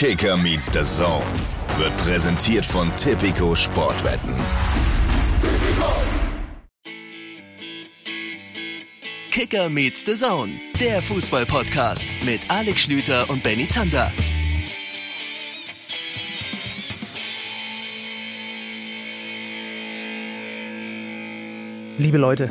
Kicker meets the Zone wird präsentiert von Tipico Sportwetten. Kicker meets the Zone, der Fußball-Podcast mit Alex Schlüter und Benny Zander. Liebe Leute,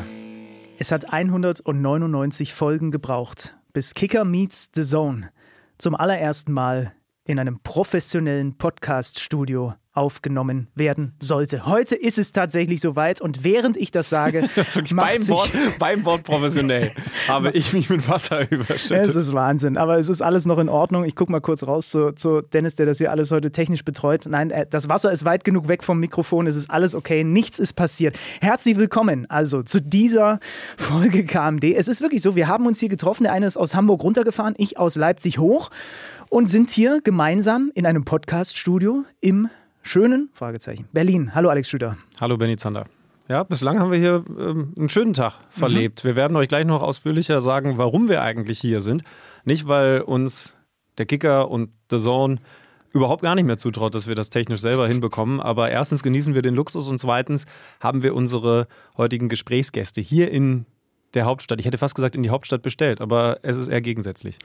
es hat 199 Folgen gebraucht, bis Kicker meets the Zone zum allerersten Mal in einem professionellen Podcast-Studio aufgenommen werden sollte. Heute ist es tatsächlich soweit und während ich das sage, das beim, Wort, beim Wort professionell habe ich mich mit Wasser überschüttet. Es ist Wahnsinn, aber es ist alles noch in Ordnung. Ich gucke mal kurz raus zu, zu, Dennis, der das hier alles heute technisch betreut. Nein, äh, das Wasser ist weit genug weg vom Mikrofon, es ist alles okay, nichts ist passiert. Herzlich willkommen also zu dieser Folge KMD. Es ist wirklich so, wir haben uns hier getroffen. Der eine ist aus Hamburg runtergefahren, ich aus Leipzig hoch und sind hier gemeinsam in einem Podcast-Studio im schönen Fragezeichen. Berlin. Hallo Alex Schüter. Hallo Benny Zander. Ja, bislang haben wir hier ähm, einen schönen Tag verlebt. Mhm. Wir werden euch gleich noch ausführlicher sagen, warum wir eigentlich hier sind. Nicht, weil uns der Kicker und The Zone überhaupt gar nicht mehr zutraut, dass wir das technisch selber hinbekommen. Aber erstens genießen wir den Luxus und zweitens haben wir unsere heutigen Gesprächsgäste hier in der Hauptstadt. Ich hätte fast gesagt in die Hauptstadt bestellt, aber es ist eher gegensätzlich.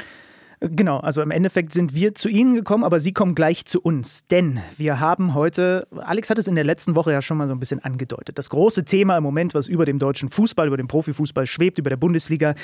Genau, also im Endeffekt sind wir zu Ihnen gekommen, aber Sie kommen gleich zu uns. Denn wir haben heute, Alex hat es in der letzten Woche ja schon mal so ein bisschen angedeutet, das große Thema im Moment, was über dem deutschen Fußball, über dem Profifußball schwebt, über der Bundesliga,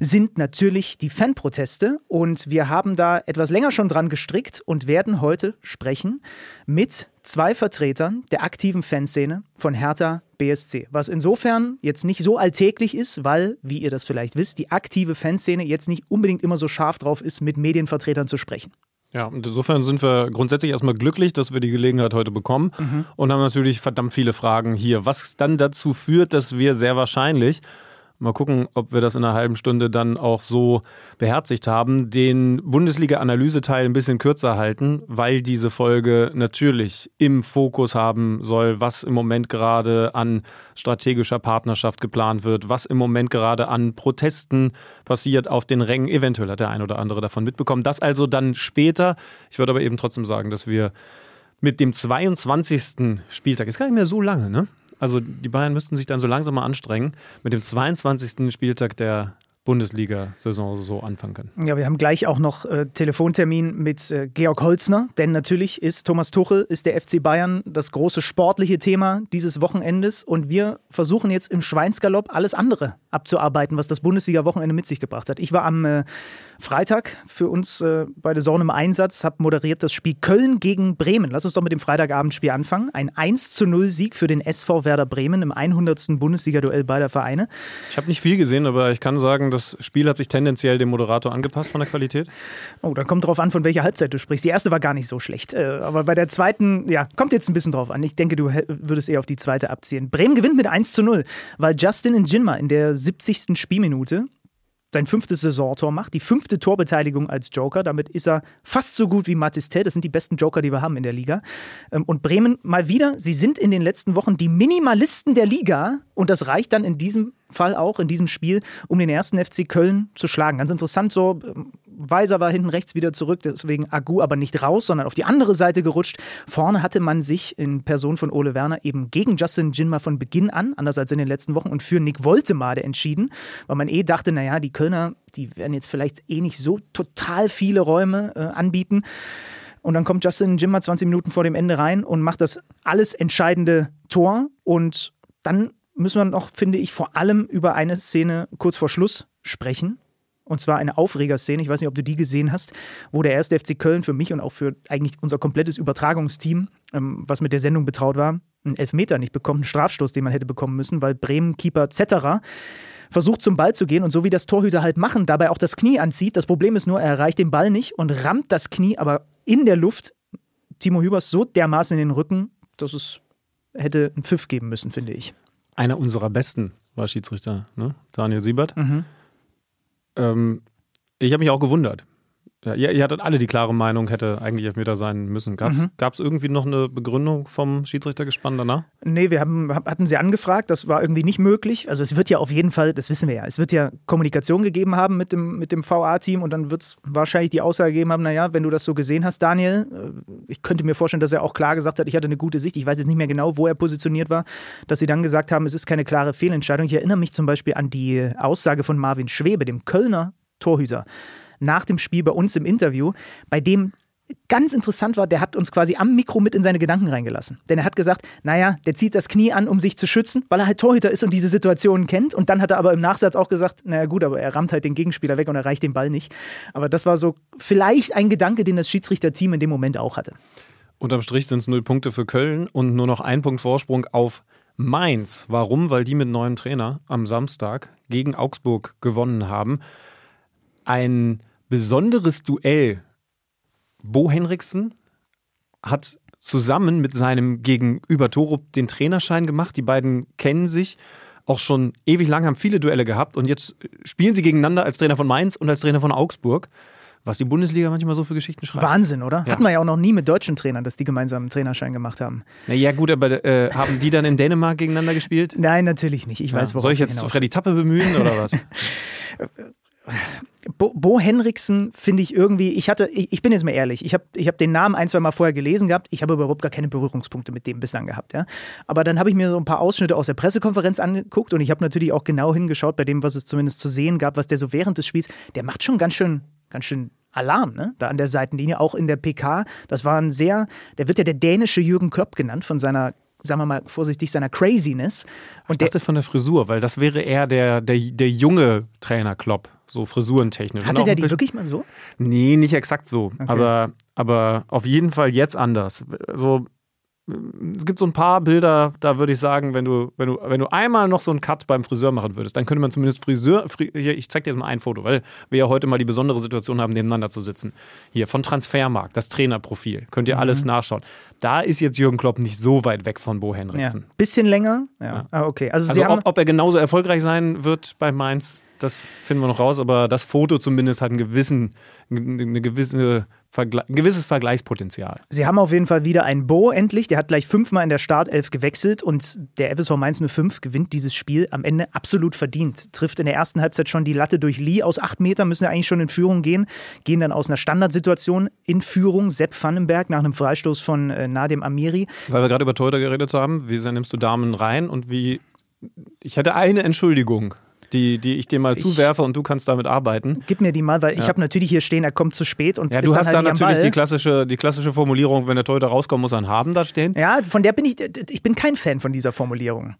sind natürlich die Fanproteste. Und wir haben da etwas länger schon dran gestrickt und werden heute sprechen mit zwei Vertretern der aktiven Fanszene von Hertha BSC. Was insofern jetzt nicht so alltäglich ist, weil, wie ihr das vielleicht wisst, die aktive Fanszene jetzt nicht unbedingt immer so scharf drauf ist, mit Medienvertretern zu sprechen. Ja, und insofern sind wir grundsätzlich erstmal glücklich, dass wir die Gelegenheit heute bekommen mhm. und haben natürlich verdammt viele Fragen hier, was dann dazu führt, dass wir sehr wahrscheinlich Mal gucken, ob wir das in einer halben Stunde dann auch so beherzigt haben. Den Bundesliga-Analyseteil ein bisschen kürzer halten, weil diese Folge natürlich im Fokus haben soll, was im Moment gerade an strategischer Partnerschaft geplant wird, was im Moment gerade an Protesten passiert auf den Rängen. Eventuell hat der ein oder andere davon mitbekommen. Das also dann später. Ich würde aber eben trotzdem sagen, dass wir mit dem 22. Spieltag, ist gar nicht mehr so lange, ne? Also die Bayern müssten sich dann so langsam mal anstrengen, mit dem 22. Spieltag der Bundesliga-Saison so anfangen können. Ja, wir haben gleich auch noch äh, Telefontermin mit äh, Georg Holzner, denn natürlich ist Thomas Tuchel, ist der FC Bayern das große sportliche Thema dieses Wochenendes und wir versuchen jetzt im Schweinsgalopp alles andere abzuarbeiten, was das Bundesliga-Wochenende mit sich gebracht hat. Ich war am äh, Freitag für uns äh, bei der Sonne im Einsatz, habe moderiert das Spiel Köln gegen Bremen. Lass uns doch mit dem Freitagabendspiel anfangen. Ein 1 zu 0 Sieg für den SV Werder Bremen im 100. Bundesliga-Duell beider Vereine. Ich habe nicht viel gesehen, aber ich kann sagen, das Spiel hat sich tendenziell dem Moderator angepasst von der Qualität. Oh, dann kommt drauf an, von welcher Halbzeit du sprichst. Die erste war gar nicht so schlecht. Äh, aber bei der zweiten, ja, kommt jetzt ein bisschen drauf an. Ich denke, du würdest eher auf die zweite abziehen. Bremen gewinnt mit 1 zu 0, weil Justin Njinma in der 70. Spielminute sein fünftes Saisontor macht, die fünfte Torbeteiligung als Joker. Damit ist er fast so gut wie Matistel. Das sind die besten Joker, die wir haben in der Liga. Ähm, und Bremen mal wieder, sie sind in den letzten Wochen die Minimalisten der Liga und das reicht dann in diesem Fall auch, in diesem Spiel, um den ersten FC Köln zu schlagen. Ganz interessant so, ähm, Weiser war hinten rechts wieder zurück, deswegen Agu aber nicht raus, sondern auf die andere Seite gerutscht. Vorne hatte man sich in Person von Ole Werner eben gegen Justin Jinma von Beginn an, anders als in den letzten Wochen, und für Nick Woltemade entschieden, weil man eh dachte, naja, die Kölner, die werden jetzt vielleicht eh nicht so total viele Räume äh, anbieten. Und dann kommt Justin Jimmer 20 Minuten vor dem Ende rein und macht das alles entscheidende Tor. Und dann müssen wir noch, finde ich, vor allem über eine Szene kurz vor Schluss sprechen. Und zwar eine Aufregerszene, ich weiß nicht, ob du die gesehen hast, wo der erste FC Köln für mich und auch für eigentlich unser komplettes Übertragungsteam, ähm, was mit der Sendung betraut war, einen Elfmeter nicht bekommt, einen Strafstoß, den man hätte bekommen müssen, weil Bremen-Keeper Zetterer versucht zum Ball zu gehen und so wie das Torhüter halt machen, dabei auch das Knie anzieht. Das Problem ist nur, er erreicht den Ball nicht und rammt das Knie aber in der Luft Timo Hübers so dermaßen in den Rücken, dass es hätte einen Pfiff geben müssen, finde ich. Einer unserer besten war Schiedsrichter, ne? Daniel Siebert. Mhm. Ähm, ich habe mich auch gewundert. Ja, ihr, ihr hattet alle die klare Meinung, hätte eigentlich Elfmeter sein müssen. Gab es Mhm. irgendwie noch eine Begründung vom Schiedsrichtergespann danach? Nee, wir haben, hab- hatten sie angefragt, das war irgendwie nicht möglich. Also es wird ja auf jeden Fall, das wissen wir ja, es wird ja Kommunikation gegeben haben mit dem, mit dem VA-Team und dann wird es wahrscheinlich die Aussage gegeben haben, naja, wenn du das so gesehen hast, Daniel, äh, ich könnte mir vorstellen, dass er auch klar gesagt hat, ich hatte eine gute Sicht, ich weiß jetzt nicht mehr genau, wo er positioniert war, dass sie dann gesagt haben, es ist keine klare Fehlentscheidung. Ich erinnere mich zum Beispiel an die Aussage von Marvin Schwebe, dem Kölner Torhüter, nach dem Spiel bei uns im Interview, bei dem ganz interessant war, der hat uns quasi am Mikro mit in seine Gedanken reingelassen. Denn er hat gesagt, naja, der zieht das Knie an, um sich zu schützen, weil er halt Torhüter ist und diese Situationen kennt. Und dann hat er aber im Nachsatz auch gesagt, naja gut, aber er rammt halt den Gegenspieler weg und erreicht den Ball nicht. Aber das war so vielleicht ein Gedanke, den das Schiedsrichterteam in dem Moment auch hatte. Unterm Strich sind es null Punkte für Köln und nur noch ein Punkt Vorsprung auf Mainz. Warum? Weil die mit neuem Trainer am Samstag gegen Augsburg gewonnen haben. Ein besonderes Duell. Bo Henriksen hat zusammen mit seinem Gegenüber Torup den Trainerschein gemacht. Die beiden kennen sich auch schon ewig lang, haben viele Duelle gehabt und jetzt spielen sie gegeneinander als Trainer von Mainz und als Trainer von Augsburg. Was die Bundesliga manchmal so für Geschichten schreibt. Wahnsinn, oder? Ja. Hatten wir ja auch noch nie mit deutschen Trainern, dass die gemeinsam einen Trainerschein gemacht haben. Naja, gut, aber äh, haben die dann in Dänemark gegeneinander gespielt? Nein, natürlich nicht. Ich weiß, Ja. worauf Soll ich jetzt hinaus Freddy Tappe bemühen oder was? Bo, Bo Henriksen finde ich irgendwie, ich hatte, ich, ich bin jetzt mal ehrlich, ich habe ich hab den Namen ein, zwei Mal vorher gelesen gehabt, ich habe überhaupt gar keine Berührungspunkte mit dem bislang gehabt. Ja? Aber dann habe ich mir so ein paar Ausschnitte aus der Pressekonferenz angeguckt und ich habe natürlich auch genau hingeschaut bei dem, was es zumindest zu sehen gab, was der so während des Spiels, der macht schon ganz schön, ganz schön Alarm, ne? Da an der Seitenlinie, auch in der PK. Das war ein sehr, der wird ja der dänische Jürgen Klopp genannt, von seiner, sagen wir mal vorsichtig, seiner Craziness. Ich Und der, dachte von der Frisur, weil das wäre eher der, der, der junge Trainer Klopp, so frisurentechnisch. Hatte der die wirklich mal so? Nee, nicht exakt so. Aber, aber auf jeden Fall jetzt anders. So, es gibt so ein paar Bilder, da würde ich sagen, wenn du, wenn du, wenn du einmal noch so einen Cut beim Friseur machen würdest, dann könnte man zumindest Friseur, Fri hier, ich zeig dir jetzt mal ein Foto, weil wir ja heute mal die besondere Situation haben, nebeneinander zu sitzen. Hier von Transfermarkt, das Trainerprofil, könnt ihr alles nachschauen. Da ist jetzt Jürgen Klopp nicht so weit weg von Bo Ja. Henriksen. Bisschen länger? Ja. Ja. Ah, okay. Also, Also ob, ob er genauso erfolgreich sein wird bei Mainz, das finden wir noch raus, aber das Foto zumindest hat einen gewissen, eine gewisse Vergle ein gewisses Vergleichspotenzial. Sie haben auf jeden Fall wieder einen Bo endlich. Der hat gleich fünfmal in der Startelf gewechselt und der FSV Mainz 05 gewinnt dieses Spiel am Ende absolut verdient. Trifft in der ersten Halbzeit schon die Latte durch Lee aus acht Metern, müssen ja eigentlich schon in Führung gehen. Gehen dann aus einer Standardsituation in Führung. Sepp Vandenberg nach einem Freistoß von äh, Nadim Amiri. Weil wir gerade über Torhüter geredet haben, wie sehr nimmst du Damen rein und wie. Ich hätte eine Entschuldigung, die, die ich dir mal zuwerfe und du kannst damit arbeiten. Gib mir die mal, weil ich Ja. habe natürlich hier stehen, er kommt zu spät und Ja, ist du dann hast halt da natürlich die klassische, die klassische Formulierung, wenn der Torhüter rauskommt, muss er einen haben da stehen. Ja, von der bin ich, ich bin kein Fan von dieser Formulierung.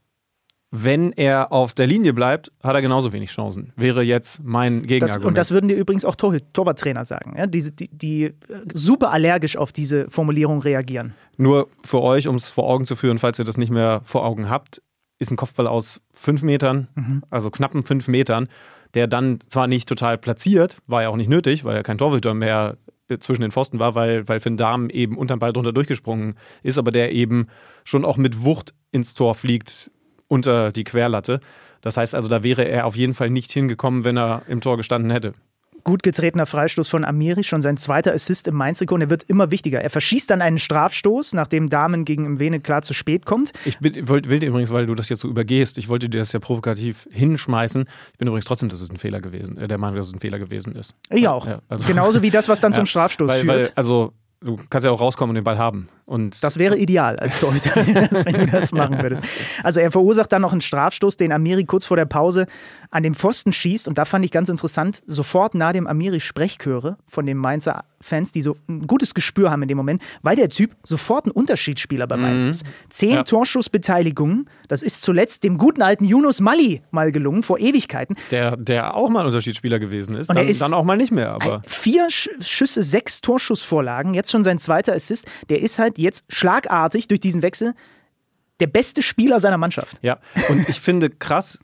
Wenn er auf der Linie bleibt, hat er genauso wenig Chancen. Wäre jetzt mein Das, Gegenargument. und das würden dir übrigens auch Tor Torwarttrainer sagen, ja? Diese, die, die äh, super allergisch auf diese Formulierung reagieren. Nur für euch, um es vor Augen zu führen, falls ihr das nicht mehr vor Augen habt, ist ein Kopfball aus fünf Metern, Mhm. also knappen fünf Metern, der dann zwar nicht total platziert, war ja auch nicht nötig, weil ja kein Torhüter mehr äh, zwischen den Pfosten war, weil, weil Finn Dahm eben unterm Ball drunter durchgesprungen ist, aber der eben schon auch mit Wucht ins Tor fliegt unter die Querlatte. Das heißt also, da wäre er auf jeden Fall nicht hingekommen, wenn er im Tor gestanden hätte. Gut getretener Freistoß von Amiri, schon sein zweiter Assist im Mainz-Trikot und er wird immer wichtiger. Er verschießt dann einen Strafstoß, nachdem Damen gegen Mwene klar zu spät kommt. Ich bin, wollt- will dir übrigens, weil du das jetzt so übergehst, ich wollte dir das ja provokativ hinschmeißen. Ich bin übrigens trotzdem, dass es ein Fehler gewesen, äh, der Meinung, dass es ein Fehler gewesen ist. Ich auch. Ja, also- Genauso wie das, was dann zum Strafstoß weil, führt. weil, also, du kannst ja auch rauskommen und den Ball haben. Und Das wäre ideal als Torhüter, wenn du das machen würdest. Also er verursacht dann noch einen Strafstoß, den Amiri kurz vor der Pause an den Pfosten schießt. Und da fand ich ganz interessant, sofort nach dem Amiri Sprechchöre von den Mainzer Fans, die so ein gutes Gespür haben in dem Moment, weil der Typ sofort ein Unterschiedsspieler bei Mainz ist. Zehn Mhm. Ja. Torschussbeteiligungen, das ist zuletzt dem guten alten Yunus Mali mal gelungen, vor Ewigkeiten. der, der auch mal ein Unterschiedsspieler gewesen ist, Und dann, ist- dann auch mal nicht mehr. Aber Vier Sch Schüsse, sechs Torschussvorlagen, jetzt schon sein zweiter Assist. Der ist halt jetzt schlagartig durch diesen Wechsel der beste Spieler seiner Mannschaft. ja, und ich finde krass,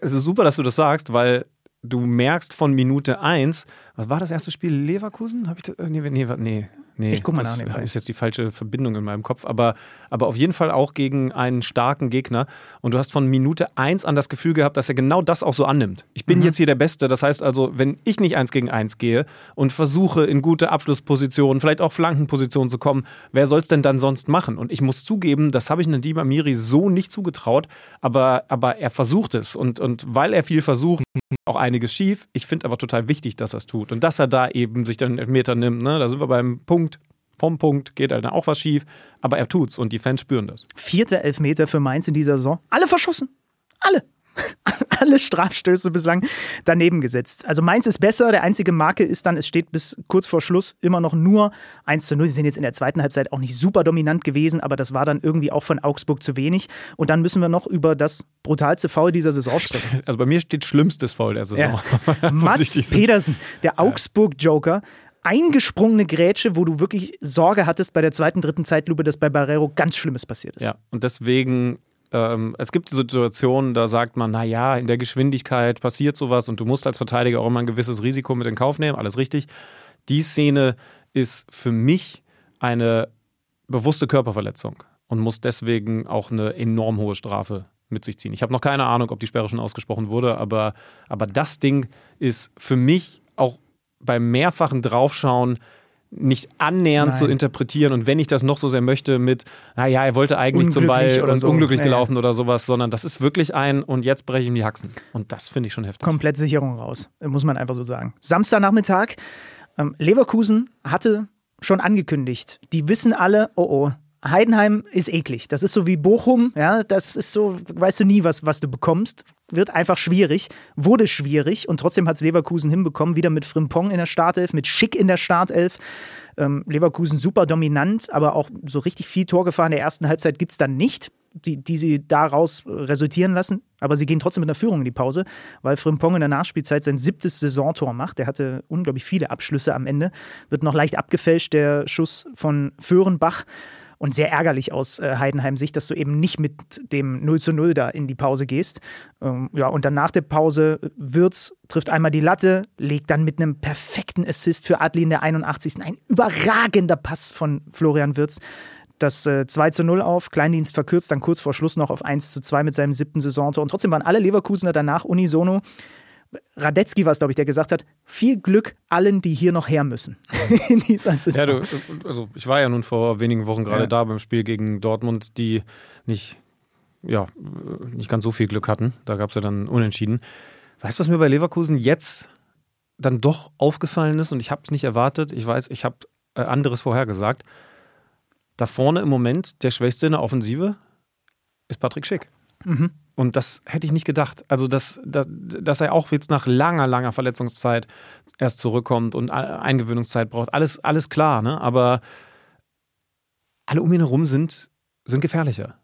es ist super, dass du das sagst, weil du merkst von Minute 1, was war das erste Spiel? Leverkusen? Ich das? äh, Nee, nee, nee, Nee, Ich guck mal das nach ist jetzt die falsche Verbindung in meinem Kopf, aber, aber auf jeden Fall auch gegen einen starken Gegner. Und du hast von Minute 1 an das Gefühl gehabt, dass er genau das auch so annimmt. Ich Mhm. bin jetzt hier der Beste. Das heißt also, wenn ich nicht eins gegen eins gehe und versuche, in gute Abschlusspositionen, vielleicht auch Flankenpositionen zu kommen, wer soll es denn dann sonst machen? Und ich muss zugeben, das habe ich Nadim Amiri so nicht zugetraut, aber, aber er versucht es. Und, und weil er viel versucht, auch einiges schief. Ich finde aber total wichtig, dass er es tut. Und dass er da eben sich dann Elfmeter nimmt, ne? da sind wir beim Punkt. Vom Punkt geht halt dann auch was schief, aber er tut's und die Fans spüren das. Vierter Elfmeter für Mainz in dieser Saison. Alle verschossen. Alle. Alle Strafstöße bislang daneben gesetzt. Also Mainz ist besser. Der einzige Marke ist dann, es steht bis kurz vor Schluss immer noch nur 1 zu 0. Sie sind jetzt in der zweiten Halbzeit auch nicht super dominant gewesen, aber das war dann irgendwie auch von Augsburg zu wenig. Und dann müssen wir noch über das brutalste Foul dieser Saison sprechen. Also bei mir steht schlimmstes Foul der Saison. Mats Vorsichtig sind. Pedersen, der Augsburg-Joker. Eingesprungene Grätsche, wo du wirklich Sorge hattest bei der zweiten, dritten Zeitlupe, dass bei Barrero ganz Schlimmes passiert ist. Ja, und deswegen, ähm, es gibt Situationen, da sagt man, naja, in der Geschwindigkeit passiert sowas und du musst als Verteidiger auch immer ein gewisses Risiko mit in Kauf nehmen, alles richtig. Die Szene ist für mich eine bewusste Körperverletzung und muss deswegen auch eine enorm hohe Strafe mit sich ziehen. Ich habe noch keine Ahnung, ob die Sperre schon ausgesprochen wurde, aber, aber das Ding ist für mich beim mehrfachen Draufschauen nicht annähernd Nein. zu interpretieren und wenn ich das noch so sehr möchte mit, naja, er wollte eigentlich zum Ball oder so. unglücklich ja. gelaufen oder sowas, sondern das ist wirklich ein und jetzt breche ich ihm die Haxen. Und das finde ich schon heftig. Komplett Sicherung raus, muss man einfach so sagen. Samstagnachmittag, ähm, Leverkusen hatte schon angekündigt, die wissen alle, oh oh, Heidenheim ist eklig. Das ist so wie Bochum, ja, das ist so, weißt du nie, was, was du bekommst. Wird einfach schwierig, wurde schwierig und trotzdem hat es Leverkusen hinbekommen, wieder mit Frimpong in der Startelf, mit Schick in der Startelf. Ähm, Leverkusen super dominant, aber auch so richtig viel Torgefahr in der ersten Halbzeit gibt es dann nicht, die, die sie daraus resultieren lassen. Aber sie gehen trotzdem mit einer Führung in die Pause, weil Frimpong in der Nachspielzeit sein siebtes Saisontor macht. Der hatte unglaublich viele Abschlüsse am Ende. Wird noch leicht abgefälscht, der Schuss von Föhrenbach. Und sehr ärgerlich aus äh, Heidenheim-Sicht, dass du eben nicht mit dem 0 zu 0 da in die Pause gehst. Ähm, ja, und dann nach der Pause Wirtz trifft einmal die Latte, legt dann mit einem perfekten Assist für Adli in der 81. Ein überragender Pass von Florian Wirtz. Das äh, 2 zu 0 auf, Kleindienst verkürzt dann kurz vor Schluss noch auf 1 zu 2 mit seinem siebten Saisontor. Und trotzdem waren alle Leverkusener danach unisono. Radetzky war es, glaube ich, der gesagt hat, viel Glück allen, die hier noch her müssen in dieser Saison. Ja, du, also ich war ja nun vor wenigen Wochen gerade Ja. da beim Spiel gegen Dortmund, die nicht, ja, nicht ganz so viel Glück hatten. Da gab es ja dann Unentschieden. Weißt du, was mir bei Leverkusen jetzt dann doch aufgefallen ist und ich habe es nicht erwartet. Ich weiß, ich habe äh, anderes vorhergesagt. Da vorne im Moment der Schwächste in der Offensive ist Patrick Schick. Und das hätte ich nicht gedacht. Also, dass, dass, dass er auch jetzt nach langer, langer Verletzungszeit erst zurückkommt und Eingewöhnungszeit braucht. Alles, alles klar, ne? Aber alle um ihn herum sind, sind gefährlicher.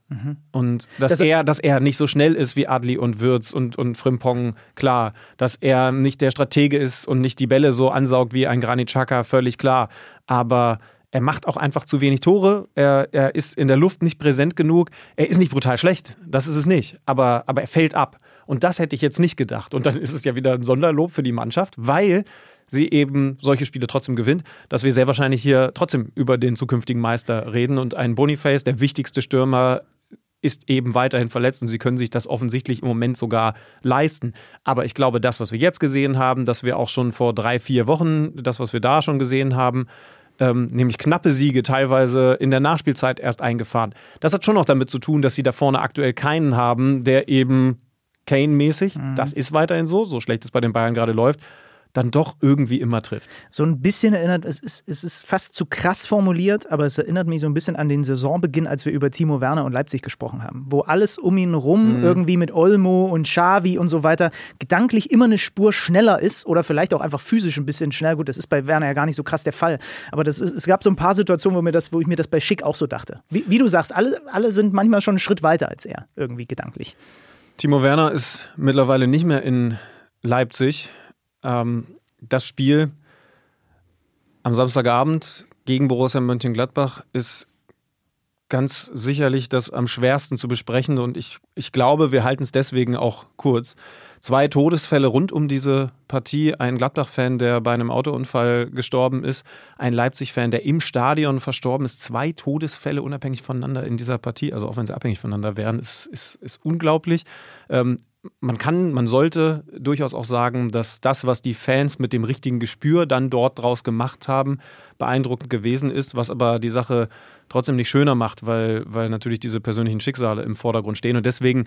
Und dass Das- er, dass er nicht so schnell ist wie Adli und Würz und, und Frimpong, klar. Dass er nicht der Stratege ist und nicht die Bälle so ansaugt wie ein Granit Xhaka, völlig klar. Aber er macht auch einfach zu wenig Tore. Er, er ist in der Luft nicht präsent genug. Er ist nicht brutal schlecht. Das ist es nicht. Aber, aber er fällt ab. Und das hätte ich jetzt nicht gedacht. Und dann ist es ja wieder ein Sonderlob für die Mannschaft, weil sie eben solche Spiele trotzdem gewinnt, dass wir sehr wahrscheinlich hier trotzdem über den zukünftigen Meister reden und ein Boniface, der wichtigste Stürmer, ist eben weiterhin verletzt und sie können sich das offensichtlich im Moment sogar leisten. Aber ich glaube, das, was wir jetzt gesehen haben, dass wir auch schon vor drei, vier Wochen, das, was wir da schon gesehen haben, ähm, nämlich knappe Siege teilweise in der Nachspielzeit erst eingefahren. Das hat schon noch damit zu tun, dass sie da vorne aktuell keinen haben, der eben Kane-mäßig, das ist weiterhin so, so schlecht es bei den Bayern gerade läuft, dann doch irgendwie immer trifft. so ein bisschen erinnert, es ist, es ist fast zu krass formuliert, aber es erinnert mich so ein bisschen an den Saisonbeginn, als wir über Timo Werner und Leipzig gesprochen haben, wo alles um ihn rum Mhm. irgendwie mit Olmo und Xavi und so weiter gedanklich immer eine Spur schneller ist oder vielleicht auch einfach physisch ein bisschen schnell. Gut, das ist bei Werner ja gar nicht so krass der Fall, aber das ist, es gab so ein paar Situationen, wo, mir das, wo ich mir das bei Schick auch so dachte. Wie, wie du sagst, alle, alle sind manchmal schon einen Schritt weiter als er, irgendwie gedanklich. Timo Werner ist mittlerweile nicht mehr in Leipzig. Ähm, das Spiel am Samstagabend gegen Borussia Mönchengladbach ist ganz sicherlich das am schwersten zu besprechen und ich, ich glaube, wir halten es deswegen auch kurz. zwei Todesfälle rund um diese Partie. Ein Gladbach-Fan, der bei einem Autounfall gestorben ist. Ein Leipzig-Fan, der im Stadion verstorben ist. Zwei Todesfälle unabhängig voneinander in dieser Partie. Also auch wenn sie abhängig voneinander wären, ist, ist, ist unglaublich. Ähm, man kann, man sollte durchaus auch sagen, dass das, was die Fans mit dem richtigen Gespür dann dort draus gemacht haben, beeindruckend gewesen ist, was aber die Sache trotzdem nicht schöner macht, weil, weil natürlich diese persönlichen Schicksale im Vordergrund stehen. Und deswegen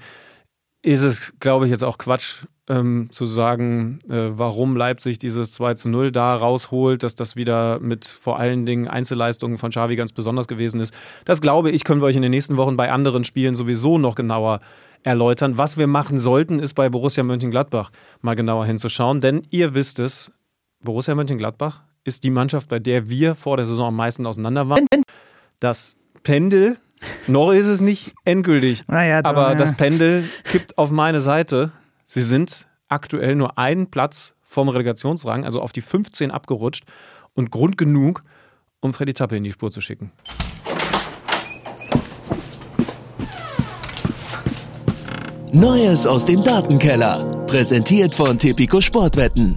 ist es, glaube ich, jetzt auch Quatsch ähm, zu sagen, äh, warum Leipzig dieses 2 zu 0 da rausholt, dass das wieder mit vor allen Dingen Einzelleistungen von Xavi ganz besonders gewesen ist. Das glaube ich, können wir euch in den nächsten Wochen bei anderen Spielen sowieso noch genauer erläutern. Was wir machen sollten, ist bei Borussia Mönchengladbach mal genauer hinzuschauen, denn ihr wisst es, Borussia Mönchengladbach ist die Mannschaft, bei der wir vor der Saison am meisten auseinander waren. Das Pendel noch ist es nicht endgültig. Naja, doch, aber ja. das Pendel kippt auf meine Seite. Sie sind aktuell nur einen Platz vom Relegationsrang, also auf die 15 abgerutscht und Grund genug, um Freddy Tappe in die Spur zu schicken. Neues aus dem Datenkeller. Präsentiert von Tipico Sportwetten.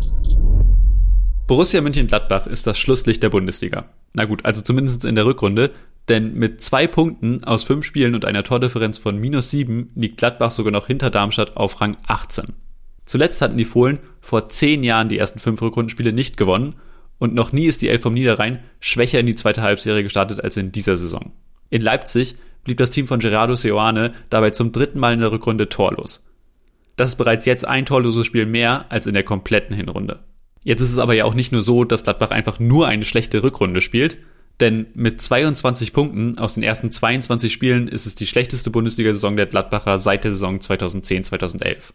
Borussia Mönchengladbach ist das Schlusslicht der Bundesliga. Na gut, also zumindest in der Rückrunde, denn mit zwei Punkten aus fünf Spielen und einer Tordifferenz von minus sieben liegt Gladbach sogar noch hinter Darmstadt auf Rang 18. Zuletzt hatten die Fohlen vor zehn Jahren die ersten fünf Rückrundenspiele nicht gewonnen und noch nie ist die Elf vom Niederrhein schwächer in die zweite Halbserie gestartet als in dieser Saison. In Leipzig blieb das Team von Gerardo Seoane dabei zum dritten Mal in der Rückrunde torlos. Das ist bereits jetzt ein torloses Spiel mehr als in der kompletten Hinrunde. Jetzt ist es aber ja auch nicht nur so, dass Gladbach einfach nur eine schlechte Rückrunde spielt, denn mit 22 Punkten aus den ersten 22 Spielen ist es die schlechteste Bundesliga-Saison der Gladbacher seit der Saison 2010-2011.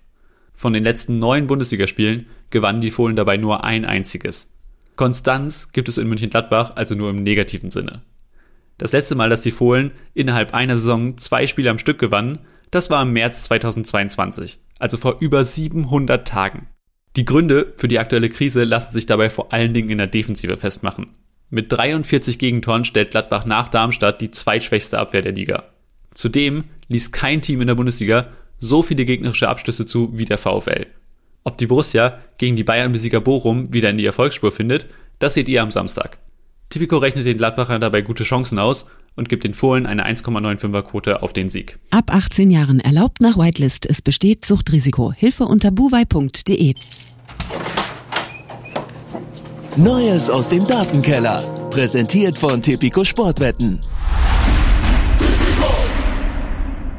Von den letzten neun Bundesligaspielen gewannen die Fohlen dabei nur ein einziges. Konstanz gibt es in München-Gladbach also nur im negativen Sinne. Das letzte Mal, dass die Fohlen innerhalb einer Saison zwei Spiele am Stück gewannen, das war im März 2022, also vor über 700 Tagen. Die Gründe für die aktuelle Krise lassen sich dabei vor allen Dingen in der Defensive festmachen. Mit 43 Gegentoren stellt Gladbach nach Darmstadt die zweitschwächste Abwehr der Liga. Zudem ließ kein Team in der Bundesliga so viele gegnerische Abschlüsse zu wie der VfL. Ob die Borussia gegen die Bayern-Besieger Bochum wieder in die Erfolgsspur findet, das seht ihr am Samstag. Tipico rechnet den Gladbachern dabei gute Chancen aus und gibt den Fohlen eine 1,95er Quote auf den Sieg. Ab 18 Jahren erlaubt nach Whitelist. Es besteht Suchtrisiko. Hilfe unter buwei.de. Neues aus dem Datenkeller. Präsentiert von Tipico Sportwetten.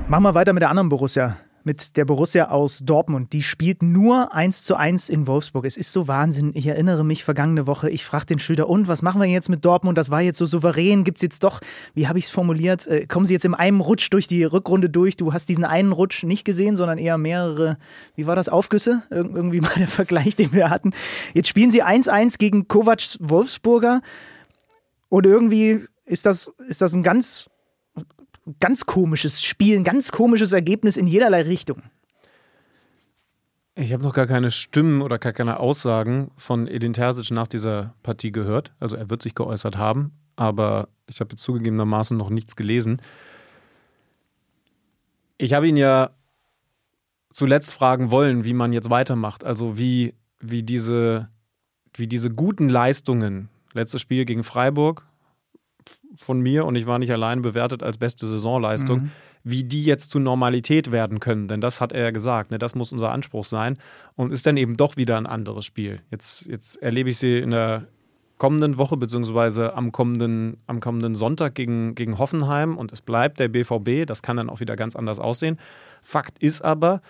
Machen wir weiter mit der anderen Borussia. Mit der Borussia aus Dortmund. Die spielt nur 1 zu 1 in Wolfsburg. Es ist so Wahnsinn. Ich erinnere mich vergangene Woche, ich fragte den Schüler, und was machen wir jetzt mit Dortmund? Das war jetzt so souverän. Gibt es jetzt doch, wie habe ich es formuliert, äh, kommen sie jetzt in einem Rutsch durch die Rückrunde durch? Du hast diesen einen Rutsch nicht gesehen, sondern eher mehrere, wie war das, Aufgüsse? Ir irgendwie mal der Vergleich, den wir hatten. Jetzt spielen sie 1-1 gegen Kovacs Wolfsburger. Und irgendwie ist das, ist das ein ganz ganz komisches Spiel, ein ganz komisches Ergebnis in jederlei Richtung. Ich habe noch gar keine Stimmen oder gar keine Aussagen von Edin Terzic nach dieser Partie gehört. Also er wird sich geäußert haben, aber ich habe zugegebenermaßen noch nichts gelesen. Ich habe ihn ja zuletzt fragen wollen, wie man jetzt weitermacht. Also wie, wie, diese, wie diese guten Leistungen, letztes Spiel gegen Freiburg, von mir und ich war nicht allein bewertet als beste Saisonleistung, mhm. wie die jetzt zu Normalität werden können. Denn das hat er ja gesagt, ne? das muss unser Anspruch sein und ist dann eben doch wieder ein anderes Spiel. Jetzt, jetzt erlebe ich sie in der kommenden Woche beziehungsweise am kommenden, am kommenden Sonntag gegen, gegen Hoffenheim und es bleibt der BVB. Das kann dann auch wieder ganz anders aussehen. Fakt ist aber,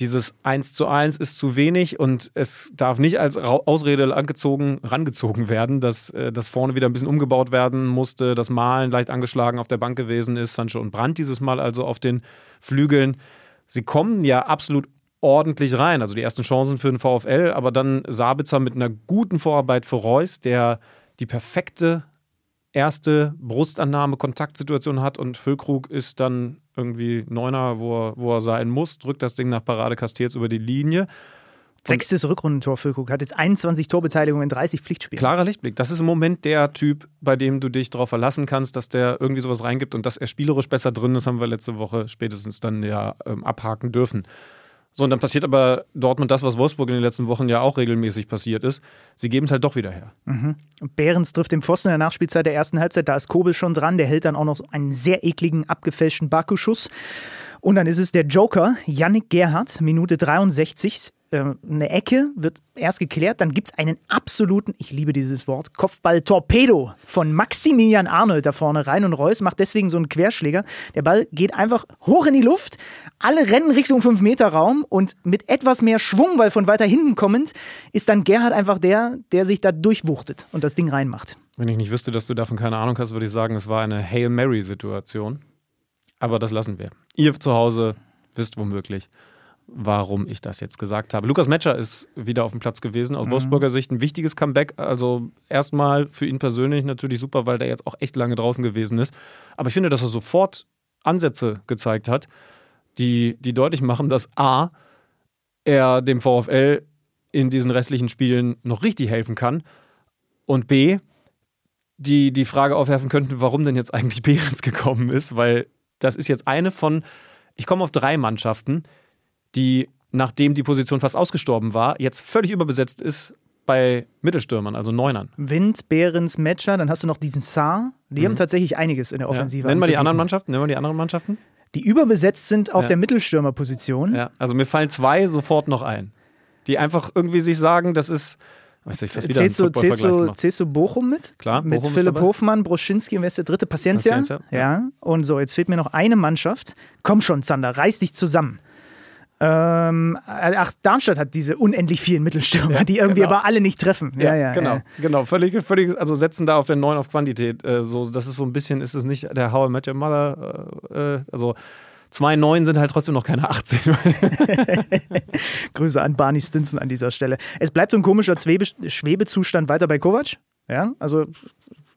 dieses 1 zu 1 ist zu wenig und es darf nicht als Ausrede angezogen, rangezogen werden, dass äh, das vorne wieder ein bisschen umgebaut werden musste, das Malen leicht angeschlagen auf der Bank gewesen ist, Sancho und Brandt dieses Mal also auf den Flügeln. Sie kommen ja absolut ordentlich rein, also die ersten Chancen für den VfL, aber dann Sabitzer mit einer guten Vorarbeit für Reus, der die perfekte erste Brustannahme, Kontaktsituation hat und Füllkrug ist dann irgendwie Neuner, wo er, wo er sein muss, drückt das Ding nach Parade Castells über die Linie. Sechstes Rückrundentor Füllkrug, hat jetzt 21 Torbeteiligungen in 30 Pflichtspielen. Klarer Lichtblick. Das ist im Moment der Typ, bei dem du dich darauf verlassen kannst, dass der irgendwie sowas reingibt und dass er spielerisch besser drin ist, haben wir letzte Woche spätestens dann ja ähm, abhaken dürfen. So, und dann passiert aber Dortmund das, was Wolfsburg in den letzten Wochen ja auch regelmäßig passiert ist. Sie geben es halt doch wieder her. Mhm. Behrens trifft den Pfosten in der Nachspielzeit der ersten Halbzeit. Da ist Kobel schon dran. Der hält dann auch noch einen sehr ekligen, abgefälschten Baku-Schuss. Und dann ist es der Joker, Yannick Gerhardt, Minute 63. Äh, eine Ecke wird erst geklärt, dann gibt es einen absoluten, ich liebe dieses Wort, Kopfball-Torpedo von Maximilian Arnold da vorne rein und Reus macht deswegen so einen Querschläger. Der Ball geht einfach hoch in die Luft, alle rennen Richtung 5-Meter-Raum und mit etwas mehr Schwung, weil von weiter hinten kommend, ist dann Gerhard einfach der, der sich da durchwuchtet und das Ding reinmacht. Wenn ich nicht wüsste, dass du davon keine Ahnung hast, würde ich sagen, es war eine Hail Mary-Situation. Aber das lassen wir. Ihr zu Hause wisst womöglich, warum ich das jetzt gesagt habe. Lukas Metscher ist wieder auf dem Platz gewesen. Aus mhm. Wolfsburger Sicht ein wichtiges Comeback. Also erstmal für ihn persönlich natürlich super, weil der jetzt auch echt lange draußen gewesen ist. Aber ich finde, dass er sofort Ansätze gezeigt hat, die, die deutlich machen, dass A, er dem VfL in diesen restlichen Spielen noch richtig helfen kann und B, die die Frage aufwerfen könnten, warum denn jetzt eigentlich Behrens gekommen ist, weil das ist jetzt eine von, ich komme auf drei Mannschaften, die, nachdem die Position fast ausgestorben war, jetzt völlig überbesetzt ist bei Mittelstürmern, also Neunern. Wind, Behrens, Metscher, dann hast du noch diesen Saar. Die mhm. haben tatsächlich einiges in der Offensive. Ja. Nennen wir die anderen Mannschaften. Nennen wir die anderen Mannschaften. Die überbesetzt sind auf ja. der Mittelstürmerposition. Ja, also mir fallen zwei sofort noch ein, die einfach irgendwie sich sagen, das ist Weißt du, ich fast wieder zählst, du, zählst, du, zählst du Bochum mit? Klar. Mit Bochum Philipp Hofmann, Broschinski und wer ist der dritte? Paciencia? Paciencia ja. ja. Und so, jetzt fehlt mir noch eine Mannschaft. Komm schon, Zander, reiß dich zusammen. Ähm, ach, Darmstadt hat diese unendlich vielen Mittelstürmer, ja, die irgendwie genau. aber alle nicht treffen. Ja, ja, genau, ja. genau. Völlig, völlig, also setzen da auf den neuen auf Quantität. Äh, so, das ist so ein bisschen, ist es nicht der How I Met Your Mother, äh, äh also Zwei Neun sind halt trotzdem noch keine 18. Grüße an Barney Stinson an dieser Stelle. Es bleibt so ein komischer Schwebezustand weiter bei Kovac. Ja, also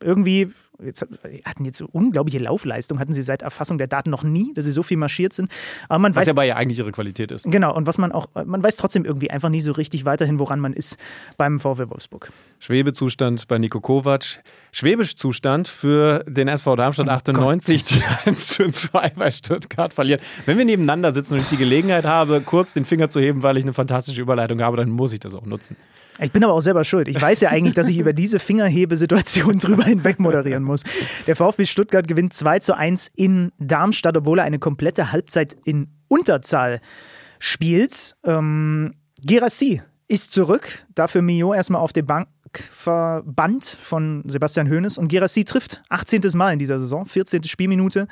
irgendwie jetzt, hatten jetzt so unglaubliche Laufleistung, hatten sie seit Erfassung der Daten noch nie, dass sie so viel marschiert sind. Aber man was weiß, ja aber ja eigentlich ihre Qualität ist. Genau, und was man auch, man weiß trotzdem irgendwie einfach nie so richtig weiterhin, woran man ist beim VW Wolfsburg. Schwebezustand bei Nico Kovac. Schwebezustand für den SV Darmstadt oh 98, Gott. die 1 zu 2 bei Stuttgart verlieren. Wenn wir nebeneinander sitzen und ich die Gelegenheit habe, kurz den Finger zu heben, weil ich eine fantastische Überleitung habe, dann muss ich das auch nutzen. Ich bin aber auch selber schuld. Ich weiß ja eigentlich, dass ich über diese Fingerhebesituation drüber hinweg moderieren muss. Der VfB Stuttgart gewinnt 2 zu 1 in Darmstadt, obwohl er eine komplette Halbzeit in Unterzahl spielt. Ähm, Gerassi ist zurück, dafür Mio erstmal auf der Bank verbannt von Sebastian Hoeneß und Gerassi trifft 18. Mal in dieser Saison, 14. Spielminute.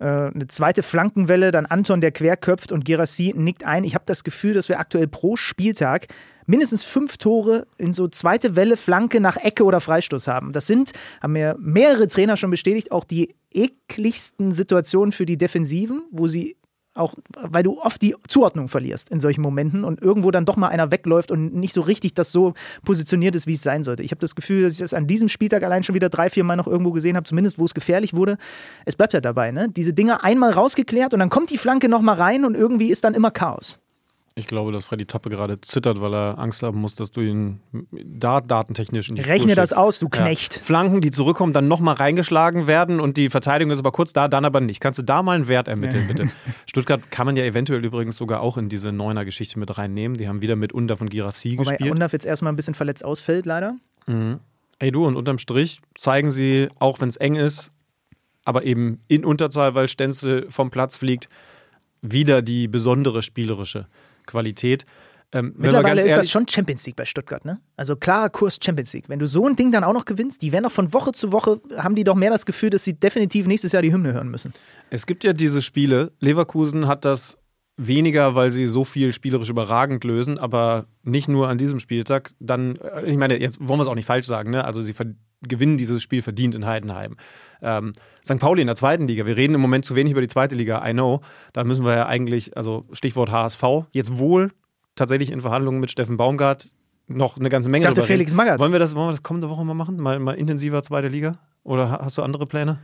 Äh, eine zweite Flankenwelle, dann Anton, der querköpft und Gerassi nickt ein. Ich habe das Gefühl, dass wir aktuell pro Spieltag mindestens fünf Tore in so zweite Welle, Flanke nach Ecke oder Freistoß haben. Das sind, haben mir mehrere Trainer schon bestätigt, auch die ekligsten Situationen für die Defensiven, wo sie auch, weil du oft die Zuordnung verlierst in solchen Momenten und irgendwo dann doch mal einer wegläuft und nicht so richtig das so positioniert ist, wie es sein sollte. Ich habe das Gefühl, dass ich das an diesem Spieltag allein schon wieder drei, vier Mal noch irgendwo gesehen habe, zumindest wo es gefährlich wurde. Es bleibt ja dabei, ne? Diese Dinger einmal rausgeklärt und dann kommt die Flanke nochmal rein und irgendwie ist dann immer Chaos. Ich glaube, dass Freddy Tappe gerade zittert, weil er Angst haben muss, dass du ihn da datentechnisch nicht Rechne das aus, du Knecht. Ja. Flanken, die zurückkommen, dann nochmal reingeschlagen werden und die Verteidigung ist aber kurz da, dann aber nicht. Kannst du da mal einen Wert ermitteln, bitte? Stuttgart kann man ja eventuell übrigens sogar auch in diese Neuner-Geschichte mit reinnehmen. Die haben wieder mit Unda von Girassi Wobei gespielt. Undaf jetzt erstmal ein bisschen verletzt ausfällt, leider. Mhm. Ey du, und unterm Strich zeigen sie, auch wenn es eng ist, aber eben in Unterzahl, weil Stenzel vom Platz fliegt, wieder die besondere spielerische Qualität. Ähm, Mittlerweile ist das schon Champions League bei Stuttgart, ne? Also klarer Kurs Champions League. Wenn du so ein Ding dann auch noch gewinnst, die werden doch von Woche zu Woche, haben die doch mehr das Gefühl, dass sie definitiv nächstes Jahr die Hymne hören müssen. Es gibt ja diese Spiele, Leverkusen hat das weniger, weil sie so viel spielerisch überragend lösen, aber nicht nur an diesem Spieltag. Dann, äh, ich meine, jetzt wollen wir es auch nicht falsch sagen, ne? Also sie gewinnen dieses Spiel verdient in Heidenheim. Ähm, St. Pauli in der zweiten Liga. Wir reden im Moment zu wenig über die zweite Liga, I know. Da müssen wir ja eigentlich, also Stichwort HSV, jetzt wohl tatsächlich in Verhandlungen mit Steffen Baumgart noch eine ganze Menge. Ich dachte Felix Magath. Wollen wir, das, wollen wir das kommende Woche mal machen? Mal, mal intensiver zweite Liga? Oder hast du andere Pläne?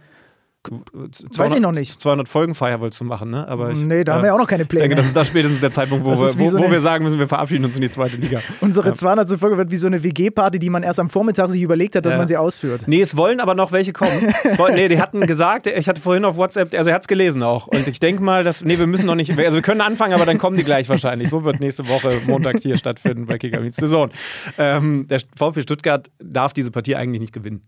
Weiß ich noch nicht. 200 Folgen wolltest du machen, ne? Aber ich, nee, da haben wir auch noch keine Pläne. Ich denke, das ist da spätestens der Zeitpunkt, wo, wir, wo, so wo wir sagen müssen, wir verabschieden uns in die zweite Liga. Unsere 200. Folge wird wie so eine WG-Party, die man erst am Vormittag sich überlegt hat, dass Ja. man sie ausführt. Nee, es wollen aber noch welche kommen. Wollen, nee, die hatten gesagt, ich hatte vorhin auf WhatsApp, also er hat es gelesen auch. Und ich denke mal, dass, nee, wir müssen noch nicht, also wir können anfangen, aber dann kommen die gleich wahrscheinlich. So wird nächste Woche Montag hier stattfinden bei Kicker Meets the Zone. Ähm, der VfB Stuttgart darf diese Partie eigentlich nicht gewinnen.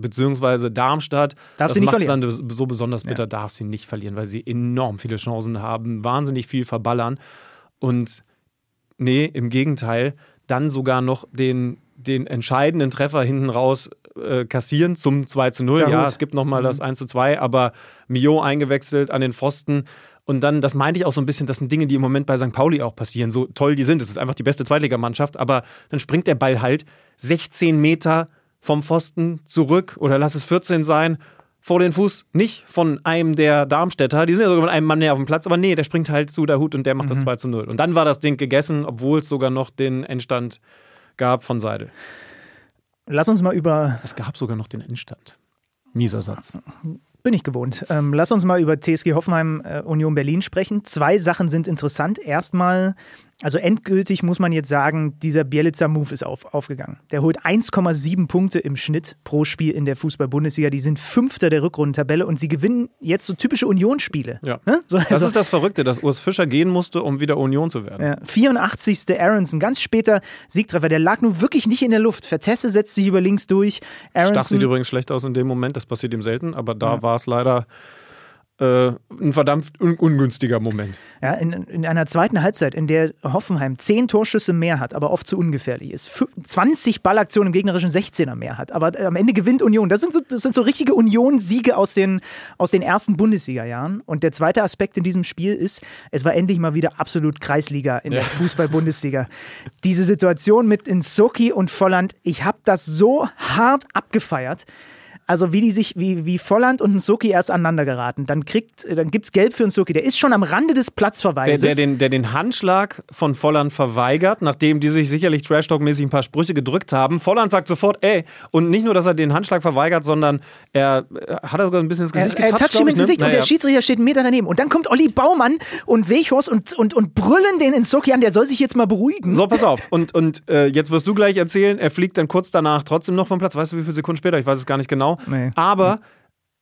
Beziehungsweise Darmstadt, Darf das sie nicht macht's verlieren. dann so besonders bitter, darf sie nicht verlieren, weil sie enorm viele Chancen haben, wahnsinnig viel verballern. Und Nee, im Gegenteil, dann sogar noch den, den entscheidenden Treffer hinten raus äh, kassieren zum 2 zu 0. Ja, Ja, es gibt nochmal das 1 zu 2, aber Mio eingewechselt an den Pfosten. Und dann, das meinte ich auch so ein bisschen, das sind Dinge, die im Moment bei St. Pauli auch passieren. So toll die sind. Es ist einfach die beste Zweitligamannschaft, aber dann springt der Ball halt 16 Meter vom Pfosten zurück oder lass es 14 sein, vor den Fuß nicht von einem der Darmstädter. Die sind ja sogar mit einem Mann mehr auf dem Platz, aber nee, der springt halt zu der Hut und der macht Mhm. das 2 zu 0. Und dann war das Ding gegessen, obwohl es sogar noch den Endstand gab von Seidel. Lass uns mal über, Es gab sogar noch den Endstand. Mieser Satz. bin ich gewohnt, ähm, lass uns mal über TSG Hoffenheim äh, Union Berlin sprechen. Zwei Sachen sind interessant. Erstmal, also endgültig muss man jetzt sagen, dieser Bielitzer-Move ist auf, aufgegangen. Der holt 1,7 Punkte im Schnitt pro Spiel in der Fußball-Bundesliga. Die sind Fünfter der Rückrundentabelle und sie gewinnen jetzt so typische Unionsspiele. Ja. Ne? So, Das also- ist das Verrückte, dass Urs Fischer gehen musste, um wieder Union zu werden. Ja, 84. Aronson, ganz später Siegtreffer. Der lag nun wirklich nicht in der Luft. Vertesse setzt sich über links durch. Stach sieht Aronson, übrigens schlecht aus in dem Moment, das passiert ihm selten, aber da war es leider äh, ein verdammt un ungünstiger Moment. ja, in, in einer zweiten Halbzeit, in der Hoffenheim 10 Torschüsse mehr hat, aber oft zu ungefährlich ist. Fü- 20 Ballaktionen im gegnerischen 16er mehr hat. Aber äh, am Ende gewinnt Union. Das sind so, das sind so richtige Union-Siege aus den, aus den ersten Bundesliga-Jahren. Und der zweite Aspekt in diesem Spiel ist, es war endlich mal wieder absolut Kreisliga in der Fußball-Bundesliga. Diese Situation mit Insoki und Volland, ich habe das so hart abgefeiert. Also wie die sich, wie, wie Volland und Nsoki erst aneinander geraten. Dann kriegt, dann gibt's Gelb für Nsoki. Der ist schon am Rande des Der, Platzverweises. der, den, der den Handschlag von Volland verweigert, nachdem die sich sicherlich Trash-Talk-mäßig ein paar Sprüche gedrückt haben. Volland sagt sofort, ey, und nicht nur, dass er den Handschlag verweigert, sondern er äh, hat er sogar ein bisschen ins er, Gesicht er getatscht, toucht ihm ins ne? Gesicht und der Naja. Schiedsrichter steht einen Meter daneben. Und dann kommt Olli Baumann und Weghorst und, und, und brüllen den Nsoki an, der soll sich jetzt mal beruhigen. So, pass auf. Und, und äh, jetzt wirst du gleich erzählen, er fliegt dann kurz danach trotzdem noch vom Platz. Weißt du, wie viele Sekunden später? Ich weiß es gar nicht genau. Nee. Aber,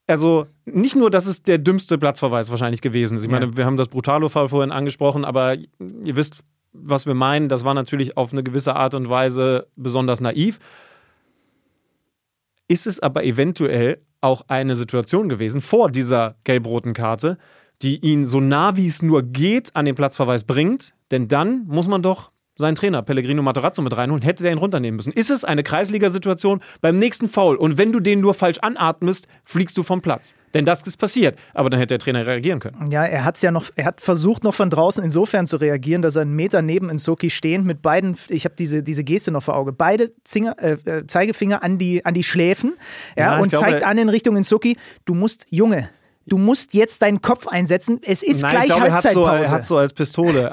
also, nicht nur, dass es der dümmste Platzverweis wahrscheinlich gewesen ist. Ich meine, wir haben das Brutalo-Fall vorhin angesprochen, aber ihr wisst, was wir meinen. Das war natürlich auf eine gewisse Art und Weise besonders naiv. Ist es aber eventuell auch eine Situation gewesen vor dieser gelb-roten Karte, die ihn so nah wie es nur geht an den Platzverweis bringt? Denn dann muss man doch seinen Trainer Pellegrino Materazzo mit reinholen, hätte der ihn runternehmen müssen. Ist es eine Kreisliga-Situation beim nächsten Foul und wenn du den nur falsch anatmest, fliegst du vom Platz? Denn das ist passiert. Aber dann hätte der Trainer reagieren können. Ja, er hat's ja noch, er hat versucht noch von draußen insofern zu reagieren, dass er einen Meter neben Nsoki stehend mit beiden, ich habe diese, diese Geste noch vor Auge, beide Zinger, äh, äh, Zeigefinger an die, an die Schläfen ja, Ja, und glaube- zeigt an in Richtung Nsoki, du musst, Junge, du musst jetzt deinen Kopf einsetzen, es ist Nein, gleich ich glaube, er hat so, Halbzeitpause. hat so als Pistole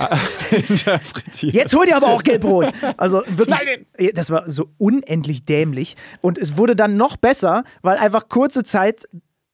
äh, interpretiert. Jetzt hol dir aber auch Gelbrot. Also wirklich, das war so unendlich dämlich. Und es wurde dann noch besser, weil einfach kurze Zeit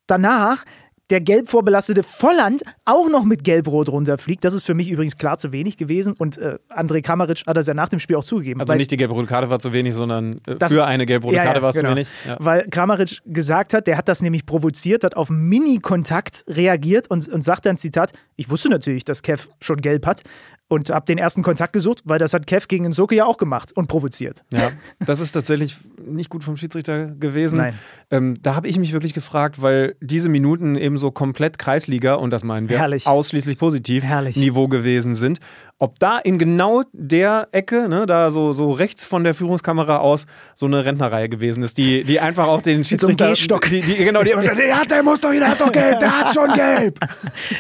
danach der gelb vorbelastete Volland auch noch mit Gelbrot runterfliegt. Das ist für mich übrigens klar zu wenig gewesen. Und äh, André Kramaric hat das ja nach dem Spiel auch zugegeben. Also weil- nicht die gelb-rote Karte war zu wenig, sondern äh, Das- für eine gelb-rote Ja, ja, Karte war es genau. zu wenig. Ja. Weil Kramaric gesagt hat, der hat das nämlich provoziert, hat auf Mini-Kontakt reagiert und, und sagt dann, Zitat, ich wusste natürlich, dass Kev schon gelb hat und habe den ersten Kontakt gesucht, weil das hat Kev gegen Nsoke ja auch gemacht und provoziert. Ja, das ist tatsächlich nicht gut vom Schiedsrichter gewesen. Nein. Ähm, da habe ich mich wirklich gefragt, weil diese Minuten eben so komplett Kreisliga, und das meinen wir, Herrlich. ausschließlich positiv Herrlich. Niveau gewesen sind. Ob da in genau der Ecke, ne, da so, so rechts von der Führungskamera aus, so eine Rentnerreihe gewesen ist, die, die einfach auch den so Schiedsrichter. Gehstock. Die, die, genau, die der, hat, der muss doch, der hat doch gelb, der hat schon gelb.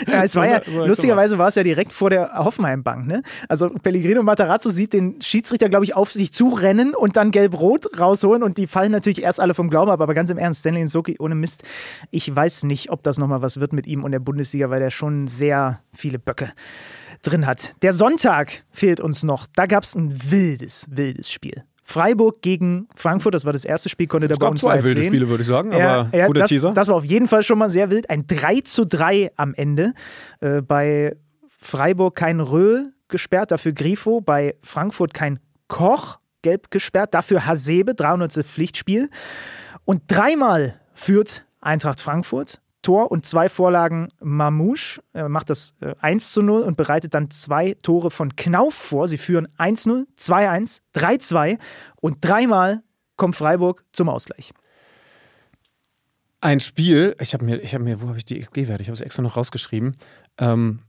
Ja, es war ja, So- so- lustigerweise war es ja direkt vor der Hoffenheim-Bank. Ne? Also Pellegrino Matarazzo sieht den Schiedsrichter, glaube ich, auf sich zurennen und dann gelb-rot rausholen und die fallen natürlich erst alle vom Glauben ab. Aber ganz im Ernst, Stanley Nsoki ohne Mist, ich weiß nicht, ob das nochmal was wird mit ihm und der Bundesliga, weil der schon sehr viele Böcke drin hat. Der Sonntag fehlt uns noch. Da gab es ein wildes, wildes Spiel. Freiburg gegen Frankfurt, das war das erste Spiel, konnte der Es bei gab uns zwei live wilde sehen. Spiele, würde ich sagen, Ja, aber ja, guter das, Teaser. das war auf jeden Fall schon mal sehr wild. Ein 3 zu 3 am Ende. Äh, bei Freiburg kein Röhl gesperrt, dafür Grifo. Bei Frankfurt kein Koch gelb gesperrt, dafür Hasebe, 300. Pflichtspiel. Und dreimal führt Eintracht Frankfurt. Tor und zwei Vorlagen Mamouche Er macht das äh, 1 zu 0 und bereitet dann zwei Tore von Knauf vor. Sie führen 1-0, 2-1, 3-2 und dreimal kommt Freiburg zum Ausgleich. Ein Spiel, ich habe mir, ich mir, wo habe ich die XG-Werte? Ich habe es extra noch rausgeschrieben, ähm,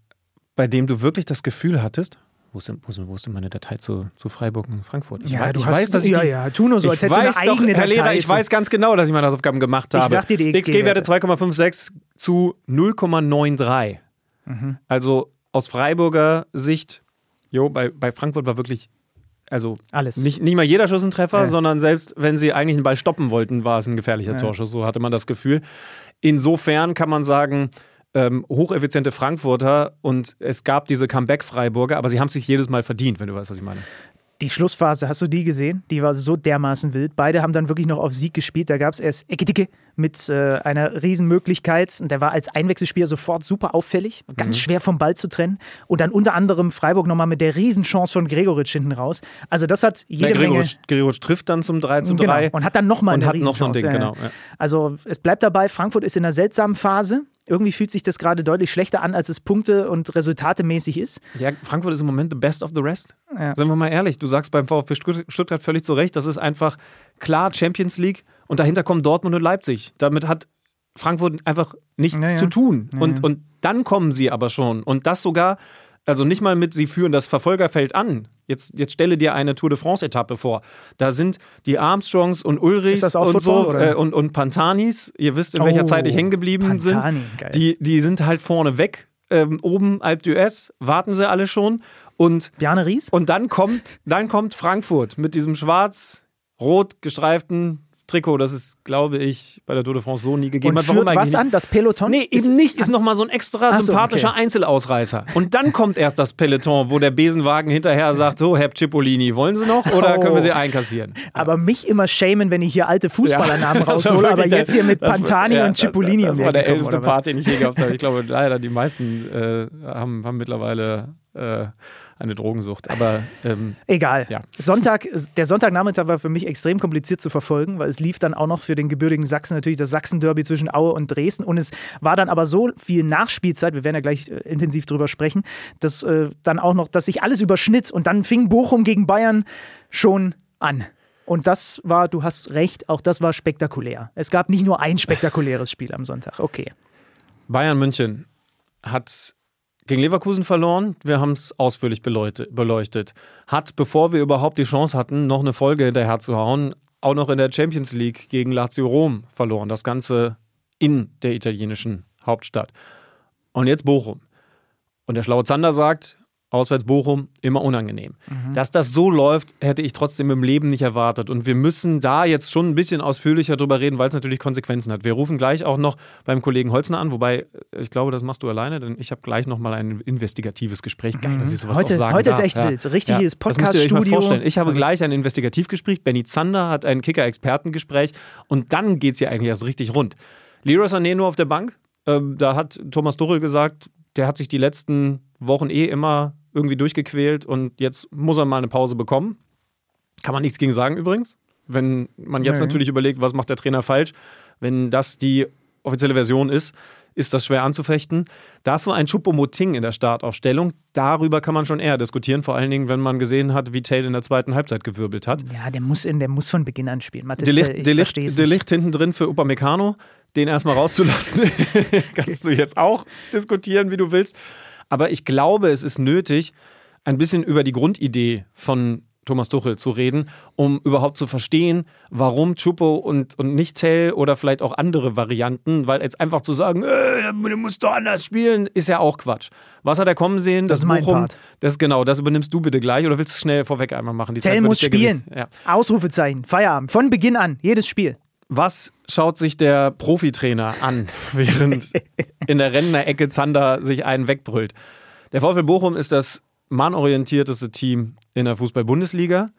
bei dem du wirklich das Gefühl hattest, wo ist denn, wo ist denn, meine Datei zu, zu Freiburg und Frankfurt? Ich, weiß, ich weiß, dass ich ja, die, ja, tu nur so, als ich hättest du eine doch, eigene Herr Lehrer, Datei ich weiß ganz genau, dass ich meine Hausaufgaben gemacht Ich habe. sag dir die XG-Werte XG-Werte. 2,56 zu 0,93. Mhm. Also aus Freiburger Sicht, jo, bei, bei Frankfurt war wirklich, also Alles. nicht, nicht mal jeder Schuss ein Treffer, Ja. sondern selbst wenn sie eigentlich einen Ball stoppen wollten, war es ein gefährlicher Torschuss. So hatte man das Gefühl. Insofern kann man sagen, ähm, hocheffiziente Frankfurter und es gab diese Comeback-Freiburger, aber sie haben sich jedes Mal verdient, wenn du weißt, was ich meine. Die Schlussphase, hast du die gesehen? Die war so dermaßen wild. Beide haben dann wirklich noch auf Sieg gespielt. Da gab es erst Eckidicke mit äh, einer Riesenmöglichkeit. Und der war als Einwechselspieler sofort super auffällig, ganz schwer vom Ball zu trennen. Und dann unter anderem Freiburg nochmal mit der Riesenchance von Gregoritsch hinten raus. Also das hat Ja, jede Menge... Gregoritsch, Gregoritsch trifft dann zum 3 zu 3. Genau. Und hat dann nochmal eine hat noch so ein. Ding, Ja, ja. genau, ja. Also es bleibt dabei, Frankfurt ist in einer seltsamen Phase. Irgendwie fühlt sich das gerade deutlich schlechter an, als es punkte- und resultatemäßig ist. Ja, Frankfurt ist im Moment the best of the rest. Ja. Seien wir mal ehrlich, du sagst beim VfB Stutt- Stuttgart völlig zu Recht, das ist einfach klar Champions League und dahinter kommen Dortmund und Leipzig. Damit hat Frankfurt einfach nichts Ja, ja. zu tun. Und, und dann kommen sie aber schon. Und das sogar, also nicht mal mit, sie führen das Verfolgerfeld an. Jetzt, jetzt stelle dir eine Tour de France-Etappe vor. Da sind die Armstrongs und Ulrichs und Football, so äh, und, und Pantanis. Ihr wisst, in welcher Oh, Zeit ich hängen geblieben sind. geil. Die, die sind halt vorne weg. Ähm, oben Alp d'Huez, warten sie alle schon. Und Bjarne Ries? und dann kommt, dann kommt Frankfurt mit diesem schwarz-rot gestreiften Trikot, das es, glaube ich, bei der Tour de France so nie gegeben Und hat. Warum führt was an? Das Peloton? Nee, eben nicht. Ist nochmal so ein extra so, sympathischer okay. Einzelausreißer. Und dann kommt erst das Peloton, wo der Besenwagen hinterher sagt: So, Herr Cipollini, wollen Sie noch oder Oh. können wir Sie einkassieren? Aber mich immer schämen, wenn ich hier alte Fußballernamen Ja, das war raushole, aber wirklich jetzt der- hier mit das war- Pantani ja, und Cipollini Das, das um war der älteste? Part, den ich je gehabt habe. Ich glaube, leider die meisten äh, haben, haben mittlerweile äh, eine Drogensucht. Aber ähm, Egal. Ja. Sonntag, der Sonntagnachmittag war für mich extrem kompliziert zu verfolgen, weil es lief dann auch noch für den gebürtigen Sachsen natürlich das Sachsen-Derby zwischen Aue und Dresden und es war dann aber so viel Nachspielzeit, wir werden ja gleich äh, intensiv drüber sprechen, dass äh, dann auch noch, dass sich alles überschnitt und dann fing Bochum gegen Bayern schon an. Und das war, du hast recht, auch das war spektakulär. Es gab nicht nur ein spektakuläres Spiel am Sonntag. Okay. Bayern München hat gegen Leverkusen verloren. Wir haben es ausführlich beleuchtet. Hat, bevor wir überhaupt die Chance hatten, noch eine Folge hinterher zu hauen, auch noch in der Champions League gegen Lazio Rom verloren. Das Ganze in der italienischen Hauptstadt. Und jetzt Bochum. Und der schlaue Zander sagt, auswärts Bochum, immer unangenehm. Dass das so läuft, hätte ich trotzdem im Leben nicht erwartet. Und wir müssen da jetzt schon ein bisschen ausführlicher drüber reden, weil es natürlich Konsequenzen hat. Wir rufen gleich auch noch beim Kollegen Holzner an, wobei äh, ich glaube, das machst du alleine, denn ich habe gleich noch mal ein investigatives Gespräch. Geil, dass ich sowas Heute- auch sagen heute ist darf. echt wild. Richtiges mal Podcast-Studio. vorstellen. Ich habe gleich ein Investigativgespräch. Benny Zander hat ein Kicker-Expertengespräch und dann geht es ja eigentlich erst richtig rund. Leroy Sané nur auf der Bank. Ähm, da hat Thomas Tuchel gesagt, der hat sich die letzten Wochen eh immer irgendwie durchgequält und jetzt muss er mal eine Pause bekommen. Kann man nichts gegen sagen übrigens. Wenn man jetzt Nee. natürlich überlegt, was macht der Trainer falsch, wenn das die offizielle Version ist, ist das schwer anzufechten. Dafür ein Choupo-Moting in der Startaufstellung, darüber kann man schon eher diskutieren, vor allen Dingen, wenn man gesehen hat, wie Taylor in der zweiten Halbzeit gewirbelt hat. Ja, der muss, in, der muss von Beginn an spielen. Mathis, De ich Licht, De verstehe es Licht, De nicht. Licht hinten drin für Upamecano, den erstmal rauszulassen, kannst du jetzt auch diskutieren, wie du willst. Aber ich glaube, es ist nötig, ein bisschen über die Grundidee von Thomas Tuchel zu reden, um überhaupt zu verstehen, warum Chupo und, und nicht Tell oder vielleicht auch andere Varianten, weil jetzt einfach zu sagen, äh, du musst doch anders spielen, ist ja auch Quatsch. Was hat er kommen sehen? Das ist mein Part. Das genau, das übernimmst du bitte gleich oder willst du es schnell vorweg einmal machen? Die Tell muss spielen. Ja. Ausrufezeichen, Feierabend. Von Beginn an, jedes Spiel. Was schaut sich der Profitrainer an, während in der Rentner-Ecke Zander sich einen wegbrüllt? Der VfL Bochum ist das mannorientierteste Team in der Fußball-Bundesliga.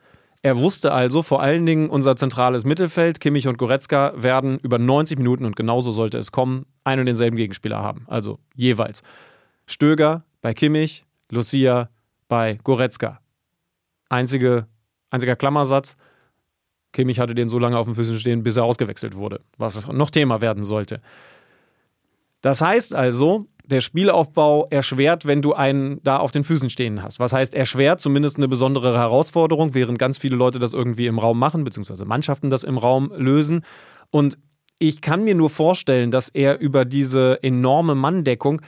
Er wusste also, vor allen Dingen unser zentrales Mittelfeld, Kimmich und Goretzka, werden über 90 Minuten und genauso sollte es kommen, einen und denselben Gegenspieler haben. Also jeweils. Stöger bei Kimmich, Lucia bei Goretzka. Einzige, einziger Klammersatz. Kimmich hatte den so lange auf den Füßen stehen, bis er ausgewechselt wurde, was noch Thema werden sollte. Das heißt also, der Spielaufbau erschwert, wenn du einen da auf den Füßen stehen hast. Was heißt erschwert? Zumindest eine besondere Herausforderung, während ganz viele Leute das irgendwie im Raum machen, beziehungsweise Mannschaften das im Raum lösen. Und ich kann mir nur vorstellen, dass er über diese enorme Manndeckung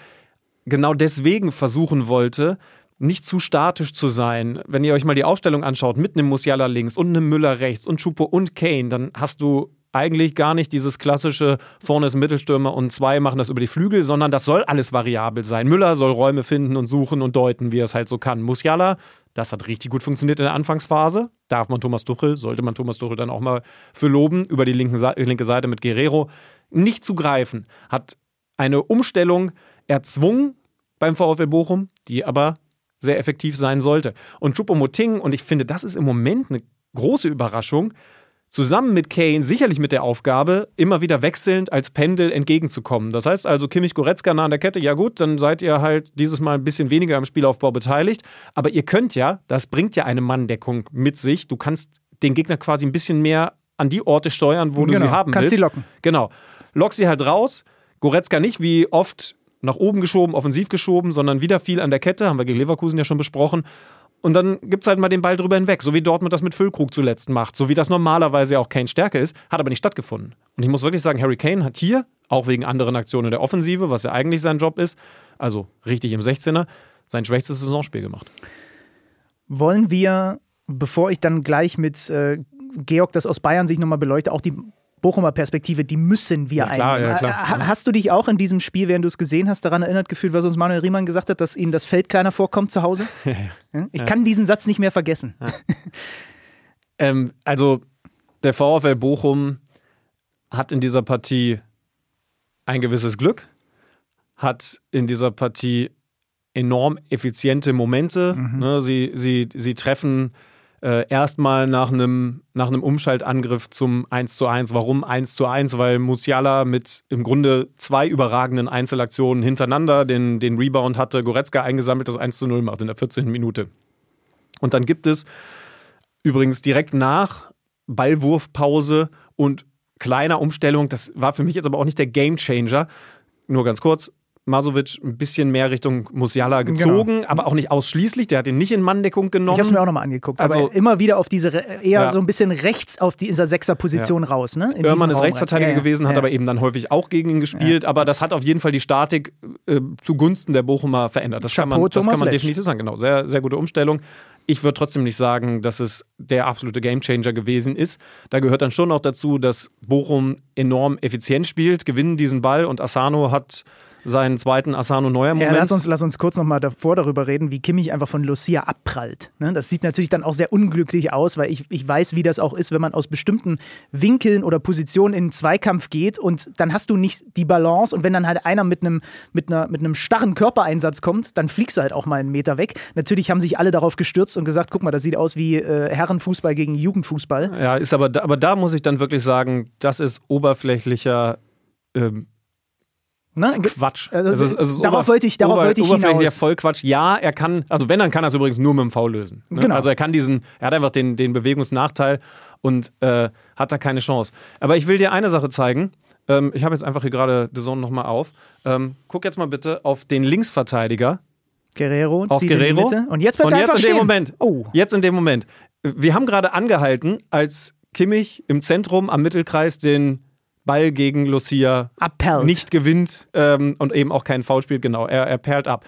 genau deswegen versuchen wollte, nicht zu statisch zu sein. Wenn ihr euch mal die Aufstellung anschaut, mit einem Musiala links und einem Müller rechts und Schupo und Kane, dann hast du eigentlich gar nicht dieses klassische, vorne ist Mittelstürmer und zwei machen das über die Flügel, sondern das soll alles variabel sein. Müller soll Räume finden und suchen und deuten, wie er es halt so kann. Musiala, das hat richtig gut funktioniert in der Anfangsphase. Darf man Thomas Tuchel, sollte man Thomas Tuchel dann auch mal für loben, über die linke Seite mit Guerrero. Nicht zu greifen. Hat eine Umstellung erzwungen beim VfL Bochum, die aber sehr effektiv sein sollte. Und Choupo-Moting, und ich finde, das ist im Moment eine große Überraschung, zusammen mit Kane sicherlich mit der Aufgabe, immer wieder wechselnd als Pendel entgegenzukommen. Das heißt also, Kimmich Goretzka nah an der Kette, ja gut, dann seid ihr halt dieses Mal ein bisschen weniger am Spielaufbau beteiligt. Aber ihr könnt ja, das bringt ja eine Manndeckung mit sich. Du kannst den Gegner quasi ein bisschen mehr an die Orte steuern, wo genau, du sie haben kannst willst. sie locken. Genau. Lock sie halt raus. Goretzka nicht wie oft nach oben geschoben, offensiv geschoben, sondern wieder viel an der Kette, haben wir gegen Leverkusen ja schon besprochen. Und dann gibt es halt mal den Ball drüber hinweg, so wie Dortmund das mit Füllkrug zuletzt macht, so wie das normalerweise auch Kane Stärke ist, hat aber nicht stattgefunden. Und ich muss wirklich sagen, Harry Kane hat hier, auch wegen anderen Aktionen der Offensive, was ja eigentlich sein Job ist, also richtig im 16er, sein schwächstes Saisonspiel gemacht. Wollen wir, bevor ich dann gleich mit äh, Georg das aus Bayern sich nochmal beleuchte, auch die Bochumer Perspektive, die müssen wir Ja, klar, einnehmen. ja, klar. Ha- Hast du dich auch in diesem Spiel, während du es gesehen hast, daran erinnert gefühlt, was uns Manuel Riemann gesagt hat, dass ihnen das Feld kleiner vorkommt zu Hause? Ja? Ich kann diesen Satz nicht mehr vergessen. Ähm, also, der VfL Bochum hat in dieser Partie ein gewisses Glück, hat in dieser Partie enorm effiziente Momente. Ne, sie, sie, sie treffen äh, erstmal nach einem nach Umschaltangriff zum 1 zu 1. Warum 1 zu 1? Weil Musiala mit im Grunde zwei überragenden Einzelaktionen hintereinander den, den Rebound hatte, Goretzka eingesammelt, das 1 zu 0 macht in der 14. Minute. Und dann gibt es übrigens direkt nach Ballwurfpause und kleiner Umstellung, das war für mich jetzt aber auch nicht der Gamechanger. Nur ganz kurz, Masovic ein bisschen mehr Richtung Musiala gezogen, aber auch nicht ausschließlich. Der hat ihn nicht in Manndeckung genommen. Ich habe es mir auch nochmal angeguckt, Also- aber immer wieder auf diese, eher Ja. so ein bisschen rechts auf dieser Sechserposition raus. Ne? In ist Raum Rechtsverteidiger. Ja, ja, gewesen, hat ja. aber eben dann häufig auch gegen ihn gespielt. Aber das hat auf jeden Fall die Statik äh, zugunsten der Bochumer verändert. Das kann man, Chapeau, das Thomas kann man Letsch. definitiv sagen. Genau, sehr, sehr gute Umstellung. Ich würde trotzdem nicht sagen, dass es der absolute Gamechanger gewesen ist. Da gehört dann schon auch dazu, dass Bochum enorm effizient spielt, gewinnen diesen Ball und Asano hat seinen zweiten Asano-Neuer-Moment. Ja, lass uns, lass uns kurz nochmal davor darüber reden, wie Kimmich einfach von Lucia abprallt. Ne? Das sieht natürlich dann auch sehr unglücklich aus, weil ich, ich weiß, wie das auch ist, wenn man aus bestimmten Winkeln oder Positionen in einen Zweikampf geht und dann hast du nicht die Balance und wenn dann halt einer mit einem, mit einer, mit einem starren Körpereinsatz kommt, dann fliegst du halt auch mal einen Meter weg. Natürlich haben sich alle darauf gestürzt und gesagt, guck mal, das sieht aus wie äh, Herrenfußball gegen Jugendfußball. Ja, ist aber, da- aber da muss ich dann wirklich sagen, das ist oberflächlicher ähm, Ne? Quatsch. Also, Es ist- es ist darauf ober- wollte ich, darauf ober- wollte ich hinaus. Vollquatsch. Ja, er kann, also wenn, dann kann er es übrigens nur mit dem Foul lösen. Ne? Genau. Also er kann diesen, er hat einfach den, den Bewegungsnachteil und äh, hat da keine Chance. Aber ich will dir eine Sache zeigen. Ähm, ich habe jetzt einfach hier gerade The Zone nochmal auf. Ähm, guck jetzt mal bitte auf den Linksverteidiger. Guerrero Auf die Guerrero. Und jetzt bleibt Und jetzt in dem stehen. Moment. Oh. Jetzt in dem Moment. Wir haben gerade angehalten, als Kimmich im Zentrum am Mittelkreis den Ball gegen Lucia Abperlt. nicht gewinnt ähm, und eben auch keinen Foul spielt. Genau, er, er perlt ab.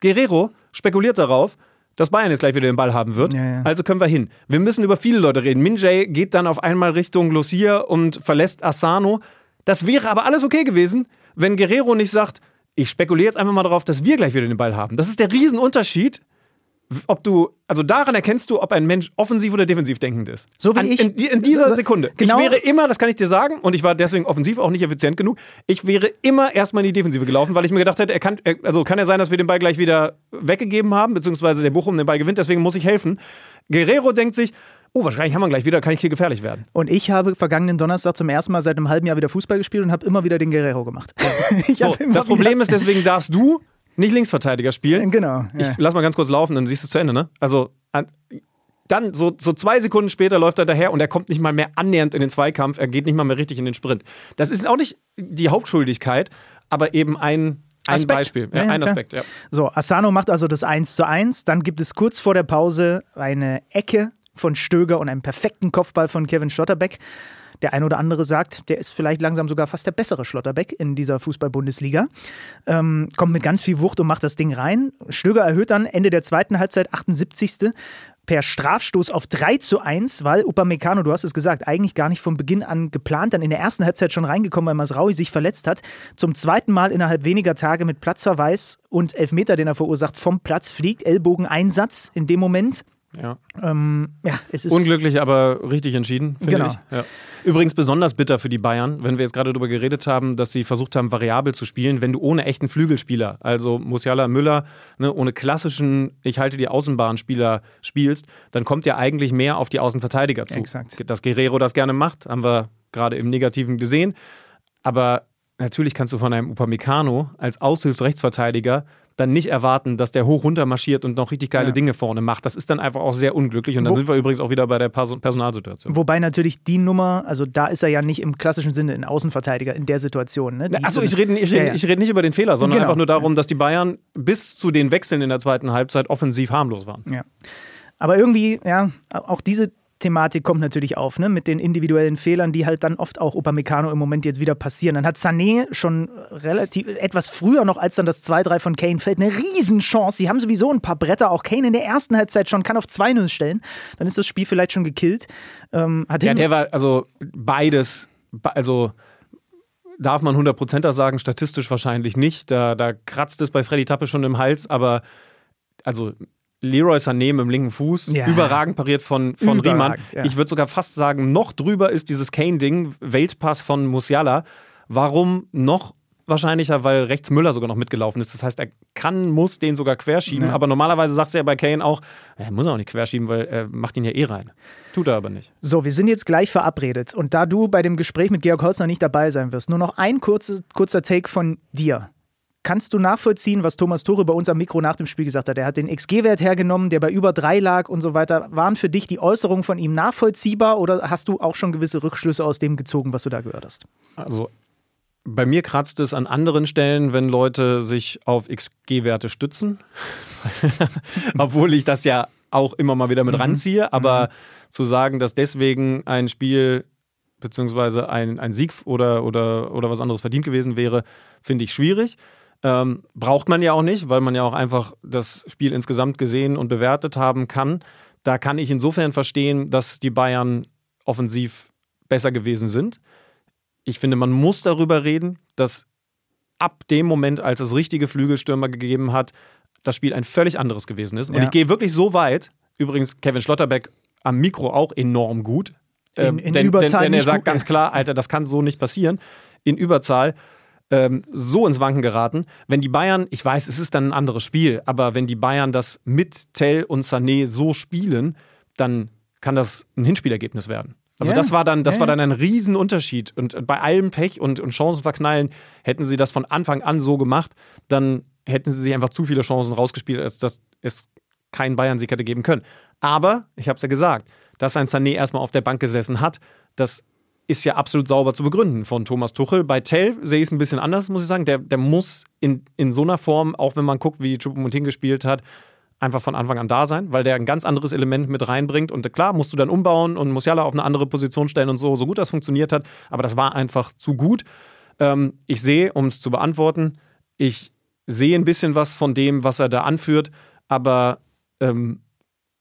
Guerrero spekuliert darauf, dass Bayern jetzt gleich wieder den Ball haben wird. Ja, ja. Also können wir hin. Wir müssen über viele Leute reden. Minjay geht dann auf einmal Richtung Lucia und verlässt Asano. Das wäre aber alles okay gewesen, wenn Guerrero nicht sagt, ich spekuliere jetzt einfach mal darauf, dass wir gleich wieder den Ball haben. Das ist der Riesenunterschied, ob du, also daran erkennst du, ob ein Mensch offensiv oder defensiv denkend ist. So wie An, ich. In, in dieser So- Sekunde. genau- Ich wäre immer, das kann ich dir sagen, und ich war deswegen offensiv auch nicht effizient genug, ich wäre immer erstmal in die Defensive gelaufen, weil ich mir gedacht hätte, er kann, also kann ja sein, dass wir den Ball gleich wieder weggegeben haben, beziehungsweise der Bochum den Ball gewinnt, deswegen muss ich helfen. Guerrero denkt sich, oh, wahrscheinlich haben wir gleich wieder, kann ich hier gefährlich werden. Und ich habe vergangenen Donnerstag zum ersten Mal seit einem halben Jahr wieder Fußball gespielt und habe immer wieder den Guerrero gemacht. so, das Problem ist, deswegen darfst du nicht Linksverteidiger spielen. Genau. Ja. Ich lass mal ganz kurz laufen, dann siehst du es zu Ende, ne? Also dann so, so zwei Sekunden später läuft er daher und er kommt nicht mal mehr annähernd in den Zweikampf, er geht nicht mal mehr richtig in den Sprint. Das ist auch nicht die Hauptschuldigkeit, aber eben ein, ein Aspekt. Beispiel, ja, Ja, ein. Aspekt. Ja. So, Asano macht also das 1 zu 1. Dann gibt es kurz vor der Pause eine Ecke von Stöger und einen perfekten Kopfball von Kevin Schlotterbeck. Der ein oder andere sagt, der ist vielleicht langsam sogar fast der bessere Schlotterbeck in dieser Fußball-Bundesliga. Ähm, kommt mit ganz viel Wucht und macht das Ding rein. Stöger erhöht dann Ende der zweiten Halbzeit, 78. per Strafstoß auf 3 zu 1, weil Upamecano, du hast es gesagt, eigentlich gar nicht von Beginn an geplant, dann in der ersten Halbzeit schon reingekommen, weil Masraui sich verletzt hat. Zum zweiten Mal innerhalb weniger Tage mit Platzverweis und Elfmeter, den er verursacht, vom Platz fliegt. Ellbogeneinsatz in dem Moment. Ja. Ähm, ja, es ist. Unglücklich, aber richtig entschieden, finde Genau. ich. Ja. Übrigens besonders bitter für die Bayern, wenn wir jetzt gerade darüber geredet haben, dass sie versucht haben, variabel zu spielen, wenn du ohne echten Flügelspieler, also Musiala, Müller, ne, ohne klassischen, ich halte die Außenbahnspieler spielst, dann kommt ja eigentlich mehr auf die Außenverteidiger zu. Exakt. Dass Guerrero das gerne macht, haben wir gerade im Negativen gesehen. Aber natürlich kannst du von einem Upamecano als Aushilfsrechtsverteidiger dann nicht erwarten, dass der hoch runter marschiert und noch richtig geile Ja. Dinge vorne macht. Das ist dann einfach auch sehr unglücklich. Und dann Wo- sind wir übrigens auch wieder bei der Perso Personalsituation. Wobei natürlich die Nummer, also da ist er ja nicht im klassischen Sinne ein Außenverteidiger in der Situation. Ne? Achso, so- ich rede ich Ja, rede- ja. ich rede nicht über den Fehler, sondern Genau. einfach nur darum, dass die Bayern bis zu den Wechseln in der zweiten Halbzeit offensiv harmlos waren. Ja. Aber irgendwie, ja, auch diese Thematik kommt natürlich auf, ne? mit den individuellen Fehlern, die halt dann oft auch Upamecano im Moment jetzt wieder passieren. Dann hat Sané schon relativ, etwas früher noch, als dann das 2-3 von Kane fällt, eine Riesenchance. Sie haben sowieso ein paar Bretter, auch Kane in der ersten Halbzeit schon, kann auf 2-0 stellen. Dann ist das Spiel vielleicht schon gekillt. Ähm, Ja, der war also beides, be- also darf man 100%er sagen, statistisch wahrscheinlich nicht. Da, da kratzt es bei Freddy Tappe schon im Hals, aber also Leroy Sané mit dem linken Fuß, Ja. überragend pariert von, von Riemann. Ja. Ich würde sogar fast sagen, noch drüber ist dieses Kane-Ding, Weltpass von Musiala. Warum noch wahrscheinlicher? Weil rechts Müller sogar noch mitgelaufen ist. Das heißt, er kann, muss den sogar querschieben. Ja. Aber normalerweise sagst du ja bei Kane auch, er muss auch nicht querschieben, weil er macht ihn ja eh rein. Tut er aber nicht. So, wir sind jetzt gleich verabredet. Und da du bei dem Gespräch mit Georg Holzner nicht dabei sein wirst, nur noch ein kurze, kurzer Take von dir. Kannst du nachvollziehen, was Thomas Tuchel bei uns am Mikro nach dem Spiel gesagt hat? Er hat den XG-Wert hergenommen, der bei über drei lag und so weiter. Waren für dich die Äußerungen von ihm nachvollziehbar oder hast du auch schon gewisse Rückschlüsse aus dem gezogen, was du da gehört hast? Also bei mir kratzt es an anderen Stellen, wenn Leute sich auf XG-Werte stützen. Obwohl ich das ja auch immer mal wieder mit ranziehe. Aber zu sagen, dass deswegen ein Spiel beziehungsweise ein, ein Sieg oder, oder, oder was anderes verdient gewesen wäre, finde ich schwierig. Ähm, braucht man ja auch nicht, weil man ja auch einfach das Spiel insgesamt gesehen und bewertet haben kann. Da kann ich insofern verstehen, dass die Bayern offensiv besser gewesen sind. Ich finde, man muss darüber reden, dass ab dem Moment, als es richtige Flügelstürmer gegeben hat, das Spiel ein völlig anderes gewesen ist. Und Ja. ich gehe wirklich so weit, übrigens Kevin Schlotterbeck am Mikro auch enorm gut. Ähm, In- in denn, Überzahl denn, denn er sagt ganz klar, Alter, das kann so nicht passieren. In Überzahl ähm, so ins Wanken geraten. Wenn die Bayern, ich weiß, es ist dann ein anderes Spiel, aber wenn die Bayern das mit Tell und Sané so spielen, dann kann das ein Hinspielergebnis werden. Also Ja. das war dann, das Ja, war dann ein Riesenunterschied. Und bei allem Pech und, und Chancenverknallen hätten sie das von Anfang an so gemacht, dann hätten sie sich einfach zu viele Chancen rausgespielt, als dass es keinen Bayern-Sieg hätte geben können. Aber, ich habe es ja gesagt, dass ein Sané erstmal auf der Bank gesessen hat, das ist ja absolut sauber zu begründen von Thomas Tuchel. Bei Tell sehe ich es ein bisschen anders, muss ich sagen. Der, der muss in, in so einer Form, auch wenn man guckt, wie Choupo-Moting gespielt hat, einfach von Anfang an da sein, weil der ein ganz anderes Element mit reinbringt. Und klar, musst du dann umbauen und Musiala auf eine andere Position stellen und so, so gut das funktioniert hat. Aber das war einfach zu gut. Ähm, ich sehe, um es zu beantworten, ich sehe ein bisschen was von dem, was er da anführt, aber ähm,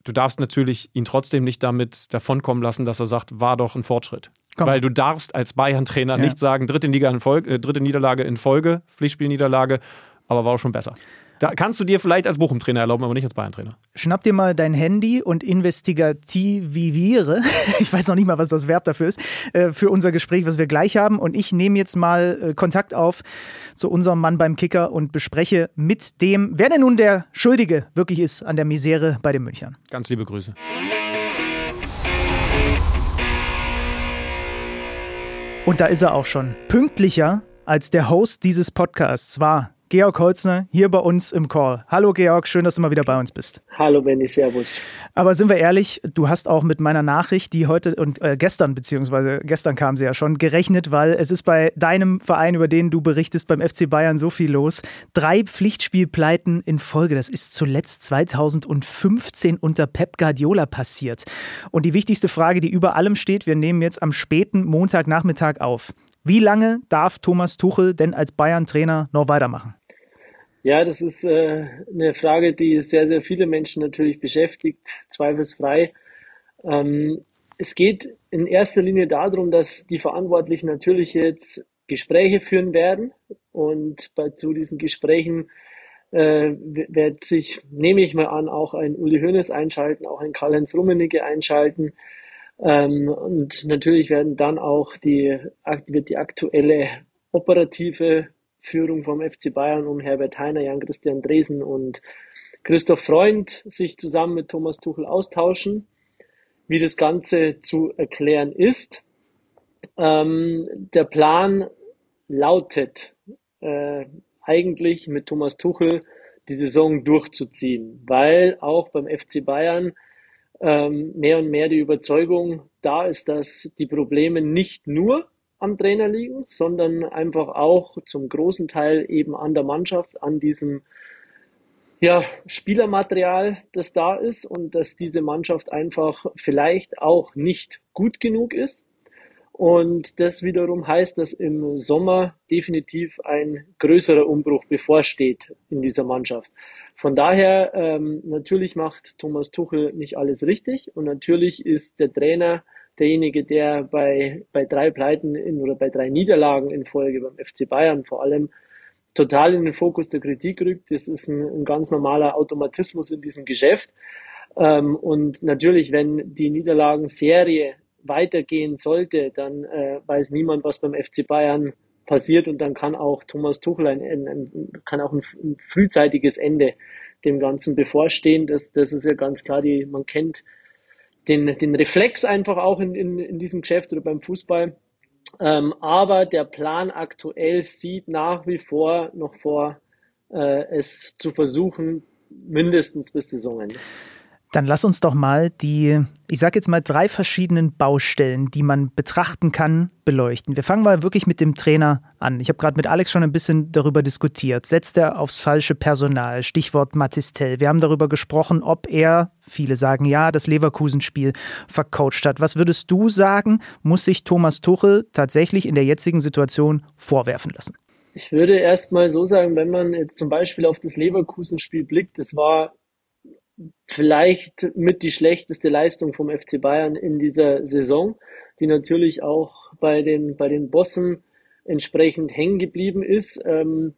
du darfst natürlich ihn trotzdem nicht damit davonkommen lassen, dass er sagt, war doch ein Fortschritt. Komm. Weil du darfst als Bayern-Trainer Ja. nicht sagen, dritte, Liga in Folge, äh, dritte Niederlage in Folge, Pflichtspielniederlage, aber war auch schon besser. Da kannst du dir vielleicht als Bochum-Trainer erlauben, aber nicht als Bayern-Trainer. Schnapp dir mal dein Handy und investigativiviere, ich weiß noch nicht mal, was das Verb dafür ist, äh, für unser Gespräch, was wir gleich haben. Und ich nehme jetzt mal äh, Kontakt auf zu unserem Mann beim Kicker und bespreche mit dem, wer denn nun der Schuldige wirklich ist an der Misere bei den Münchern. Ganz liebe Grüße. Und da ist er auch schon. Pünktlicher als der Host dieses Podcasts war Georg Holzner hier bei uns im Call. Hallo Georg, schön, dass du mal wieder bei uns bist. Hallo Benny, Servus. Aber sind wir ehrlich, du hast auch mit meiner Nachricht, die heute und äh, gestern, beziehungsweise gestern kam sie ja schon, gerechnet, weil es ist bei deinem Verein, über den du berichtest, beim FC Bayern so viel los. Drei Pflichtspielpleiten in Folge, das ist zuletzt 2015 unter Pep Guardiola passiert. Und die wichtigste Frage, die über allem steht, wir nehmen jetzt am späten Montagnachmittag auf. Wie lange darf Thomas Tuchel denn als Bayern-Trainer noch weitermachen? Ja, das ist äh, eine Frage, die sehr, sehr viele Menschen natürlich beschäftigt, zweifelsfrei. Ähm, es geht in erster Linie darum, dass die Verantwortlichen natürlich jetzt Gespräche führen werden und bei, zu diesen Gesprächen äh, wird sich, nehme ich mal an, auch ein Uli Hoeneß einschalten, auch ein Karl-Heinz Rummenigge einschalten. Ähm, und natürlich werden dann auch die, wird die aktuelle operative Führung vom FC Bayern um Herbert Heiner, Jan-Christian Dresen und Christoph Freund sich zusammen mit Thomas Tuchel austauschen, wie das Ganze zu erklären ist. Ähm, der Plan lautet äh, eigentlich mit Thomas Tuchel die Saison durchzuziehen, weil auch beim FC Bayern ähm, mehr und mehr die Überzeugung da ist, dass die Probleme nicht nur am Trainer liegen, sondern einfach auch zum großen Teil eben an der Mannschaft, an diesem ja, Spielermaterial, das da ist und dass diese Mannschaft einfach vielleicht auch nicht gut genug ist. Und das wiederum heißt, dass im Sommer definitiv ein größerer Umbruch bevorsteht in dieser Mannschaft. Von daher, ähm, natürlich macht Thomas Tuchel nicht alles richtig und natürlich ist der Trainer derjenige, der bei, bei drei Pleiten in, oder bei drei Niederlagen in Folge beim FC Bayern vor allem total in den Fokus der Kritik rückt. Das ist ein, ein ganz normaler Automatismus in diesem Geschäft. Ähm, und natürlich, wenn die Niederlagenserie weitergehen sollte, dann äh, weiß niemand, was beim FC Bayern passiert und dann kann auch Thomas Tuchel ein, ein, ein kann auch ein, ein, frühzeitiges Ende dem Ganzen bevorstehen. Das, das ist ja ganz klar, die, man kennt den, den Reflex einfach auch in, in, in diesem Geschäft oder beim Fußball. Ähm, aber der Plan aktuell sieht nach wie vor noch vor, äh, es zu versuchen, mindestens bis Saisonende. Dann lass uns doch mal die, ich sage jetzt mal drei verschiedenen Baustellen, die man betrachten kann, beleuchten. Wir fangen mal wirklich mit dem Trainer an. Ich habe gerade mit Alex schon ein bisschen darüber diskutiert. Setzt er aufs falsche Personal? Stichwort Matistel. Wir haben darüber gesprochen, ob er, viele sagen ja, das Leverkusen-Spiel vercoacht hat. Was würdest du sagen, muss sich Thomas Tuchel tatsächlich in der jetzigen Situation vorwerfen lassen? Ich würde erst mal so sagen, wenn man jetzt zum Beispiel auf das Leverkusen-Spiel blickt, das war vielleicht mit die schlechteste Leistung vom FC Bayern in dieser Saison, die natürlich auch bei den, bei den Bossen entsprechend hängen geblieben ist. Ähm,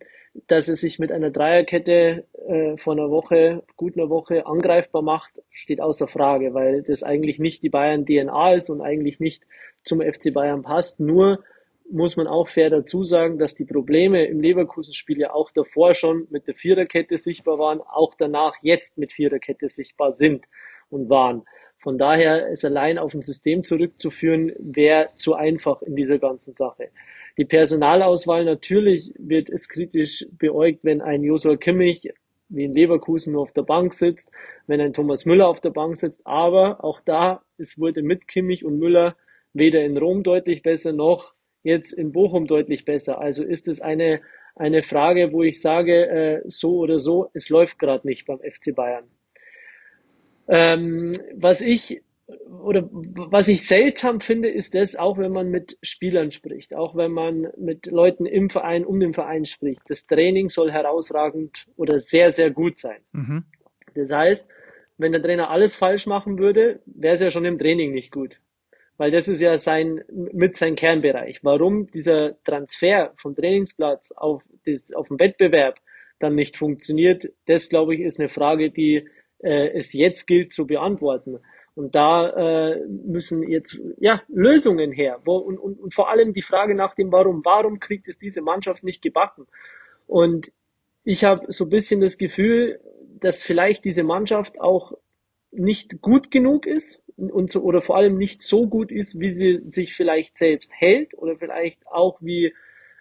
dass es sich mit einer Dreierkette äh, von einer Woche, gut einer Woche angreifbar macht, steht außer Frage, weil das eigentlich nicht die Bayern DNA ist und eigentlich nicht zum FC Bayern passt. Nur muss man auch fair dazu sagen, dass die Probleme im Leverkusen-Spiel ja auch davor schon mit der Viererkette sichtbar waren, auch danach jetzt mit Viererkette sichtbar sind und waren. Von daher ist allein auf ein System zurückzuführen, wäre zu einfach in dieser ganzen Sache. Die Personalauswahl natürlich wird es kritisch beäugt, wenn ein Josua Kimmich wie in Leverkusen nur auf der Bank sitzt, wenn ein Thomas Müller auf der Bank sitzt. Aber auch da, es wurde mit Kimmich und Müller weder in Rom deutlich besser noch jetzt in Bochum deutlich besser. Also ist es eine, eine Frage, wo ich sage, äh, so oder so, es läuft gerade nicht beim FC Bayern. Ähm, was ich oder was ich seltsam finde, ist das, auch wenn man mit Spielern spricht, auch wenn man mit Leuten im Verein, um den Verein spricht. Das Training soll herausragend oder sehr, sehr gut sein. Mhm. Das heißt, wenn der Trainer alles falsch machen würde, wäre es ja schon im Training nicht gut weil das ist ja sein, mit sein Kernbereich. Warum dieser Transfer vom Trainingsplatz auf, das, auf den Wettbewerb dann nicht funktioniert, das glaube ich ist eine Frage, die äh, es jetzt gilt zu beantworten. Und da äh, müssen jetzt ja Lösungen her. Wo, und, und, und vor allem die Frage nach dem Warum. Warum kriegt es diese Mannschaft nicht gebacken? Und ich habe so ein bisschen das Gefühl, dass vielleicht diese Mannschaft auch nicht gut genug ist und so, oder vor allem nicht so gut ist, wie sie sich vielleicht selbst hält oder vielleicht auch wie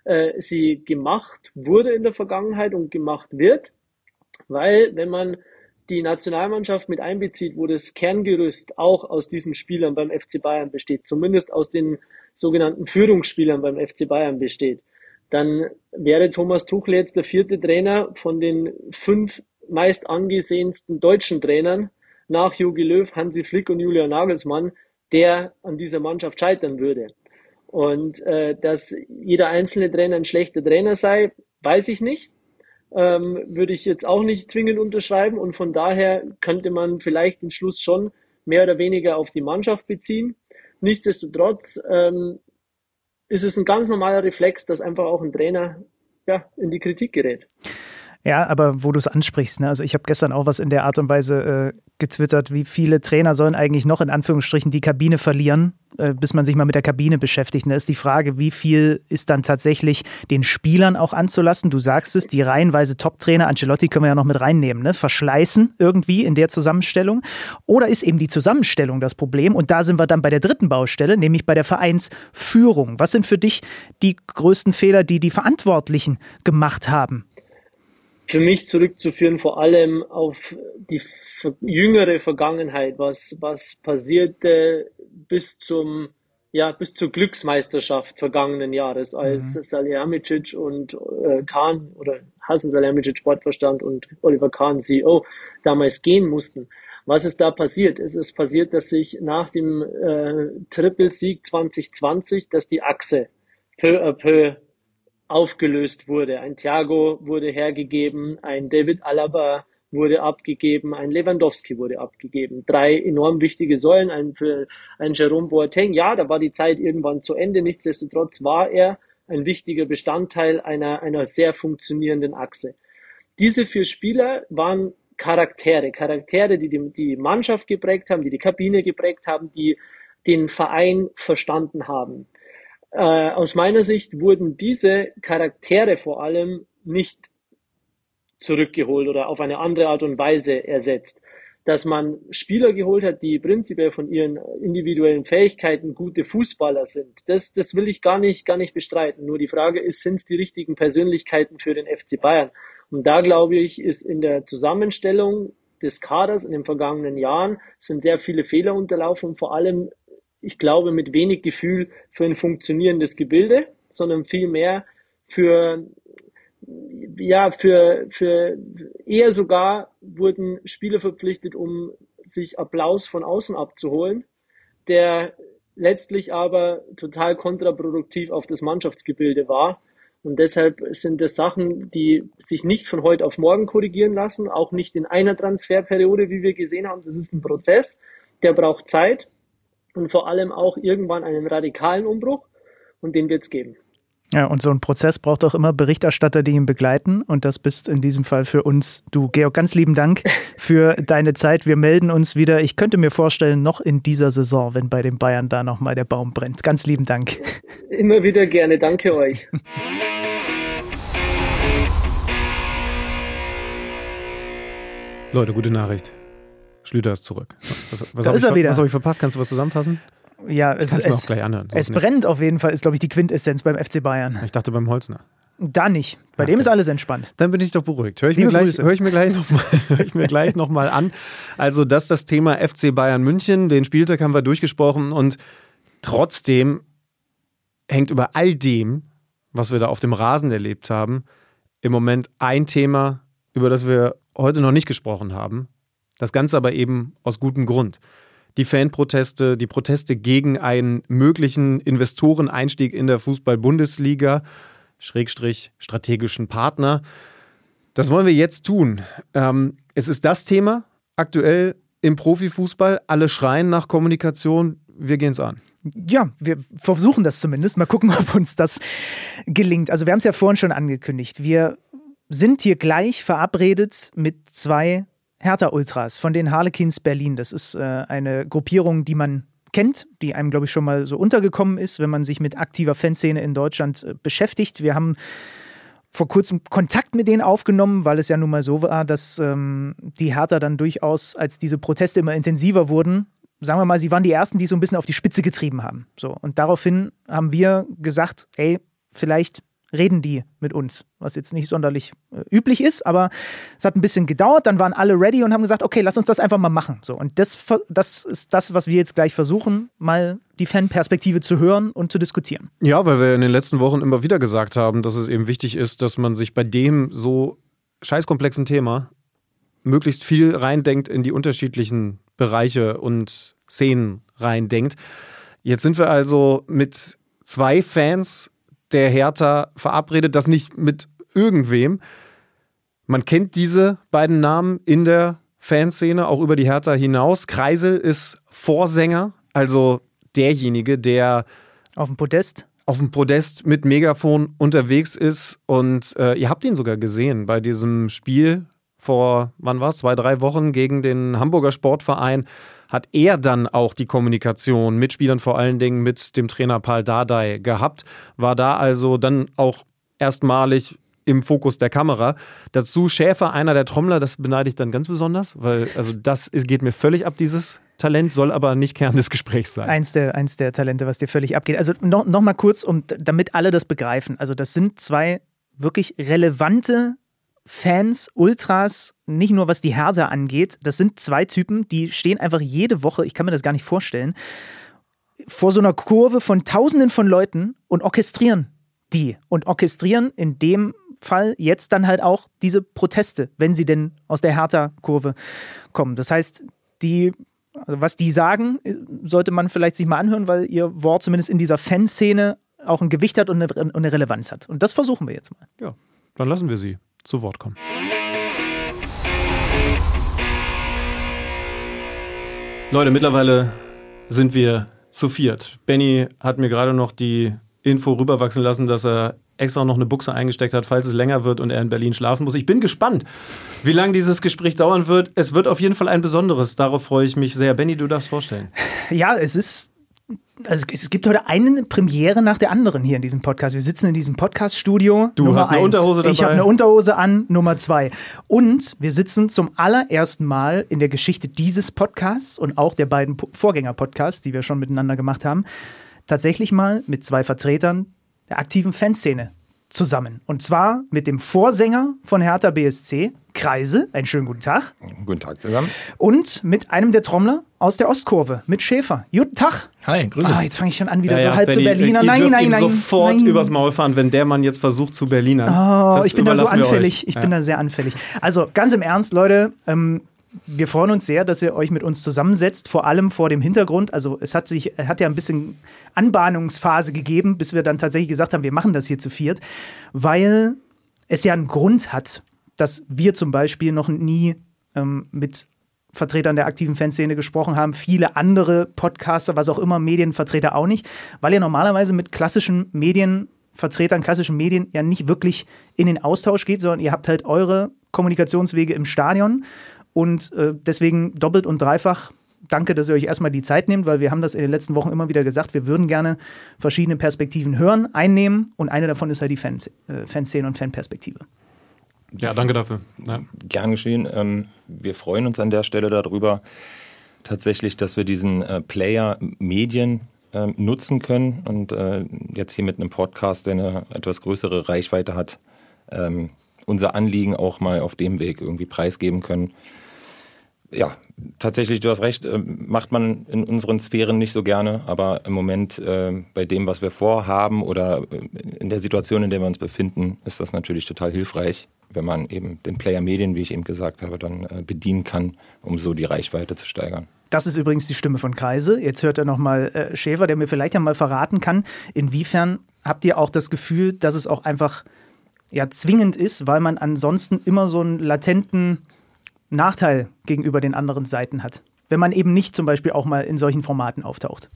äh, sie gemacht wurde in der Vergangenheit und gemacht wird. Weil wenn man die Nationalmannschaft mit einbezieht, wo das Kerngerüst auch aus diesen Spielern beim FC Bayern besteht, zumindest aus den sogenannten Führungsspielern beim FC Bayern besteht, dann wäre Thomas Tuchel jetzt der vierte Trainer von den fünf meist angesehensten deutschen Trainern nach Jogi Löw, Hansi Flick und Julian Nagelsmann, der an dieser Mannschaft scheitern würde. Und äh, dass jeder einzelne Trainer ein schlechter Trainer sei, weiß ich nicht. Ähm, würde ich jetzt auch nicht zwingend unterschreiben. Und von daher könnte man vielleicht den Schluss schon mehr oder weniger auf die Mannschaft beziehen. Nichtsdestotrotz ähm, ist es ein ganz normaler Reflex, dass einfach auch ein Trainer ja, in die Kritik gerät. Ja, aber wo du es ansprichst, ne? also ich habe gestern auch was in der Art und Weise äh, getwittert, wie viele Trainer sollen eigentlich noch in Anführungsstrichen die Kabine verlieren, äh, bis man sich mal mit der Kabine beschäftigt. Da ne? ist die Frage, wie viel ist dann tatsächlich den Spielern auch anzulassen? Du sagst es, die reihenweise Top-Trainer, Ancelotti können wir ja noch mit reinnehmen, ne? verschleißen irgendwie in der Zusammenstellung. Oder ist eben die Zusammenstellung das Problem? Und da sind wir dann bei der dritten Baustelle, nämlich bei der Vereinsführung. Was sind für dich die größten Fehler, die die Verantwortlichen gemacht haben? Für mich zurückzuführen vor allem auf die jüngere Vergangenheit, was, was passierte bis zum ja, bis zur Glücksmeisterschaft vergangenen Jahres, als mhm. Salihamidzic und äh, Kahn oder Hasan Salihamidzic Sportverstand und Oliver Kahn CEO damals gehen mussten. Was ist da passiert? Es ist passiert, dass sich nach dem äh, Triple-Sieg 2020, dass die Achse peu à peu aufgelöst wurde. Ein Thiago wurde hergegeben, ein David Alaba wurde abgegeben, ein Lewandowski wurde abgegeben. Drei enorm wichtige Säulen, ein für ein Jerome Boateng. Ja, da war die Zeit irgendwann zu Ende. Nichtsdestotrotz war er ein wichtiger Bestandteil einer, einer sehr funktionierenden Achse. Diese vier Spieler waren Charaktere, Charaktere, die, die die Mannschaft geprägt haben, die die Kabine geprägt haben, die den Verein verstanden haben. Äh, aus meiner Sicht wurden diese Charaktere vor allem nicht zurückgeholt oder auf eine andere Art und Weise ersetzt. Dass man Spieler geholt hat, die prinzipiell von ihren individuellen Fähigkeiten gute Fußballer sind, das, das will ich gar nicht, gar nicht bestreiten. Nur die Frage ist, sind es die richtigen Persönlichkeiten für den FC Bayern? Und da glaube ich, ist in der Zusammenstellung des Kaders in den vergangenen Jahren sind sehr viele Fehler unterlaufen, vor allem ich glaube, mit wenig Gefühl für ein funktionierendes Gebilde, sondern vielmehr für, ja, für, für eher sogar wurden Spieler verpflichtet, um sich Applaus von außen abzuholen, der letztlich aber total kontraproduktiv auf das Mannschaftsgebilde war. Und deshalb sind das Sachen, die sich nicht von heute auf morgen korrigieren lassen, auch nicht in einer Transferperiode, wie wir gesehen haben. Das ist ein Prozess, der braucht Zeit und vor allem auch irgendwann einen radikalen Umbruch und den wird es geben. Ja, und so ein Prozess braucht auch immer Berichterstatter, die ihn begleiten. Und das bist in diesem Fall für uns du. Georg, ganz lieben Dank für deine Zeit. Wir melden uns wieder. Ich könnte mir vorstellen, noch in dieser Saison, wenn bei den Bayern da nochmal der Baum brennt. Ganz lieben Dank. Immer wieder gerne. Danke euch. Leute, gute Nachricht. Schlüter ist zurück. Was, was da ist er wieder. Was habe ich verpasst? Kannst du was zusammenfassen? Ja, es, es, anhören. es brennt auf jeden Fall, ist, glaube ich, die Quintessenz beim FC Bayern. Ich dachte beim Holzner. Da nicht. Bei okay. dem ist alles entspannt. Dann bin ich doch beruhigt. Höre ich, mir gleich, hör ich mir gleich nochmal noch an. Also, das ist das Thema FC Bayern München. Den Spieltag haben wir durchgesprochen und trotzdem hängt über all dem, was wir da auf dem Rasen erlebt haben, im Moment ein Thema, über das wir heute noch nicht gesprochen haben. Das Ganze aber eben aus gutem Grund. Die Fanproteste, die Proteste gegen einen möglichen Investoreneinstieg in der Fußball-Bundesliga, Schrägstrich strategischen Partner. Das wollen wir jetzt tun. Ähm, es ist das Thema aktuell im Profifußball. Alle schreien nach Kommunikation. Wir gehen es an. Ja, wir versuchen das zumindest. Mal gucken, ob uns das gelingt. Also wir haben es ja vorhin schon angekündigt. Wir sind hier gleich verabredet mit zwei Hertha Ultras von den Harlequins Berlin. Das ist äh, eine Gruppierung, die man kennt, die einem, glaube ich, schon mal so untergekommen ist, wenn man sich mit aktiver Fanszene in Deutschland äh, beschäftigt. Wir haben vor kurzem Kontakt mit denen aufgenommen, weil es ja nun mal so war, dass ähm, die Hertha dann durchaus, als diese Proteste immer intensiver wurden, sagen wir mal, sie waren die Ersten, die so ein bisschen auf die Spitze getrieben haben. So, und daraufhin haben wir gesagt, ey, vielleicht reden die mit uns, was jetzt nicht sonderlich äh, üblich ist, aber es hat ein bisschen gedauert, dann waren alle ready und haben gesagt, okay, lass uns das einfach mal machen. So, und das, das ist das, was wir jetzt gleich versuchen, mal die Fanperspektive zu hören und zu diskutieren. Ja, weil wir in den letzten Wochen immer wieder gesagt haben, dass es eben wichtig ist, dass man sich bei dem so scheißkomplexen Thema möglichst viel reindenkt in die unterschiedlichen Bereiche und Szenen reindenkt. Jetzt sind wir also mit zwei Fans der Hertha verabredet, das nicht mit irgendwem. Man kennt diese beiden Namen in der Fanszene, auch über die Hertha hinaus. Kreisel ist Vorsänger, also derjenige, der auf dem Podest auf dem Podest mit Megafon unterwegs ist und äh, ihr habt ihn sogar gesehen bei diesem Spiel vor, wann war es, zwei, drei Wochen gegen den Hamburger Sportverein hat er dann auch die Kommunikation mit Spielern, vor allen Dingen mit dem Trainer Paul Dardai gehabt, war da also dann auch erstmalig im Fokus der Kamera. Dazu Schäfer, einer der Trommler, das beneide ich dann ganz besonders, weil also das geht mir völlig ab, dieses Talent, soll aber nicht Kern des Gesprächs sein. Eins der, eins der Talente, was dir völlig abgeht. Also noch, noch kurz, um, damit alle das begreifen. Also das sind zwei wirklich relevante Fans, Ultras, nicht nur was die Hertha angeht, das sind zwei Typen, die stehen einfach jede Woche, ich kann mir das gar nicht vorstellen, vor so einer Kurve von Tausenden von Leuten und orchestrieren die. Und orchestrieren in dem Fall jetzt dann halt auch diese Proteste, wenn sie denn aus der Hertha-Kurve kommen. Das heißt, die, also was die sagen, sollte man vielleicht sich mal anhören, weil ihr Wort zumindest in dieser Fanszene auch ein Gewicht hat und eine, und eine Relevanz hat. Und das versuchen wir jetzt mal. Ja, dann lassen wir sie zu Wort kommen. Leute, mittlerweile sind wir zu viert. Benny hat mir gerade noch die Info rüberwachsen lassen, dass er extra noch eine Buchse eingesteckt hat, falls es länger wird und er in Berlin schlafen muss. Ich bin gespannt, wie lange dieses Gespräch dauern wird. Es wird auf jeden Fall ein besonderes. Darauf freue ich mich sehr. Benny, du darfst vorstellen. Ja, es ist also es gibt heute eine Premiere nach der anderen hier in diesem Podcast. Wir sitzen in diesem Podcast-Studio. Du Nummer hast eine eins. Unterhose dabei. Ich habe eine Unterhose an, Nummer zwei. Und wir sitzen zum allerersten Mal in der Geschichte dieses Podcasts und auch der beiden Vorgänger-Podcasts, die wir schon miteinander gemacht haben, tatsächlich mal mit zwei Vertretern der aktiven Fanszene zusammen. Und zwar mit dem Vorsänger von Hertha BSC, Kreise. Einen schönen guten Tag. Guten Tag zusammen. Und mit einem der Trommler aus der Ostkurve, mit Schäfer. Guten Tag. Hi, grüße. Ah, jetzt fange ich schon an, wieder Ja, ja, so halb zu Benny, Berliner. Ihr Nein, dürft nein, ihm nein. sofort nein. übers Maul fahren, wenn der Mann jetzt versucht zu Berlinern. Oh, Das ich bin da so anfällig. Ich Ja. bin da sehr anfällig. Also ganz im Ernst, Leute, ähm, wir freuen uns sehr, dass ihr euch mit uns zusammensetzt, vor allem vor dem Hintergrund. Also es hat sich, hat ja ein bisschen Anbahnungsphase gegeben, bis wir dann tatsächlich gesagt haben, wir machen das hier zu viert, weil es ja einen Grund hat, dass wir zum Beispiel noch nie ähm, mit Vertretern der aktiven Fanszene gesprochen haben, viele andere Podcaster, was auch immer, Medienvertreter auch nicht, weil ihr normalerweise mit klassischen Medienvertretern, klassischen Medien ja nicht wirklich in den Austausch geht, sondern ihr habt halt eure Kommunikationswege im Stadion und äh, deswegen doppelt und dreifach danke, dass ihr euch erstmal die Zeit nehmt, weil wir haben das in den letzten Wochen immer wieder gesagt, wir würden gerne verschiedene Perspektiven hören, einnehmen und eine davon ist halt die Fans, äh, Fanszene und Fanperspektive. Ja, danke dafür. Ja. Gern geschehen. Ähm, wir freuen uns an der Stelle darüber, tatsächlich, dass wir diesen äh, Player Medien ähm, nutzen können und äh, jetzt hier mit einem Podcast, der eine etwas größere Reichweite hat, ähm, unser Anliegen auch mal auf dem Weg irgendwie preisgeben können. Ja, tatsächlich, du hast recht, äh, macht man in unseren Sphären nicht so gerne, aber im Moment äh, bei dem, was wir vorhaben oder äh, in der Situation, in der wir uns befinden, ist das natürlich total hilfreich, wenn man eben den Player Medien, wie ich eben gesagt habe, dann äh, bedienen kann, um so die Reichweite zu steigern. Das ist übrigens die Stimme von Kreise. Jetzt hört er nochmal Schäfer, der mir vielleicht ja mal verraten kann, inwiefern habt ihr auch das Gefühl, dass es auch einfach ja, zwingend ist, weil man ansonsten immer so einen latenten Nachteil gegenüber den anderen Seiten hat. Wenn man eben nicht zum Beispiel auch mal in solchen Formaten auftaucht.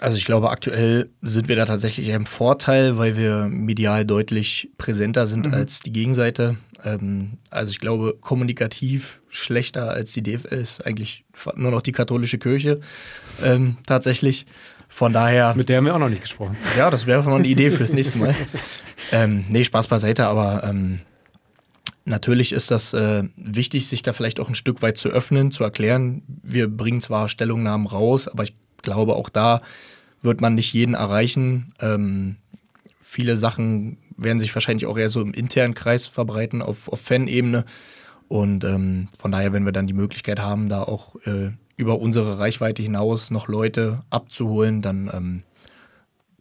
Also ich glaube, aktuell sind wir da tatsächlich im Vorteil, weil wir medial deutlich präsenter sind als die Gegenseite. Ähm, also ich glaube, kommunikativ schlechter als die DFL ist eigentlich nur noch die katholische Kirche ähm, tatsächlich. Von daher, Mit der haben wir auch noch nicht gesprochen. ja, das wäre mal eine Idee fürs nächste Mal. ähm, nee, Spaß beiseite, aber ähm, Natürlich ist das äh, wichtig, sich da vielleicht auch ein Stück weit zu öffnen, zu erklären. Wir bringen zwar Stellungnahmen raus, aber ich glaube, auch da wird man nicht jeden erreichen. Ähm, viele Sachen werden sich wahrscheinlich auch eher so im internen Kreis verbreiten, auf, auf Fan-Ebene. Und ähm, von daher, wenn wir dann die Möglichkeit haben, da auch äh, über unsere Reichweite hinaus noch Leute abzuholen, dann ähm,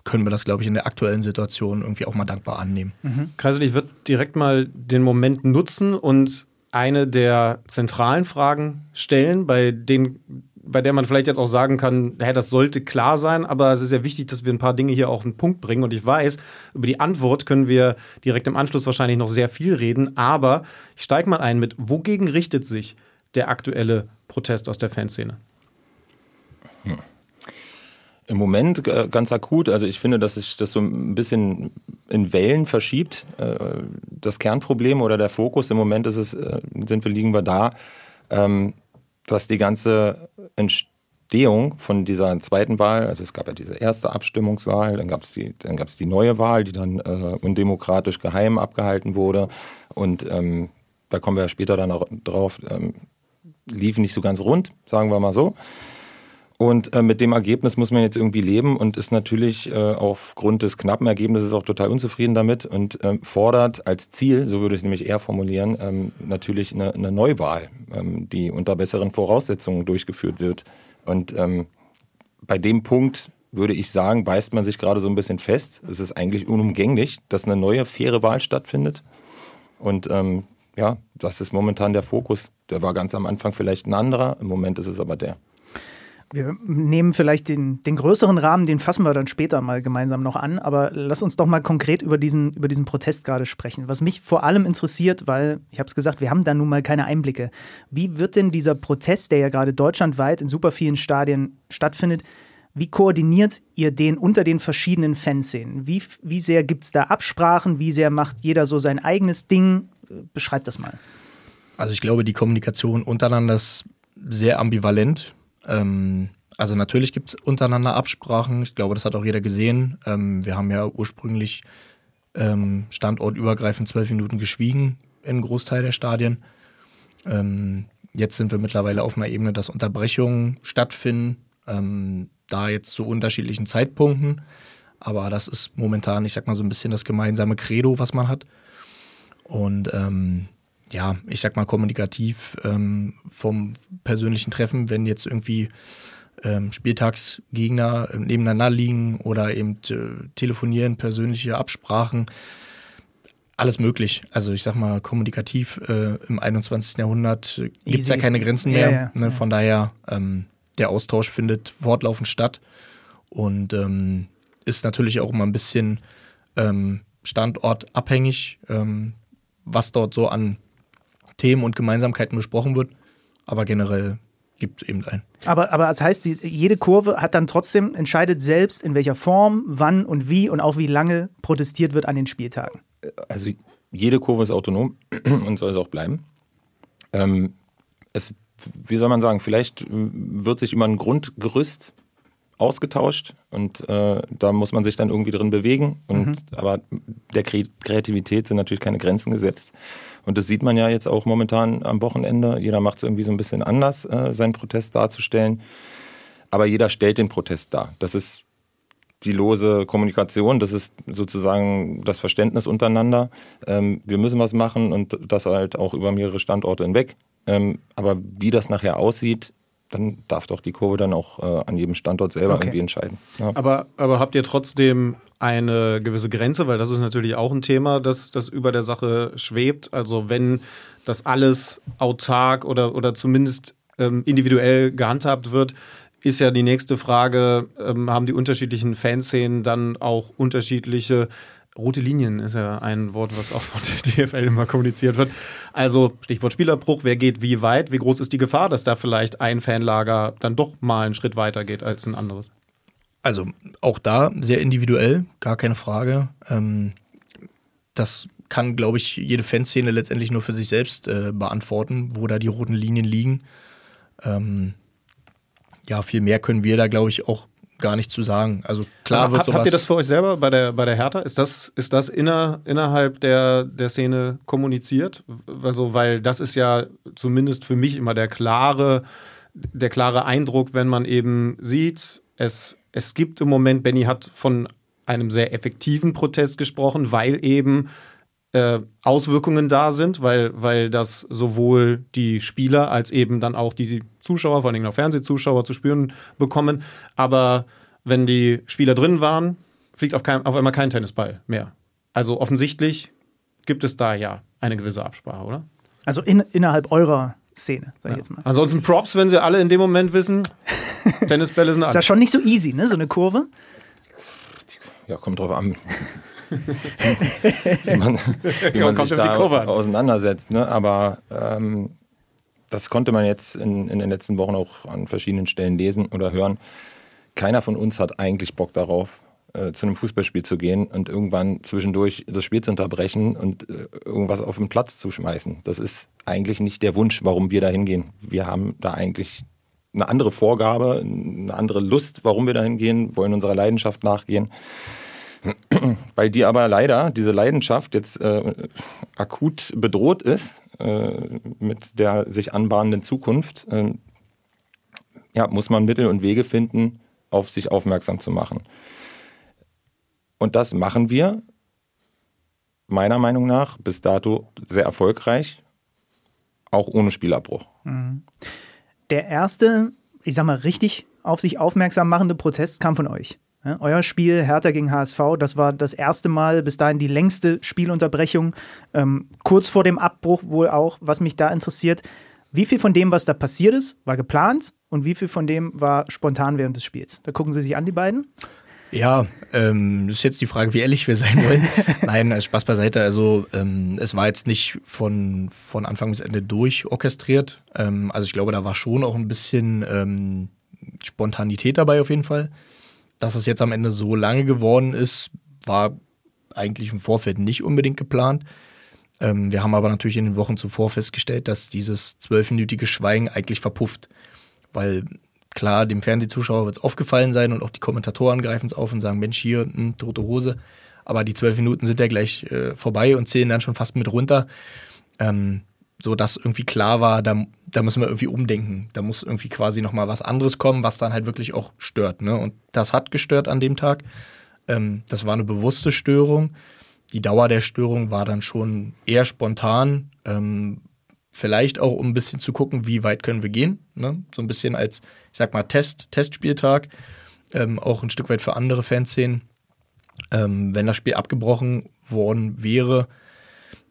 können wir das, glaube ich, in der aktuellen Situation irgendwie auch mal dankbar annehmen. Mhm. Kreisel, ich würde direkt mal den Moment nutzen und eine der zentralen Fragen stellen, bei denen bei der man vielleicht jetzt auch sagen kann, hey, das sollte klar sein, aber es ist ja wichtig, dass wir ein paar Dinge hier auf den Punkt bringen. Und ich weiß, über die Antwort können wir direkt im Anschluss wahrscheinlich noch sehr viel reden, aber ich steige mal ein mit, wogegen richtet sich der aktuelle Protest aus der Fanszene? Hm. Im Moment äh, ganz akut, also ich finde, dass sich das so ein bisschen in Wellen verschiebt. Äh, das Kernproblem oder der Fokus im Moment ist es, äh, sind wir, liegen wir da, ähm, dass die ganze Entstehung von dieser zweiten Wahl, also es gab ja diese erste Abstimmungswahl, dann gab es die, dann gab es die neue Wahl, die dann undemokratisch geheim abgehalten wurde und ähm, da kommen wir ja später dann auch drauf, ähm, lief nicht so ganz rund, sagen wir mal so. Und äh, mit dem Ergebnis muss man jetzt irgendwie leben und ist natürlich äh, aufgrund des knappen Ergebnisses auch total unzufrieden damit und ähm, fordert als Ziel, so würde ich es nämlich eher formulieren, ähm, natürlich eine, eine Neuwahl, ähm, die unter besseren Voraussetzungen durchgeführt wird. Und ähm, bei dem Punkt würde ich sagen, beißt man sich gerade so ein bisschen fest. Es ist eigentlich unumgänglich, dass eine neue, faire Wahl stattfindet. Und ähm, ja, das ist momentan der Fokus. Der war ganz am Anfang vielleicht ein anderer, im Moment ist es aber der. Wir nehmen vielleicht den, den größeren Rahmen, den fassen wir dann später mal gemeinsam noch an, aber lass uns doch mal konkret über diesen, über diesen Protest gerade sprechen. Was mich vor allem interessiert, weil, ich habe es gesagt, wir haben da nun mal keine Einblicke. Wie wird denn dieser Protest, der ja gerade deutschlandweit in super vielen Stadien stattfindet, wie koordiniert ihr den unter den verschiedenen Fanszenen? Wie, wie sehr gibt es da Absprachen? Wie sehr macht jeder so sein eigenes Ding? Beschreibt das mal. Also ich glaube, die Kommunikation untereinander ist sehr ambivalent. Ähm, also natürlich gibt es untereinander Absprachen. Ich glaube, das hat auch jeder gesehen. Ähm, wir haben ja ursprünglich ähm, standortübergreifend zwölf Minuten geschwiegen in Großteil der Stadien. Ähm, jetzt sind wir mittlerweile auf einer Ebene, dass Unterbrechungen stattfinden, ähm, da jetzt zu unterschiedlichen Zeitpunkten. Aber das ist momentan, ich sag mal, so ein bisschen das gemeinsame Credo, was man hat. Und ähm, ja, ich sag mal, kommunikativ ähm, vom persönlichen Treffen, wenn jetzt irgendwie ähm, Spieltagsgegner äh, nebeneinander liegen oder eben äh, telefonieren, persönliche Absprachen, alles möglich. Also ich sag mal, kommunikativ äh, im 21. Jahrhundert gibt es ja keine Grenzen mehr. Ja, ja, ne? Von ja. daher, ähm, der Austausch findet fortlaufend statt und ähm, ist natürlich auch immer ein bisschen ähm, standortabhängig, ähm, was dort so an Themen und Gemeinsamkeiten besprochen wird. Aber generell gibt es eben einen. Aber, aber das heißt, die, jede Kurve hat dann trotzdem, entscheidet selbst, in welcher Form, wann und wie und auch wie lange protestiert wird an den Spieltagen. Also jede Kurve ist autonom und soll es auch bleiben. Ähm, es, wie soll man sagen, vielleicht wird sich über ein Grundgerüst ausgetauscht und äh, da muss man sich dann irgendwie drin bewegen. Und, mhm. Aber der Kreativität sind natürlich keine Grenzen gesetzt. Und das sieht man ja jetzt auch momentan am Wochenende. Jeder macht es irgendwie so ein bisschen anders, äh, seinen Protest darzustellen. Aber jeder stellt den Protest dar. Das ist die lose Kommunikation, das ist sozusagen das Verständnis untereinander. Ähm, wir müssen was machen und das halt auch über mehrere Standorte hinweg. Ähm, aber wie das nachher aussieht, dann darf doch die Kurve dann auch äh, an jedem Standort selber okay. irgendwie entscheiden. Ja. Aber, aber habt ihr trotzdem eine gewisse Grenze, weil das ist natürlich auch ein Thema, das, das über der Sache schwebt. Also wenn das alles autark oder, oder zumindest ähm, individuell gehandhabt wird, ist ja die nächste Frage, ähm, haben die unterschiedlichen Fanszenen dann auch unterschiedliche Rote Linien ist ja ein Wort, was auch von der DFL immer kommuniziert wird. Also Stichwort Spielerbruch, wer geht wie weit, wie groß ist die Gefahr, dass da vielleicht ein Fanlager dann doch mal einen Schritt weiter geht als ein anderes? Also auch da sehr individuell, gar keine Frage. Ähm, das kann, glaube ich, jede Fanszene letztendlich nur für sich selbst äh, beantworten, wo da die roten Linien liegen. Ähm, ja, viel mehr können wir da, glaube ich, auch gar nicht zu sagen. Also klar wird Hab, Habt ihr das für euch selber bei der, bei der Hertha? Ist das, ist das inner, innerhalb der, der Szene kommuniziert? Also, weil das ist ja zumindest für mich immer der klare, der klare Eindruck, wenn man eben sieht, es, es gibt im Moment, Benny hat von einem sehr effektiven Protest gesprochen, weil eben äh, Auswirkungen da sind, weil, weil das sowohl die Spieler als eben dann auch die Zuschauer, vor allem auch Fernsehzuschauer zu spüren bekommen. Aber wenn die Spieler drin waren, fliegt auf, kein, auf einmal kein Tennisball mehr. Also offensichtlich gibt es da ja eine gewisse Absprache, oder? Also in, innerhalb eurer Szene, sag ich Ja. jetzt mal. Ansonsten Props, wenn sie alle in dem Moment wissen, Tennisbälle sind Ist ja alle. schon nicht so easy, ne? So eine Kurve. Ja, kommt drauf an. Wie man, wie man sich da auseinandersetzt. Ne? Aber ähm, das konnte man jetzt in, in den letzten Wochen auch an verschiedenen Stellen lesen oder hören. Keiner von uns hat eigentlich Bock darauf, äh, zu einem Fußballspiel zu gehen und irgendwann zwischendurch das Spiel zu unterbrechen und äh, irgendwas auf den Platz zu schmeißen. Das ist eigentlich nicht der Wunsch, warum wir da hingehen. Wir haben da eigentlich eine andere Vorgabe, eine andere Lust, warum wir da hingehen, wollen unserer Leidenschaft nachgehen. Weil die aber leider, diese Leidenschaft jetzt äh, akut bedroht ist äh, mit der sich anbahnenden Zukunft, äh, ja, muss man Mittel und Wege finden, auf sich aufmerksam zu machen. Und das machen wir meiner Meinung nach bis dato sehr erfolgreich, auch ohne Spielabbruch. Der erste, ich sag mal, richtig auf sich aufmerksam machende Protest kam von euch. Ja, euer Spiel Hertha gegen HSV, das war das erste Mal, bis dahin die längste Spielunterbrechung, ähm, kurz vor dem Abbruch wohl auch, was mich da interessiert. Wie viel von dem, was da passiert ist, war geplant und wie viel von dem war spontan während des Spiels? Da gucken Sie sich an, die beiden. Ja, ähm, das ist jetzt die Frage, wie ehrlich wir sein wollen. Nein, also Spaß beiseite. Also ähm, es war jetzt nicht von, von Anfang bis Ende durchorchestriert. Ähm, also ich glaube, da war schon auch ein bisschen ähm, Spontanität dabei auf jeden Fall. Dass es jetzt am Ende so lange geworden ist, war eigentlich im Vorfeld nicht unbedingt geplant. Ähm, wir haben aber natürlich in den Wochen zuvor festgestellt, dass dieses zwölfminütige Schweigen eigentlich verpufft. Weil klar, dem Fernsehzuschauer wird es aufgefallen sein und auch die Kommentatoren greifen es auf und sagen, Mensch, hier, hm, tote Hose. Aber die zwölf Minuten sind ja gleich äh, vorbei und zählen dann schon fast mit runter. Ähm, so dass irgendwie klar war, da, da müssen wir irgendwie umdenken. Da muss irgendwie quasi nochmal was anderes kommen, was dann halt wirklich auch stört. Ne? Und das hat gestört an dem Tag. Ähm, das war eine bewusste Störung. Die Dauer der Störung war dann schon eher spontan. Ähm, vielleicht auch, um ein bisschen zu gucken, wie weit können wir gehen. Ne? So ein bisschen als, ich sag mal, Test, Testspieltag. Ähm, auch ein Stück weit für andere Fanszenen. Ähm, wenn das Spiel abgebrochen worden wäre,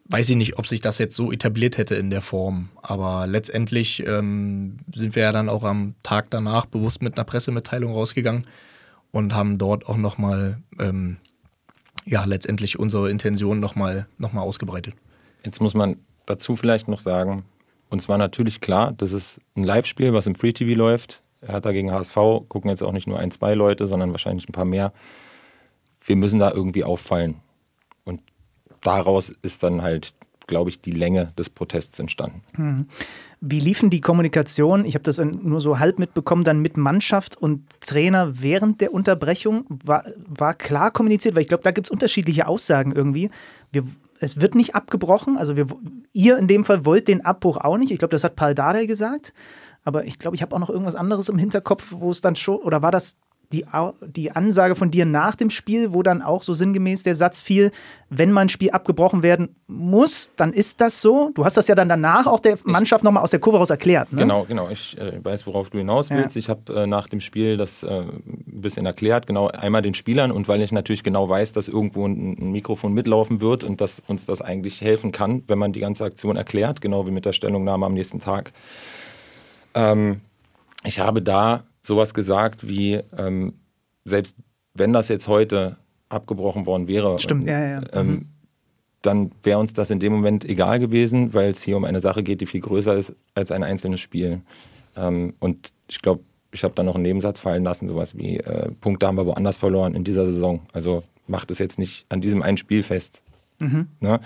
weiß ich nicht, ob sich das jetzt so etabliert hätte in der Form. Aber letztendlich ähm, sind wir ja dann auch am Tag danach bewusst mit einer Pressemitteilung rausgegangen und haben dort auch nochmal, ähm, ja, letztendlich unsere Intention nochmal noch mal ausgebreitet. Jetzt muss man dazu vielleicht noch sagen, uns war natürlich klar, das ist ein Live-Spiel, was im Free TV läuft. Hertha gegen HSV gucken jetzt auch nicht nur ein, zwei Leute, sondern wahrscheinlich ein paar mehr. Wir müssen da irgendwie auffallen. Daraus ist dann halt, glaube ich, die Länge des Protests entstanden. Wie liefen die Kommunikation? Ich habe das nur so halb mitbekommen, dann mit Mannschaft und Trainer während der Unterbrechung. War, war klar kommuniziert, weil ich glaube, da gibt es unterschiedliche Aussagen irgendwie. Wir, es wird nicht abgebrochen, also wir, ihr in dem Fall wollt den Abbruch auch nicht. Ich glaube, das hat Paul Dardai gesagt. Aber ich glaube, ich habe auch noch irgendwas anderes im Hinterkopf, wo es dann schon, oder war das die, die Ansage von dir nach dem Spiel, wo dann auch so sinngemäß der Satz fiel, wenn mein Spiel abgebrochen werden muss, dann ist das so. Du hast das ja dann danach auch der Mannschaft nochmal aus der Kurve raus erklärt. Ne? Genau, genau. Ich äh, weiß, worauf du hinaus willst. Ja. Ich habe äh, nach dem Spiel das äh, ein bisschen erklärt, genau einmal den Spielern und weil ich natürlich genau weiß, dass irgendwo ein, ein Mikrofon mitlaufen wird und dass uns das eigentlich helfen kann, wenn man die ganze Aktion erklärt, genau wie mit der Stellungnahme am nächsten Tag. Ähm, ich habe da sowas gesagt wie, ähm, selbst wenn das jetzt heute abgebrochen worden wäre, Stimmt, ja, ja. ähm, dann wäre uns das in dem Moment egal gewesen, weil es hier um eine Sache geht, die viel größer ist als ein einzelnes Spiel. Ähm, und ich glaube, ich habe da noch einen Nebensatz fallen lassen, sowas wie äh, Punkte haben wir woanders verloren in dieser Saison. Also macht es jetzt nicht an diesem einen Spiel fest. Ne?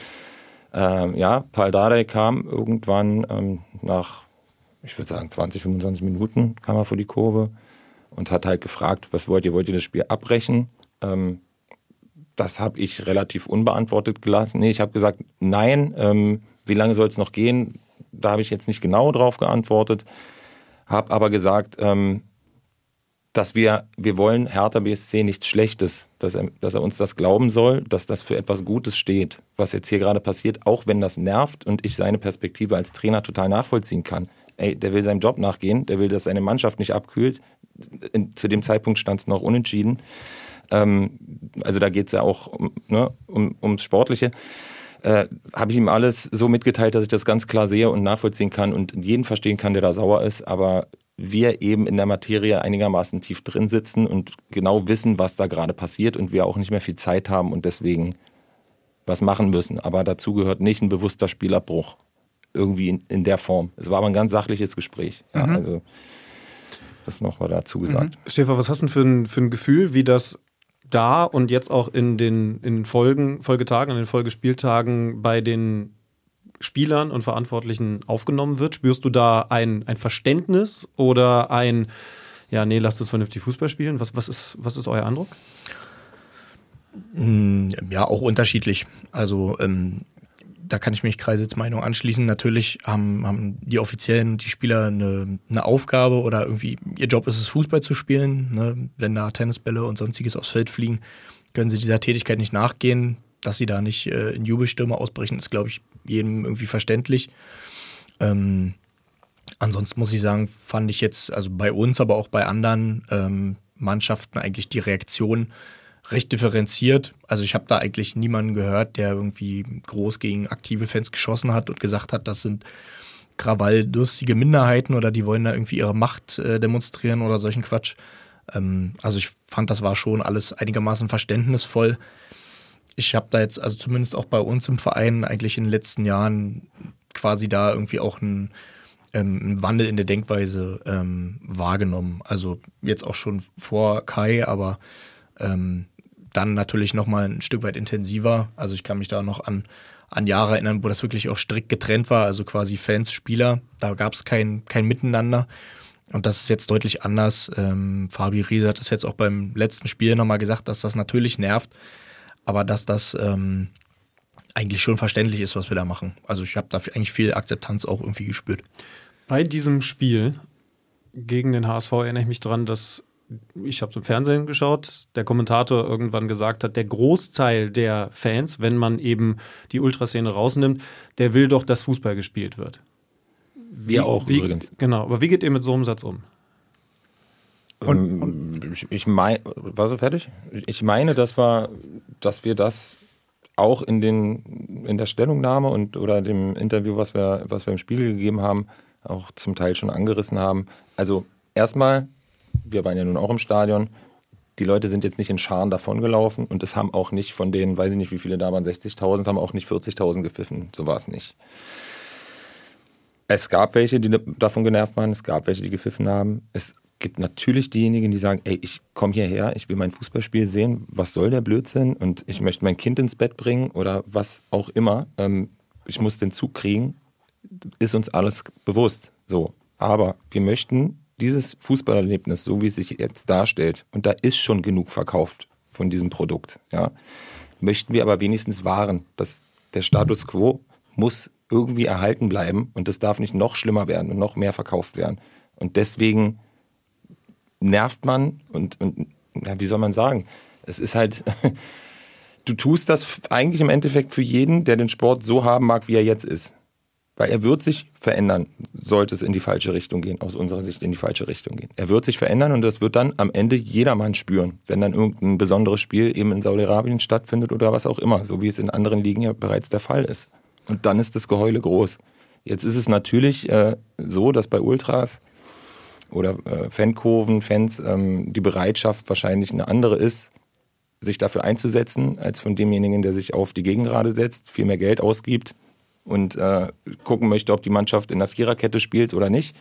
Ähm, ja, Paul Dardai kam irgendwann ähm, nach, ich würde sagen, 20, 25 Minuten kam er vor die Kurve und hat halt gefragt, was wollt ihr? Wollt ihr das Spiel abbrechen? Ähm, das habe ich relativ unbeantwortet gelassen. Nee, ich habe gesagt, nein. Ähm, wie lange soll es noch gehen? Da habe ich jetzt nicht genau drauf geantwortet. Habe aber gesagt, ähm, dass wir, wir wollen Hertha BSC nichts Schlechtes, dass er, dass er uns das glauben soll, dass das für etwas Gutes steht, was jetzt hier gerade passiert, auch wenn das nervt und ich seine Perspektive als Trainer total nachvollziehen kann. Ey, der will seinem Job nachgehen, der will, dass seine Mannschaft nicht abkühlt. In, zu dem Zeitpunkt stand es noch unentschieden. Ähm, also da geht es ja auch um, ne, um, ums Sportliche. Äh, habe ich ihm alles so mitgeteilt, dass ich das ganz klar sehe und nachvollziehen kann und jeden verstehen kann, der da sauer ist. Aber wir eben in der Materie einigermaßen tief drin sitzen und genau wissen, was da gerade passiert und wir auch nicht mehr viel Zeit haben und deswegen was machen müssen. Aber dazu gehört nicht ein bewusster Spielerbruch. Irgendwie in, in der Form. Es war aber ein ganz sachliches Gespräch. Ja, mhm. Also das nochmal dazu gesagt. Mhm. Stefan, was hast du für ein, für ein Gefühl, wie das da und jetzt auch in den, in Folgen, Folgetagen, an den Folgespieltagen bei den Spielern und Verantwortlichen aufgenommen wird? Spürst du da ein, ein Verständnis oder ein, ja, nee, lasst es vernünftig Fußball spielen? Was, was, ist, was ist euer Eindruck? Hm, ja, auch unterschiedlich. Also ähm, da kann ich mich Kreisitz Meinung anschließen. Natürlich haben, haben die Offiziellen, die Spieler eine, eine, Aufgabe oder irgendwie ihr Job ist es, Fußball zu spielen. Ne? Wenn da Tennisbälle und sonstiges aufs Feld fliegen, können sie dieser Tätigkeit nicht nachgehen. Dass sie da nicht äh, in Jubelstürme ausbrechen, ist, glaube ich, jedem irgendwie verständlich. Ähm, ansonsten muss ich sagen, fand ich jetzt, also bei uns, aber auch bei anderen ähm, Mannschaften eigentlich die Reaktion recht differenziert. Also ich habe da eigentlich niemanden gehört, der irgendwie groß gegen aktive Fans geschossen hat und gesagt hat, das sind krawalldurstige Minderheiten oder die wollen da irgendwie ihre Macht äh, demonstrieren oder solchen Quatsch. Ähm, also ich fand, das war schon alles einigermaßen verständnisvoll ich habe da jetzt, also zumindest auch bei uns im Verein, eigentlich in den letzten Jahren quasi da irgendwie auch einen, ähm, Wandel in der Denkweise ähm, wahrgenommen. Also jetzt auch schon vor Kai, aber ähm, dann natürlich nochmal ein Stück weit intensiver. Also ich kann mich da noch an, an Jahre erinnern, wo das wirklich auch strikt getrennt war, also quasi Fans, Spieler. Da gab es kein, kein Miteinander. Und das ist jetzt deutlich anders. Ähm, Fabi Riese hat es jetzt auch beim letzten Spiel nochmal gesagt, dass das natürlich nervt, aber dass das ähm, eigentlich schon verständlich ist, was wir da machen. Also ich habe da eigentlich viel Akzeptanz auch irgendwie gespürt. Bei diesem Spiel gegen den HSV erinnere ich mich daran, dass ich habe es im Fernsehen geschaut, der Kommentator irgendwann gesagt hat, der Großteil der Fans, wenn man eben die Ultraszene rausnimmt, der will doch, dass Fußball gespielt wird. Wir auch wie, übrigens. Genau, aber wie geht ihr mit so einem Satz um? Und, und ich, ich meine, war so fertig? Ich meine, das war, dass wir das auch in, den, in der Stellungnahme und oder dem Interview, was wir, was wir im Spiegel gegeben haben, auch zum Teil schon angerissen haben. Also erstmal, wir waren ja nun auch im Stadion, die Leute sind jetzt nicht in Scharen davongelaufen und es haben auch nicht von denen, weiß ich nicht, wie viele da waren, 60.000, haben auch nicht 40.000 gepfiffen. So war es nicht. Es gab welche, die davon genervt waren, es gab welche, die gepfiffen haben. Es gibt natürlich diejenigen, die sagen, ey, ich komme hierher, ich will mein Fußballspiel sehen, was soll der Blödsinn und ich möchte mein Kind ins Bett bringen oder was auch immer. Ähm, ich muss den Zug kriegen, ist uns alles bewusst. So, aber wir möchten dieses Fußballerlebnis, so wie es sich jetzt darstellt, und da ist schon genug verkauft von diesem Produkt, ja, möchten wir aber wenigstens wahren, dass der Status quo muss irgendwie erhalten bleiben und das darf nicht noch schlimmer werden und noch mehr verkauft werden. Und deswegen nervt man und, und ja, wie soll man sagen? Es ist halt, du tust das eigentlich im Endeffekt für jeden, der den Sport so haben mag, wie er jetzt ist. Weil er wird sich verändern, sollte es in die falsche Richtung gehen, aus unserer Sicht in die falsche Richtung gehen. Er wird sich verändern und das wird dann am Ende jedermann spüren, wenn dann irgendein besonderes Spiel eben in Saudi-Arabien stattfindet oder was auch immer, so wie es in anderen Ligen ja bereits der Fall ist. Und dann ist das Geheule groß. Jetzt ist es natürlich äh, so, dass bei Ultras oder äh, Fankurven, Fans, ähm, die Bereitschaft wahrscheinlich eine andere ist, sich dafür einzusetzen, als von demjenigen, der sich auf die Gegengrade setzt, viel mehr Geld ausgibt und äh, gucken möchte, ob die Mannschaft in der Viererkette spielt oder nicht.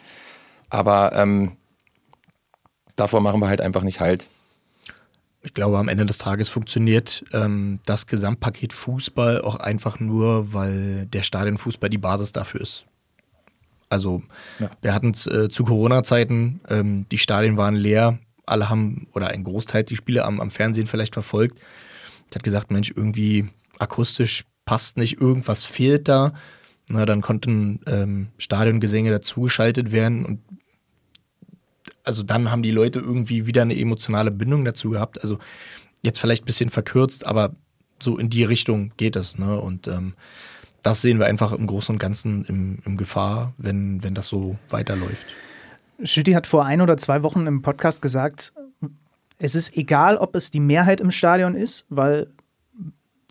Aber ähm, davor machen wir halt einfach nicht halt. Ich glaube, am Ende des Tages funktioniert ähm, das Gesamtpaket Fußball auch einfach nur, weil der Stadionfußball die Basis dafür ist. Also ja. wir hatten es äh, zu Corona-Zeiten, ähm, die Stadien waren leer, alle haben, oder ein Großteil die Spiele am, am Fernsehen vielleicht verfolgt. Ich hat gesagt, Mensch, irgendwie akustisch passt nicht, irgendwas fehlt da. Na, dann konnten ähm, Stadiongesänge dazugeschaltet werden und also dann haben die Leute irgendwie wieder eine emotionale Bindung dazu gehabt. Also jetzt vielleicht ein bisschen verkürzt, aber so in die Richtung geht es. Ne? Und ähm, das sehen wir einfach im Großen und Ganzen im, im Gefahr, wenn, wenn das so weiterläuft. Schütti hat vor ein oder zwei Wochen im Podcast gesagt, es ist egal, ob es die Mehrheit im Stadion ist, weil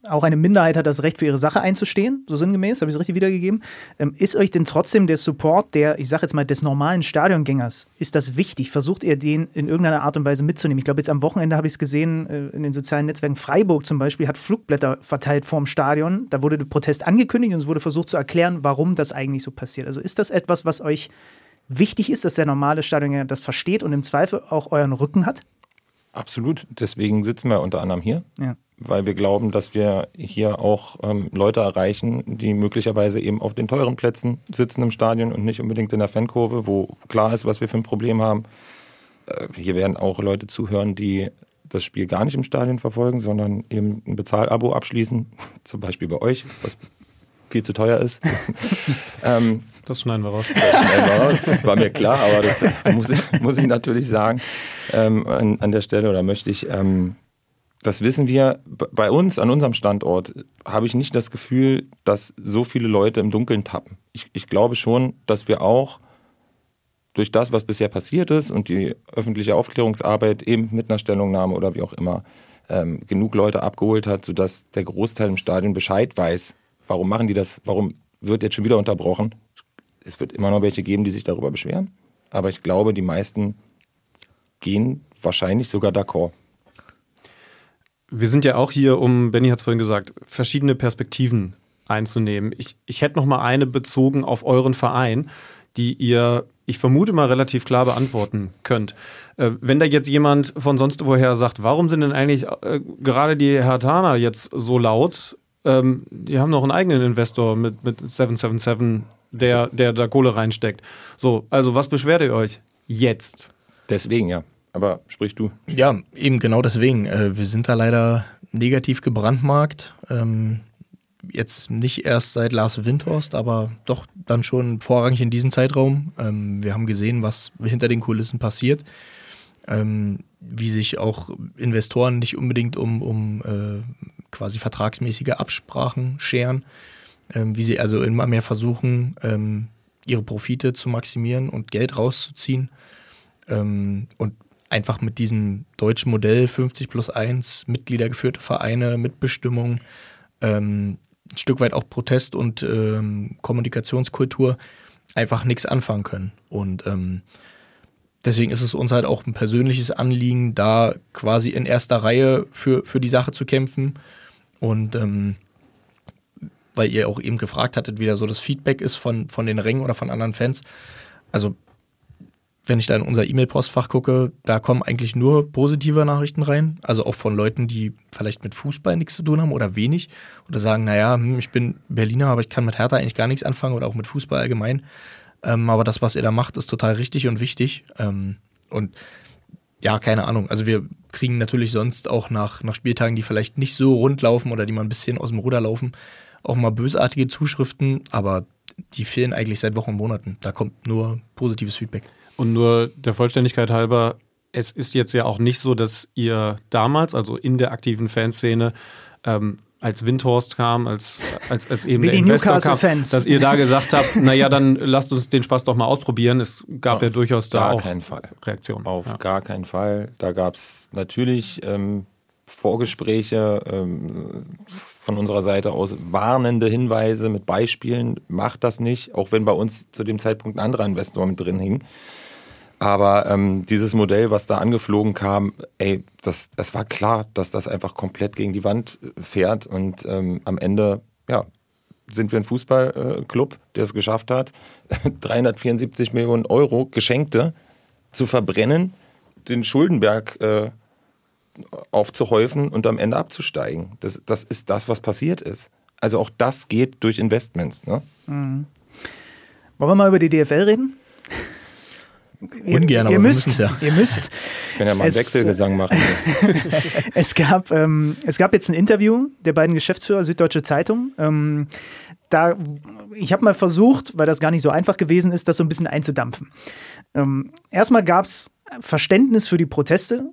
auch eine Minderheit hat das Recht, für ihre Sache einzustehen, so sinngemäß, habe ich es richtig wiedergegeben. Ähm, ist euch denn trotzdem der Support der, ich sage jetzt mal, des normalen Stadiongängers, ist das wichtig? Versucht ihr den in irgendeiner Art und Weise mitzunehmen? Ich glaube, jetzt am Wochenende habe ich es gesehen, äh, in den sozialen Netzwerken, Freiburg zum Beispiel hat Flugblätter verteilt vorm Stadion. Da wurde der Protest angekündigt und es wurde versucht zu erklären, warum das eigentlich so passiert. Also ist das etwas, was euch wichtig ist, dass der normale Stadiongänger das versteht und im Zweifel auch euren Rücken hat? Absolut. Deswegen sitzen wir unter anderem hier. Ja weil wir glauben, dass wir hier auch ähm, Leute erreichen, die möglicherweise eben auf den teuren Plätzen sitzen im Stadion und nicht unbedingt in der Fankurve, wo klar ist, was wir für ein Problem haben. Äh, hier werden auch Leute zuhören, die das Spiel gar nicht im Stadion verfolgen, sondern eben ein Bezahlabo abschließen, zum Beispiel bei euch, was viel zu teuer ist. ähm, das schneiden wir raus. War mir klar, aber das muss ich, muss ich natürlich sagen ähm, an, an, der Stelle oder möchte ich. Ähm, das wissen wir. Bei uns, an unserem Standort, habe ich nicht das Gefühl, dass so viele Leute im Dunkeln tappen. Ich, ich glaube schon, dass wir auch durch das, was bisher passiert ist und die öffentliche Aufklärungsarbeit eben mit einer Stellungnahme oder wie auch immer ähm, genug Leute abgeholt hat, sodass der Großteil im Stadion Bescheid weiß, warum machen die das, warum wird jetzt schon wieder unterbrochen. Es wird immer noch welche geben, die sich darüber beschweren, aber ich glaube, die meisten gehen wahrscheinlich sogar d'accord. Wir sind ja auch hier, um, Benny hat es vorhin gesagt, verschiedene Perspektiven einzunehmen. Ich, ich hätte noch mal eine bezogen auf euren Verein, die ihr, ich vermute mal, relativ klar beantworten könnt. Äh, wenn da jetzt jemand von sonst woher sagt, warum sind denn eigentlich äh, gerade die Hertaner jetzt so laut? Ähm, die haben noch einen eigenen Investor mit, mit 777, der, der da Kohle reinsteckt. So, also was beschwert ihr euch jetzt? Deswegen, ja. Aber sprich du. Ja, eben genau deswegen. Äh, wir sind da leider negativ gebrandmarkt. Ähm, jetzt nicht erst seit Lars Windhorst, aber doch dann schon vorrangig in diesem Zeitraum. Ähm, wir haben gesehen, was hinter den Kulissen passiert. Ähm, wie sich auch Investoren nicht unbedingt um, um äh, quasi vertragsmäßige Absprachen scheren, wie sie also immer mehr versuchen, ihre Profite zu maximieren und Geld rauszuziehen. Und einfach mit diesem deutschen Modell 50 plus 1, Mitgliedergeführte Vereine, Mitbestimmung, ähm, ein Stück weit auch Protest und ähm, Kommunikationskultur einfach nichts anfangen können. Und ähm, deswegen ist es uns halt auch ein persönliches Anliegen, da quasi in erster Reihe für, für die Sache zu kämpfen. Und ähm, weil ihr auch eben gefragt hattet, wie da so das Feedback ist von, von den Rängen oder von anderen Fans. Also wenn ich da in unser E-Mail-Postfach gucke, da kommen eigentlich nur positive Nachrichten rein. Also auch von Leuten, die vielleicht mit Fußball nichts zu tun haben oder wenig. Oder sagen, naja, hm, ich bin Berliner, aber ich kann mit Hertha eigentlich gar nichts anfangen oder auch mit Fußball allgemein. Ähm, aber das, was ihr da macht, ist total richtig und wichtig. Ähm, und ja, keine Ahnung. Also wir kriegen natürlich sonst auch nach, nach Spieltagen, die vielleicht nicht so rund laufen oder die mal ein bisschen aus dem Ruder laufen, auch mal bösartige Zuschriften, aber die fehlen eigentlich seit Wochen und Monaten. Da kommt nur positives Feedback. Und nur der Vollständigkeit halber, es ist jetzt ja auch nicht so, dass ihr damals, also in der aktiven Fanszene, ähm, als Windhorst kam, als, als, als eben Wie der die Investor kam, Fans. dass ihr da gesagt habt, naja, dann lasst uns den Spaß doch mal ausprobieren. Es gab Auf ja durchaus da auch Reaktionen. Auf ja. gar keinen Fall. Da gab es natürlich ähm, Vorgespräche ähm, von unserer Seite aus, warnende Hinweise mit Beispielen, macht das nicht, auch wenn bei uns zu dem Zeitpunkt ein anderer Investor mit drin hing. Aber ähm, dieses Modell, was da angeflogen kam, ey, das, das war klar, dass das einfach komplett gegen die Wand äh, fährt. Und ähm, am Ende, ja, sind wir ein Fußballclub, der es geschafft hat, 374 Millionen Euro Geschenkte zu verbrennen, den Schuldenberg äh, aufzuhäufen und am Ende abzusteigen. Das, das ist das, was passiert ist. Also auch das geht durch Investments. Ne? Mhm. Wollen wir mal über die DFL reden? Ungern, aber ihr müsst, ja. Ihr müsst. Ich kann ja mal einen Es- Wechselgesang machen. Es gab, ähm, es gab jetzt ein Interview der beiden Geschäftsführer Süddeutsche Zeitung. Ähm, da, ich habe mal versucht, weil das gar nicht so einfach gewesen ist, das so ein bisschen einzudampfen. Ähm, erstmal gab es Verständnis für die Proteste,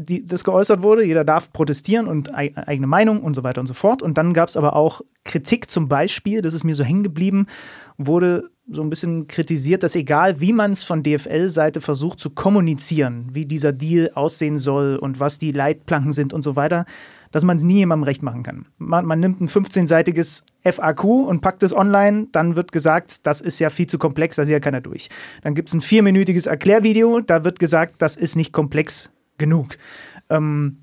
die, das geäußert wurde. Jeder darf protestieren und ei eigene Meinung und so weiter und so fort. Und dann gab es aber auch Kritik zum Beispiel, das ist mir so hängen geblieben, wurde so ein bisschen kritisiert, dass egal wie man es von DFL-Seite versucht zu kommunizieren, wie dieser Deal aussehen soll und was die Leitplanken sind und so weiter, dass man es nie jemandem recht machen kann. Man, man nimmt ein 15-seitiges FAQ und packt es online, dann wird gesagt, das ist ja viel zu komplex, da sieht ja keiner durch. Dann gibt es ein vierminütiges Erklärvideo, da wird gesagt, das ist nicht komplex genug. Ähm,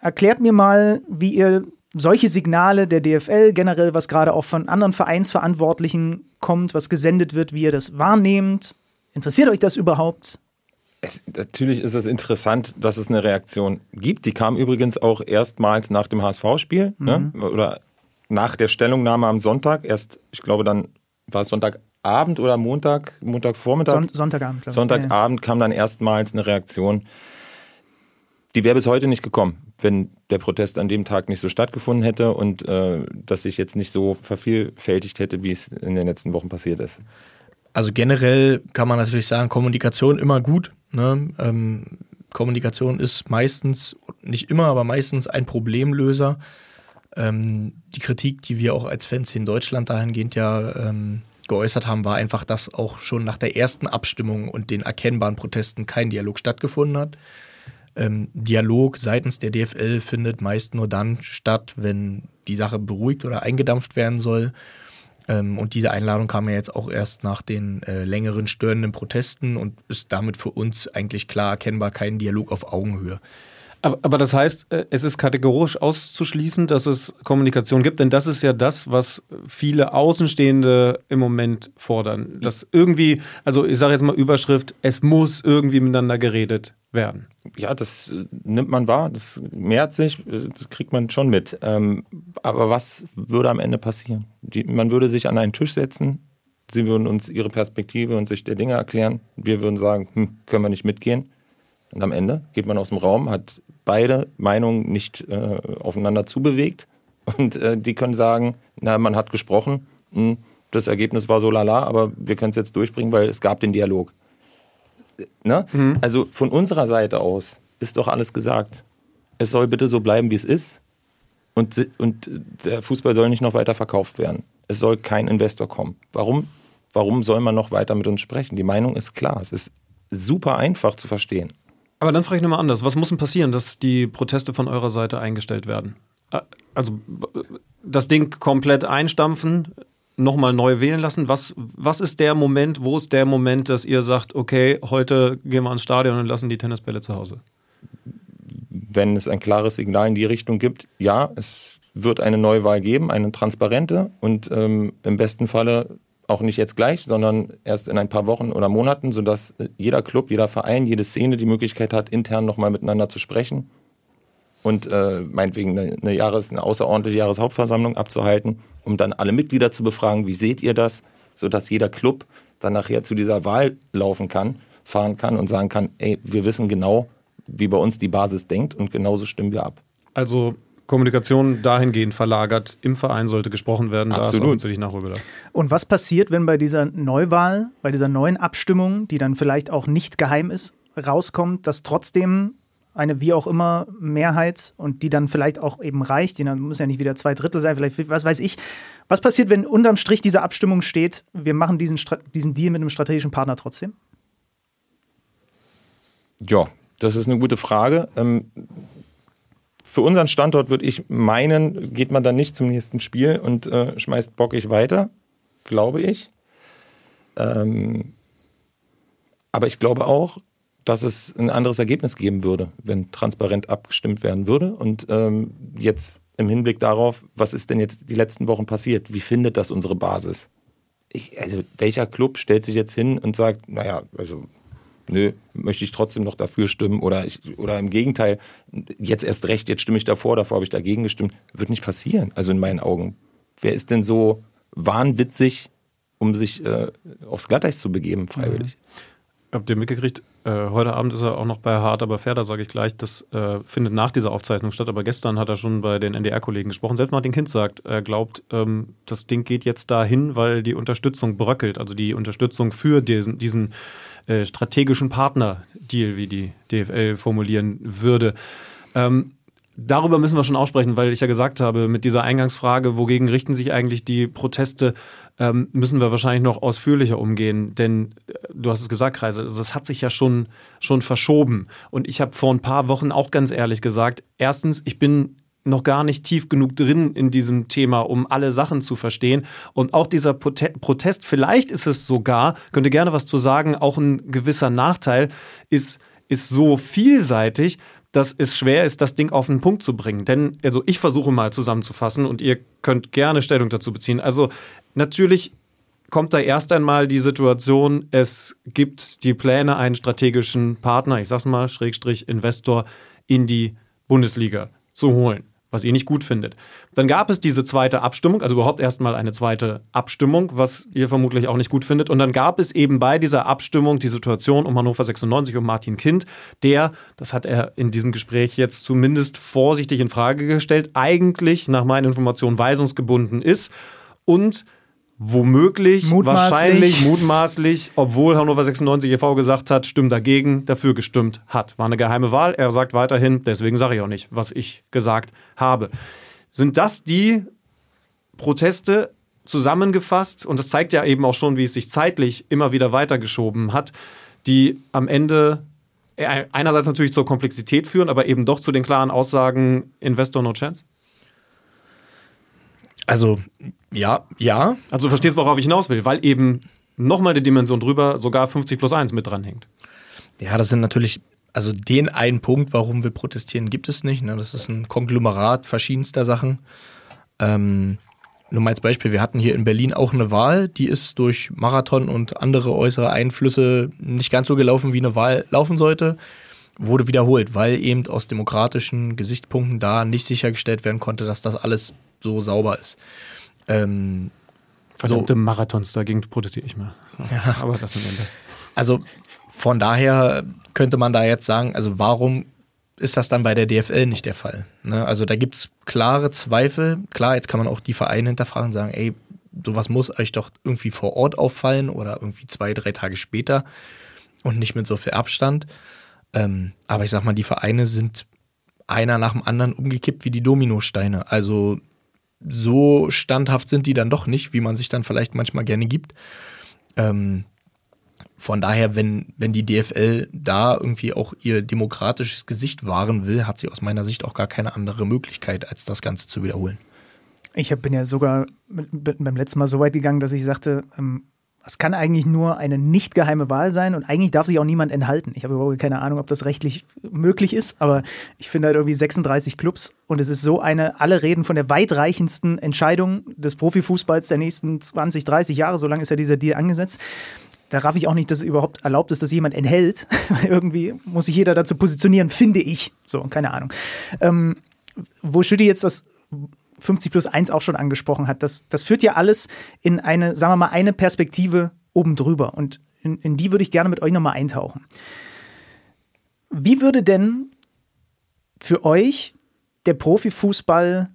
erklärt mir mal, wie ihr solche Signale der DFL, generell was gerade auch von anderen Vereinsverantwortlichen kommt, was gesendet wird, wie ihr das wahrnehmt. Interessiert euch das überhaupt? Es, natürlich ist es interessant, dass es eine Reaktion gibt. Die kam übrigens auch erstmals nach dem HSV-Spiel ne? oder nach der Stellungnahme am Sonntag. Erst, ich glaube, dann war es Sonntagabend oder Montag, Montagvormittag. Son Sonntagabend. Sonntagabend kam dann erstmals eine Reaktion. Die wäre bis heute nicht gekommen, wenn der Protest an dem Tag nicht so stattgefunden hätte und äh, das sich jetzt nicht so vervielfältigt hätte, wie es in den letzten Wochen passiert ist. Also generell kann man natürlich sagen, Kommunikation immer gut. Ne? Ähm, Kommunikation ist meistens, nicht immer, aber meistens ein Problemlöser. Ähm, die Kritik, die wir auch als Fans in Deutschland dahingehend ja ähm, geäußert haben, war einfach, dass auch schon nach der ersten Abstimmung und den erkennbaren Protesten kein Dialog stattgefunden hat. Ähm, Dialog seitens der DFL findet meist nur dann statt, wenn die Sache beruhigt oder eingedampft werden soll. Ähm, und diese Einladung kam ja jetzt auch erst nach den äh, längeren störenden Protesten und ist damit für uns eigentlich klar erkennbar kein Dialog auf Augenhöhe. Aber, aber das heißt, äh, es ist kategorisch auszuschließen, dass es Kommunikation gibt, denn das ist ja das, was viele Außenstehende im Moment fordern. Dass irgendwie, also ich sage jetzt mal Überschrift, es muss irgendwie miteinander geredet werden. Ja, das äh, nimmt man wahr, das mehrt sich, äh, das kriegt man schon mit. Ähm, aber was würde am Ende passieren? Die, man würde sich an einen Tisch setzen, sie würden uns ihre Perspektive und Sicht der Dinge erklären. Wir würden sagen, hm, können wir nicht mitgehen. Und am Ende geht man aus dem Raum, hat beide Meinungen nicht äh, aufeinander zubewegt. Und äh, die können sagen, na, man hat gesprochen, hm, das Ergebnis war so lala, aber wir können es jetzt durchbringen, weil es gab den Dialog. Ne? Also von unserer Seite aus ist doch alles gesagt. Es soll bitte so bleiben, wie es ist. Und, und der Fußball soll nicht noch weiter verkauft werden. Es soll kein Investor kommen. Warum, warum soll man noch weiter mit uns sprechen? Die Meinung ist klar. Es ist super einfach zu verstehen. Aber dann frage ich nochmal anders. Was muss denn passieren, dass die Proteste von eurer Seite eingestellt werden? Äh, Also b- das Ding komplett einstampfen, nochmal neu wählen lassen. Was, was ist der Moment, wo ist der Moment, dass ihr sagt, okay, heute gehen wir ans Stadion und lassen die Tennisbälle zu Hause? Wenn es ein klares Signal in die Richtung gibt, ja, es wird eine Neuwahl geben, eine transparente und ähm, im besten Falle auch nicht jetzt gleich, sondern erst in ein paar Wochen oder Monaten, sodass äh, jeder Club, jeder Verein, jede Szene die Möglichkeit hat, intern nochmal miteinander zu sprechen und äh, meinetwegen eine, eine, Jahres-, eine außerordentliche Jahreshauptversammlung abzuhalten, um dann alle Mitglieder zu befragen, wie seht ihr das, sodass jeder Club dann nachher zu dieser Wahl laufen kann, fahren kann und sagen kann, ey, wir wissen genau, wie bei uns die Basis denkt und genauso stimmen wir ab. Also Kommunikation dahingehend verlagert, im Verein sollte gesprochen werden, da ist Absolut. offensichtlich Nachholbedarf. Und was passiert, wenn bei dieser Neuwahl, bei dieser neuen Abstimmung, die dann vielleicht auch nicht geheim ist, rauskommt, dass trotzdem eine wie auch immer Mehrheit und die dann vielleicht auch eben reicht, die dann muss ja nicht wieder zwei Drittel sein, vielleicht was weiß ich. Was passiert, wenn unterm Strich diese Abstimmung steht, wir machen diesen, diesen Deal mit einem strategischen Partner trotzdem? Ja, das ist eine gute Frage. Ähm, für unseren Standort würde ich meinen, geht man dann nicht zum nächsten Spiel und äh, schmeißt bockig weiter, glaube ich. Ähm, aber ich glaube auch, dass es ein anderes Ergebnis geben würde, wenn transparent abgestimmt werden würde. Und ähm, jetzt im Hinblick darauf, was ist denn jetzt die letzten Wochen passiert? Wie findet das unsere Basis? Ich, also welcher Club stellt sich jetzt hin und sagt, naja, also nö, möchte ich trotzdem noch dafür stimmen oder, ich, oder im Gegenteil, jetzt erst recht, jetzt stimme ich davor, davor habe ich dagegen gestimmt. Wird nicht passieren, also in meinen Augen. Wer ist denn so wahnwitzig, um sich äh, aufs Glatteis zu begeben, freiwillig. Mhm. Habt ihr mitgekriegt, äh, heute Abend ist er auch noch bei Hart, aber fair, da sage ich gleich, das äh, findet nach dieser Aufzeichnung statt. Aber gestern hat er schon bei den NDR-Kollegen gesprochen. Selbst Martin Kind sagt, er glaubt, ähm, das Ding geht jetzt dahin, weil die Unterstützung bröckelt. Also die Unterstützung für diesen, diesen äh, strategischen Partner-Deal, wie die DFL formulieren würde. Ähm, darüber müssen wir schon aussprechen, weil ich ja gesagt habe, mit dieser Eingangsfrage, wogegen richten sich eigentlich die Proteste, ähm, müssen wir wahrscheinlich noch ausführlicher umgehen. Denn äh, du hast es gesagt, Kreise, das hat sich ja schon, schon verschoben. Und ich habe vor ein paar Wochen auch ganz ehrlich gesagt, erstens, ich bin noch gar nicht tief genug drin in diesem Thema, um alle Sachen zu verstehen. Und auch dieser Protest, vielleicht ist es sogar, könnt ihr gerne was zu sagen, auch ein gewisser Nachteil, ist, ist so vielseitig, dass es schwer ist, das Ding auf den Punkt zu bringen. Denn, also ich versuche mal zusammenzufassen und ihr könnt gerne Stellung dazu beziehen. Also natürlich kommt da erst einmal die Situation, es gibt die Pläne, einen strategischen Partner, ich sag's mal, Schrägstrich Investor, in die Bundesliga zu holen was ihr nicht gut findet. Dann gab es diese zweite Abstimmung, also überhaupt erstmal eine zweite Abstimmung, was ihr vermutlich auch nicht gut findet. Und dann gab es eben bei dieser Abstimmung die Situation um Hannover 96 und Martin Kind, der, das hat er in diesem Gespräch jetzt zumindest vorsichtig in Frage gestellt, eigentlich nach meinen Informationen weisungsgebunden ist und womöglich, mutmaßlich. wahrscheinlich, mutmaßlich, obwohl Hannover 96 e.V. gesagt hat, stimmt dagegen, dafür gestimmt hat. War eine geheime Wahl. Er sagt weiterhin, deswegen sage ich auch nicht, was ich gesagt habe. Sind das die Proteste zusammengefasst? Und das zeigt ja eben auch schon, wie es sich zeitlich immer wieder weitergeschoben hat, die am Ende einerseits natürlich zur Komplexität führen, aber eben doch zu den klaren Aussagen Investor no chance? Also, ja, ja. Also du verstehst, worauf ich hinaus will, weil eben nochmal die Dimension drüber sogar 50 plus 1 mit dranhängt. Ja, das sind natürlich, also den einen Punkt, warum wir protestieren, gibt es nicht. Ne? Das ist ein Konglomerat verschiedenster Sachen. Ähm, nur mal als Beispiel, wir hatten hier in Berlin auch eine Wahl, die ist durch Marathon und andere äußere Einflüsse nicht ganz so gelaufen, wie eine Wahl laufen sollte. Wurde wiederholt, weil eben aus demokratischen Gesichtspunkten da nicht sichergestellt werden konnte, dass das alles so sauber ist. Ähm, Verdammte so. Marathons, dagegen protestiere ich mal. Ja. Aber das mit Ende. Also von daher könnte man da jetzt sagen, also warum ist das dann bei der DFL nicht der Fall? Ne? Also da gibt es klare Zweifel. Klar, jetzt kann man auch die Vereine hinterfragen und sagen, ey, sowas muss euch doch irgendwie vor Ort auffallen oder irgendwie zwei, drei Tage später und nicht mit so viel Abstand. Ähm, aber ich sag mal, die Vereine sind einer nach dem anderen umgekippt wie die Dominosteine. Also so standhaft sind die dann doch nicht, wie man sich dann vielleicht manchmal gerne gibt. Ähm, von daher, wenn, wenn die DFL da irgendwie auch ihr demokratisches Gesicht wahren will, hat sie aus meiner Sicht auch gar keine andere Möglichkeit, als das Ganze zu wiederholen. Ich bin ja sogar beim letzten Mal so weit gegangen, dass ich sagte, ähm, es kann eigentlich nur eine nicht geheime Wahl sein und eigentlich darf sich auch niemand enthalten. Ich habe überhaupt keine Ahnung, ob das rechtlich möglich ist, aber ich finde halt irgendwie 36 Clubs und es ist so eine, alle reden von der weitreichendsten Entscheidung des Profifußballs der nächsten 20, 30 Jahre, so lange ist ja dieser Deal angesetzt. Da raff ich auch nicht, dass es überhaupt erlaubt ist, dass jemand enthält. irgendwie muss sich jeder dazu positionieren, finde ich. So, keine Ahnung. Ähm, wo Schütti jetzt das 50 plus 1 auch schon angesprochen hat. Das, das führt ja alles in eine, sagen wir mal, eine Perspektive oben drüber. Und in, in die würde ich gerne mit euch nochmal eintauchen. Wie würde denn für euch der Profifußball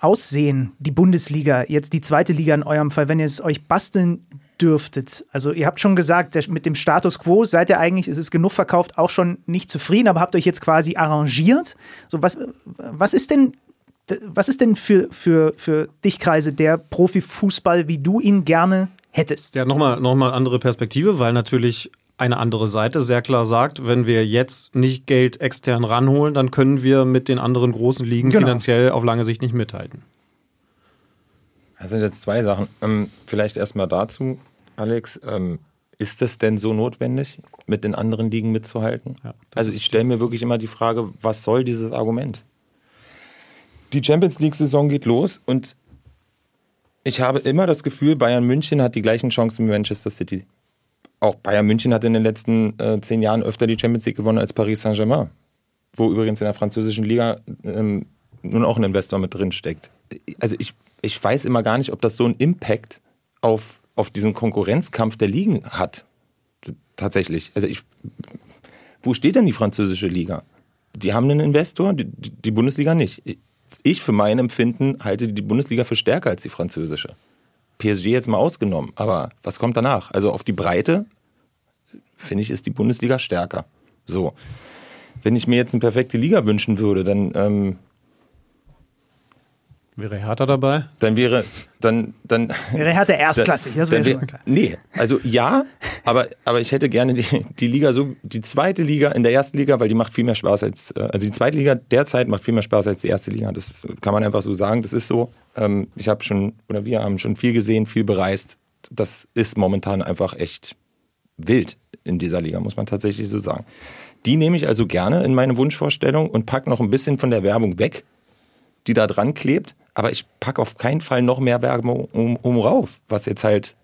aussehen, die Bundesliga, jetzt die zweite Liga in eurem Fall, wenn ihr es euch basteln dürftet? Also ihr habt schon gesagt, mit dem Status quo seid ihr eigentlich, es ist genug verkauft, auch schon nicht zufrieden, aber habt euch jetzt quasi arrangiert. So, was, was ist denn was ist denn für, für, für dich, Kreise, der Profifußball, wie du ihn gerne hättest? Ja, nochmal noch mal andere Perspektive, weil natürlich eine andere Seite sehr klar sagt, wenn wir jetzt nicht Geld extern ranholen, dann können wir mit den anderen großen Ligen genau. finanziell auf lange Sicht nicht mithalten. Das sind jetzt zwei Sachen. Ähm, vielleicht erstmal dazu, Alex. Ähm, ist es denn so notwendig, mit den anderen Ligen mitzuhalten? Ja, also ich stelle mir wirklich immer die Frage, was soll dieses Argument? Die Champions League-Saison geht los und ich habe immer das Gefühl, Bayern München hat die gleichen Chancen wie Manchester City. Auch Bayern München hat in den letzten äh, zehn Jahren öfter die Champions League gewonnen als Paris Saint-Germain, wo übrigens in der französischen Liga ähm, nun auch ein Investor mit drin steckt. Also ich, ich weiß immer gar nicht, ob das so einen Impact auf, auf diesen Konkurrenzkampf der Ligen hat. Tatsächlich. Also ich, wo steht denn die französische Liga? Die haben einen Investor, die, die Bundesliga nicht. Ich für mein Empfinden halte die Bundesliga für stärker als die französische. PSG jetzt mal ausgenommen, aber was kommt danach? Also auf die Breite, finde ich, ist die Bundesliga stärker. So. Wenn ich mir jetzt eine perfekte Liga wünschen würde, dann ähm, Wäre Hertha dabei? Dann wäre, dann, dann. Wäre Hertha erstklassig, das wäre schon mal klar. Nee, also ja, aber, aber ich hätte gerne die, die Liga so, die zweite Liga in der ersten Liga, weil die macht viel mehr Spaß als, äh, also die zweite Liga derzeit macht viel mehr Spaß als die erste Liga. Das kann man einfach so sagen, das ist so. Ähm, ich habe schon, oder wir haben schon viel gesehen, viel bereist. Das ist momentan einfach echt wild in dieser Liga, muss man tatsächlich so sagen. Die nehme ich also gerne in meine Wunschvorstellung und packe noch ein bisschen von der Werbung weg, die da dran klebt aber ich packe auf keinen Fall noch mehr Werbung um, um rauf, was jetzt halt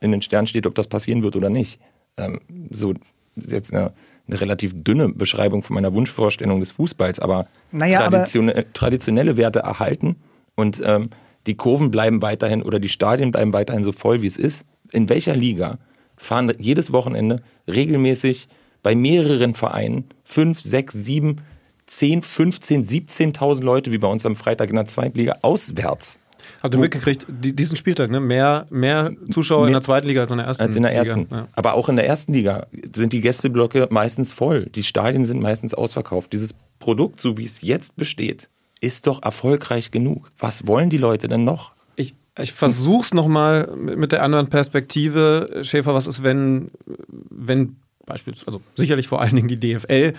in den Sternen steht, ob das passieren wird oder nicht. Ähm, so jetzt eine, eine, relativ dünne Beschreibung von meiner Wunschvorstellung des Fußballs, aber, naja, traditione aber traditionelle Werte erhalten und ähm, die Kurven bleiben weiterhin oder die Stadien bleiben weiterhin so voll, wie es ist. In welcher Liga fahren jedes Wochenende regelmäßig bei mehreren Vereinen fünf, sechs, sieben 10, 15, 17.000 Leute wie bei uns am Freitag in der zweiten Liga auswärts. Habt ihr mitgekriegt, diesen Spieltag, ne? Mehr, mehr Zuschauer mehr in der zweiten Liga als in der ersten Als in der ersten. Ja. Aber auch in der ersten Liga sind die Gästeblöcke meistens voll. Die Stadien sind meistens ausverkauft. Dieses Produkt, so wie es jetzt besteht, ist doch erfolgreich genug. Was wollen die Leute denn noch? Ich, ich versuch's nochmal mit der anderen Perspektive. Schäfer, was ist, wenn, wenn beispielsweise, also sicherlich vor allen Dingen die DFL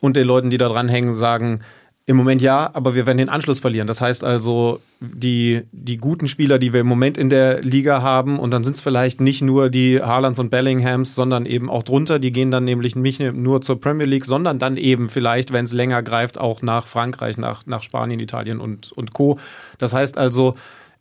und den Leuten, die da dranhängen, sagen, im Moment ja, aber wir werden den Anschluss verlieren. Das heißt also, die, die guten Spieler, die wir im Moment in der Liga haben, und dann sind es vielleicht nicht nur die Haalands und Bellinghams, sondern eben auch drunter, die gehen dann nämlich nicht nur zur Premier League, sondern dann eben vielleicht, wenn es länger greift, auch nach Frankreich, nach, nach Spanien, Italien und, und Co. Das heißt also,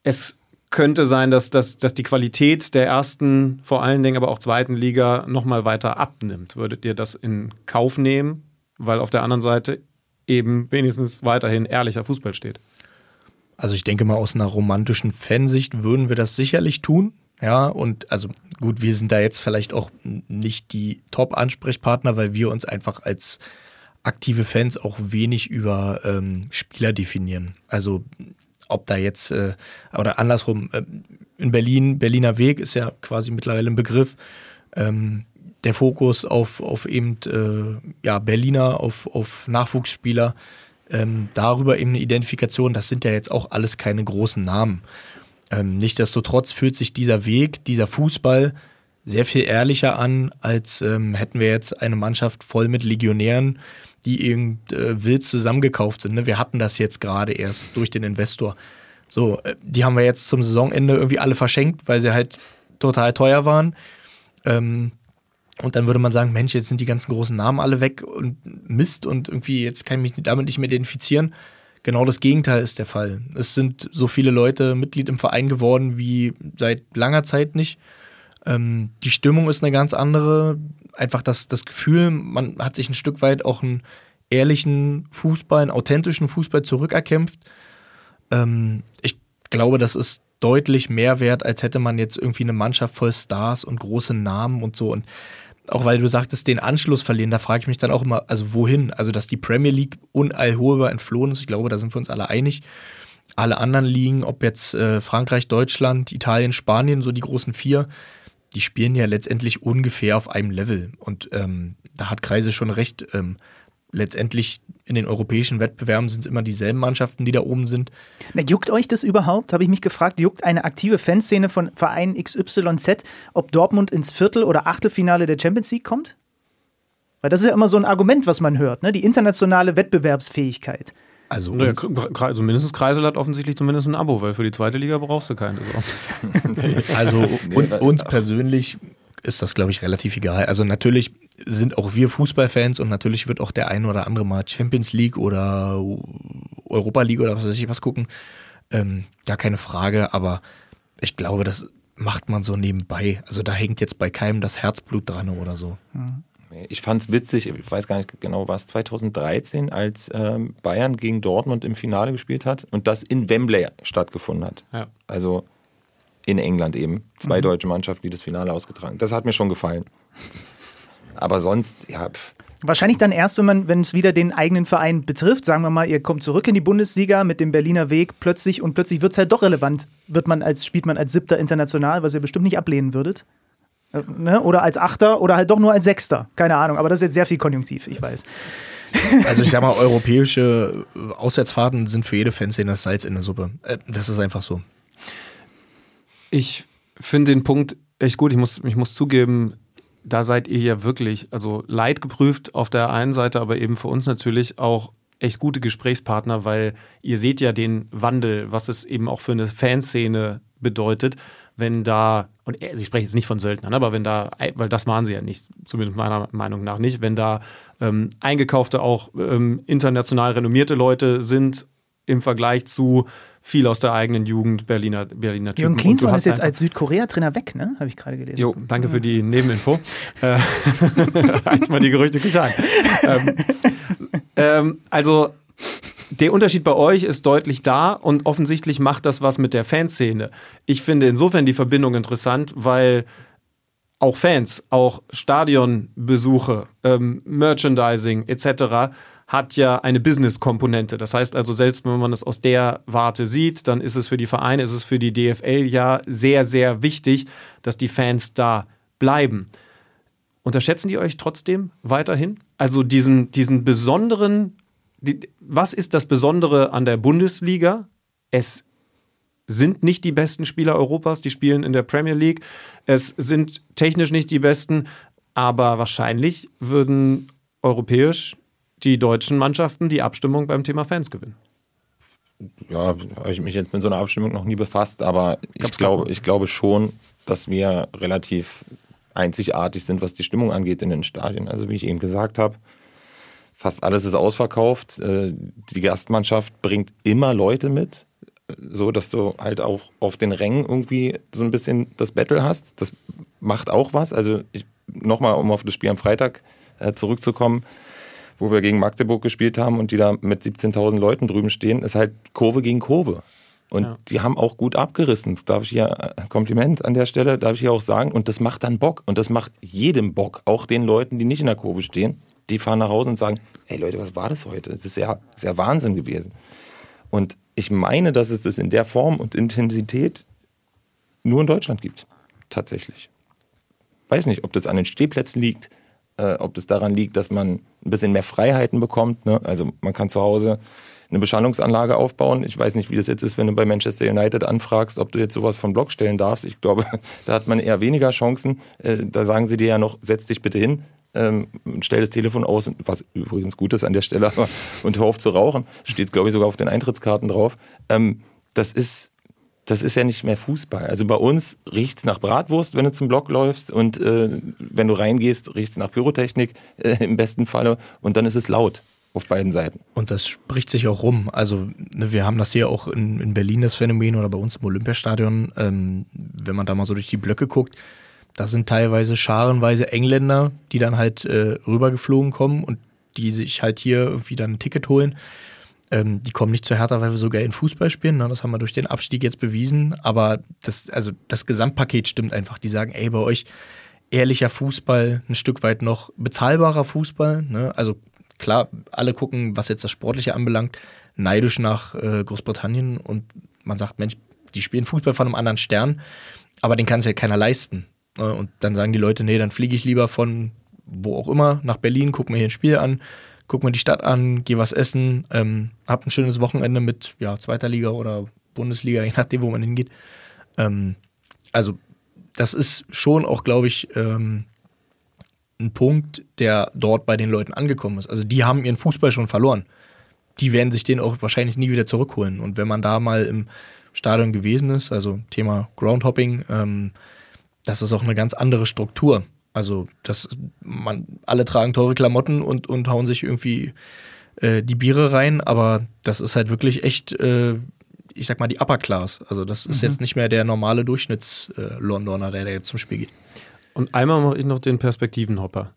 es könnte sein, dass, dass, dass die Qualität der ersten, vor allen Dingen aber auch zweiten Liga nochmal weiter abnimmt. Würdet ihr das in Kauf nehmen? Weil auf der anderen Seite eben wenigstens weiterhin ehrlicher Fußball steht. Also ich denke mal, aus einer romantischen Fansicht würden wir das sicherlich tun. Ja, und also gut, wir sind da jetzt vielleicht auch nicht die Top-Ansprechpartner, weil wir uns einfach als aktive Fans auch wenig über ähm, Spieler definieren. Also ob da jetzt, äh, oder andersrum, äh, in Berlin, Berliner Weg ist ja quasi mittlerweile ein Begriff. Ähm, der Fokus auf, auf eben äh, ja, Berliner, auf, auf Nachwuchsspieler, ähm, darüber eben eine Identifikation, das sind ja jetzt auch alles keine großen Namen. Ähm, Nichtsdestotrotz fühlt sich dieser Weg, dieser Fußball sehr viel ehrlicher an, als ähm, hätten wir jetzt eine Mannschaft voll mit Legionären, die irgend äh, wild zusammengekauft sind. Ne? Wir hatten das jetzt gerade erst durch den Investor. So, äh, die haben wir jetzt zum Saisonende irgendwie alle verschenkt, weil sie halt total teuer waren. Ähm, und dann würde man sagen, Mensch, jetzt sind die ganzen großen Namen alle weg und Mist und irgendwie jetzt kann ich mich damit nicht mehr identifizieren. Genau das Gegenteil ist der Fall. Es sind so viele Leute Mitglied im Verein geworden wie seit langer Zeit nicht. Ähm, die Stimmung ist eine ganz andere. Einfach das, das Gefühl, man hat sich ein Stück weit auch einen ehrlichen Fußball, einen authentischen Fußball zurückerkämpft. Ähm, ich glaube, das ist deutlich mehr wert, als hätte man jetzt irgendwie eine Mannschaft voll Stars und große Namen und so. Und auch weil du sagtest, den Anschluss verlieren, da frage ich mich dann auch immer, also wohin? Also, dass die Premier League unallholbar entflohen ist, ich glaube, da sind wir uns alle einig. Alle anderen Ligen, ob jetzt äh, Frankreich, Deutschland, Italien, Spanien, so die großen vier, die spielen ja letztendlich ungefähr auf einem Level. Und ähm, da hat Kreise schon recht. Ähm, letztendlich in den europäischen Wettbewerben sind es immer dieselben Mannschaften, die da oben sind. Na, juckt euch das überhaupt? Habe ich mich gefragt. Juckt eine aktive Fanszene von Verein XYZ, ob Dortmund ins Viertel- oder Achtelfinale der Champions League kommt? Weil das ist ja immer so ein Argument, was man hört, ne? die internationale Wettbewerbsfähigkeit. Also, naja, also mindestens Kreisel hat offensichtlich zumindest ein Abo, weil für die zweite Liga brauchst du keine. So. also und, uns persönlich ist das, glaube ich, relativ egal. Also natürlich sind auch wir Fußballfans und natürlich wird auch der eine oder andere mal Champions League oder Europa League oder was weiß ich was gucken. Ähm, gar keine Frage, aber ich glaube, das macht man so nebenbei. Also da hängt jetzt bei keinem das Herzblut dran oder so. Ich fand es witzig, ich weiß gar nicht genau, war es 2013, als ähm, Bayern gegen Dortmund im Finale gespielt hat und das in Wembley stattgefunden hat. Ja. Also in England eben. Zwei mhm. deutsche Mannschaften, die das Finale ausgetragen. Das hat mir schon gefallen. Aber sonst, ja. Pff. Wahrscheinlich dann erst, wenn man, wenn es wieder den eigenen Verein betrifft. Sagen wir mal, ihr kommt zurück in die Bundesliga mit dem Berliner Weg plötzlich und plötzlich wird es halt doch relevant. Wird man als, spielt man als siebter international, was ihr bestimmt nicht ablehnen würdet. Äh, ne? Oder als Achter oder halt doch nur als Sechster. Keine Ahnung, aber das ist jetzt sehr viel Konjunktiv, ich weiß. Also ich sag mal, europäische Auswärtsfahrten sind für jede Fanszene das Salz in der Suppe. Äh, das ist einfach so. Ich finde den Punkt echt gut. Ich muss, ich muss zugeben, da seid ihr ja wirklich, also leidgeprüft auf der einen Seite, aber eben für uns natürlich auch echt gute Gesprächspartner, weil ihr seht ja den Wandel, was es eben auch für eine Fanszene bedeutet, wenn da, und also ich spreche jetzt nicht von Söldnern, aber wenn da, weil das waren sie ja nicht, zumindest meiner Meinung nach nicht, wenn da ähm, eingekaufte, auch ähm, international renommierte Leute sind im Vergleich zu viel aus der eigenen Jugend Berliner, Berliner Typen. Jürgen Klinsmann ist jetzt als Südkorea-Trainer weg, ne? Habe ich gerade gelesen. Jo, danke für die Nebeninfo. äh, eins mal die Gerüchte Küche ähm, ähm, also der Unterschied bei euch ist deutlich da und offensichtlich macht das was mit der Fanszene. Ich finde insofern die Verbindung interessant, weil auch Fans, auch Stadionbesuche, ähm, Merchandising etc hat ja eine Business-Komponente. Das heißt also, selbst wenn man es aus der Warte sieht, dann ist es für die Vereine, ist es für die DFL ja sehr, sehr wichtig, dass die Fans da bleiben. Unterschätzen die euch trotzdem weiterhin? Also diesen, diesen besonderen, die, was ist das Besondere an der Bundesliga? Es sind nicht die besten Spieler Europas, die spielen in der Premier League. Es sind technisch nicht die besten, aber wahrscheinlich würden europäisch die deutschen Mannschaften die Abstimmung beim Thema Fans gewinnen. Ja, habe ich mich jetzt mit so einer Abstimmung noch nie befasst, aber ich glaube, ich glaube schon, dass wir relativ einzigartig sind, was die Stimmung angeht in den Stadien. Also wie ich eben gesagt habe, fast alles ist ausverkauft. Äh, die Gastmannschaft bringt immer Leute mit, so dass du halt auch auf den Rängen irgendwie so ein bisschen das Battle hast. Das macht auch was. Also nochmal, um auf das Spiel am Freitag äh, zurückzukommen wo wir gegen Magdeburg gespielt haben und die da mit 17.000 Leuten drüben stehen, ist halt Kurve gegen Kurve. Und ja. die haben auch gut abgerissen. Das darf ich ja, äh, Kompliment an der Stelle, darf ich ja auch sagen. Und das macht dann Bock. Und das macht jedem Bock. Auch den Leuten, die nicht in der Kurve stehen. Die fahren nach Hause und sagen, ey Leute, was war das heute? Das ist ja, das ist ja Wahnsinn gewesen. Und ich meine, dass es das in der Form und Intensität nur in Deutschland gibt. Tatsächlich. Weiß nicht, ob das an den Stehplätzen liegt, äh, ob das daran liegt, dass man ein bisschen mehr Freiheiten bekommt. Ne? Also man kann zu Hause eine Beschallungsanlage aufbauen. Ich weiß nicht, wie das jetzt ist, wenn du bei Manchester United anfragst, ob du jetzt sowas vom Block stellen darfst. Ich glaube, da hat man eher weniger Chancen. Äh, da sagen sie dir ja noch, setz dich bitte hin, ähm, stell das Telefon aus, was übrigens gut ist an der Stelle, und hör auf zu rauchen. Steht, glaube ich, sogar auf den Eintrittskarten drauf. Ähm, das ist das ist ja nicht mehr Fußball. Also bei uns riecht's nach Bratwurst, wenn du zum Block läufst und äh, wenn du reingehst, riecht's nach Pyrotechnik äh, im besten Falle und dann ist es laut auf beiden Seiten. Und das spricht sich auch rum. Also ne, wir haben das hier auch in, in, Berlin, das Phänomen oder bei uns im Olympiastadion, ähm, wenn man da mal so durch die Blöcke guckt, da sind teilweise scharenweise Engländer, die dann halt äh, rübergeflogen kommen und die sich halt hier irgendwie dann ein Ticket holen ähm, die kommen nicht zu Hertha, weil wir so geil in Fußball spielen. Ne? Das haben wir durch den Abstieg jetzt bewiesen. Aber das, also das Gesamtpaket stimmt einfach. Die sagen, ey, bei euch ehrlicher Fußball, ein Stück weit noch bezahlbarer Fußball. Ne? Also klar, alle gucken, was jetzt das Sportliche anbelangt, neidisch nach äh, Großbritannien und man sagt, Mensch, die spielen Fußball von einem anderen Stern, aber den kann es ja keiner leisten. Ne? Und dann sagen die Leute, nee, dann fliege ich lieber von wo auch immer nach Berlin, guck mir hier ein Spiel an, guck mir die Stadt an, geh was essen, ähm, hab ein schönes Wochenende mit ja, zweiter Liga oder Bundesliga, je nachdem, wo man hingeht. Ähm, also das ist schon auch, glaube ich, ähm, ein Punkt, der dort bei den Leuten angekommen ist. Also die haben ihren Fußball schon verloren. Die werden sich den auch wahrscheinlich nie wieder zurückholen. Und wenn man da mal im Stadion gewesen ist, also Thema Groundhopping, ähm, das ist auch eine ganz andere Struktur. Also, das, man, alle tragen teure Klamotten und, und hauen sich irgendwie äh, die Biere rein, aber das ist halt wirklich echt, äh, ich sag mal, die Upper Class. Also, das ist mhm. jetzt nicht mehr der normale Durchschnitts-Londoner, äh, der, der jetzt zum Spiel geht. Und einmal mache ich noch den Perspektivenhopper,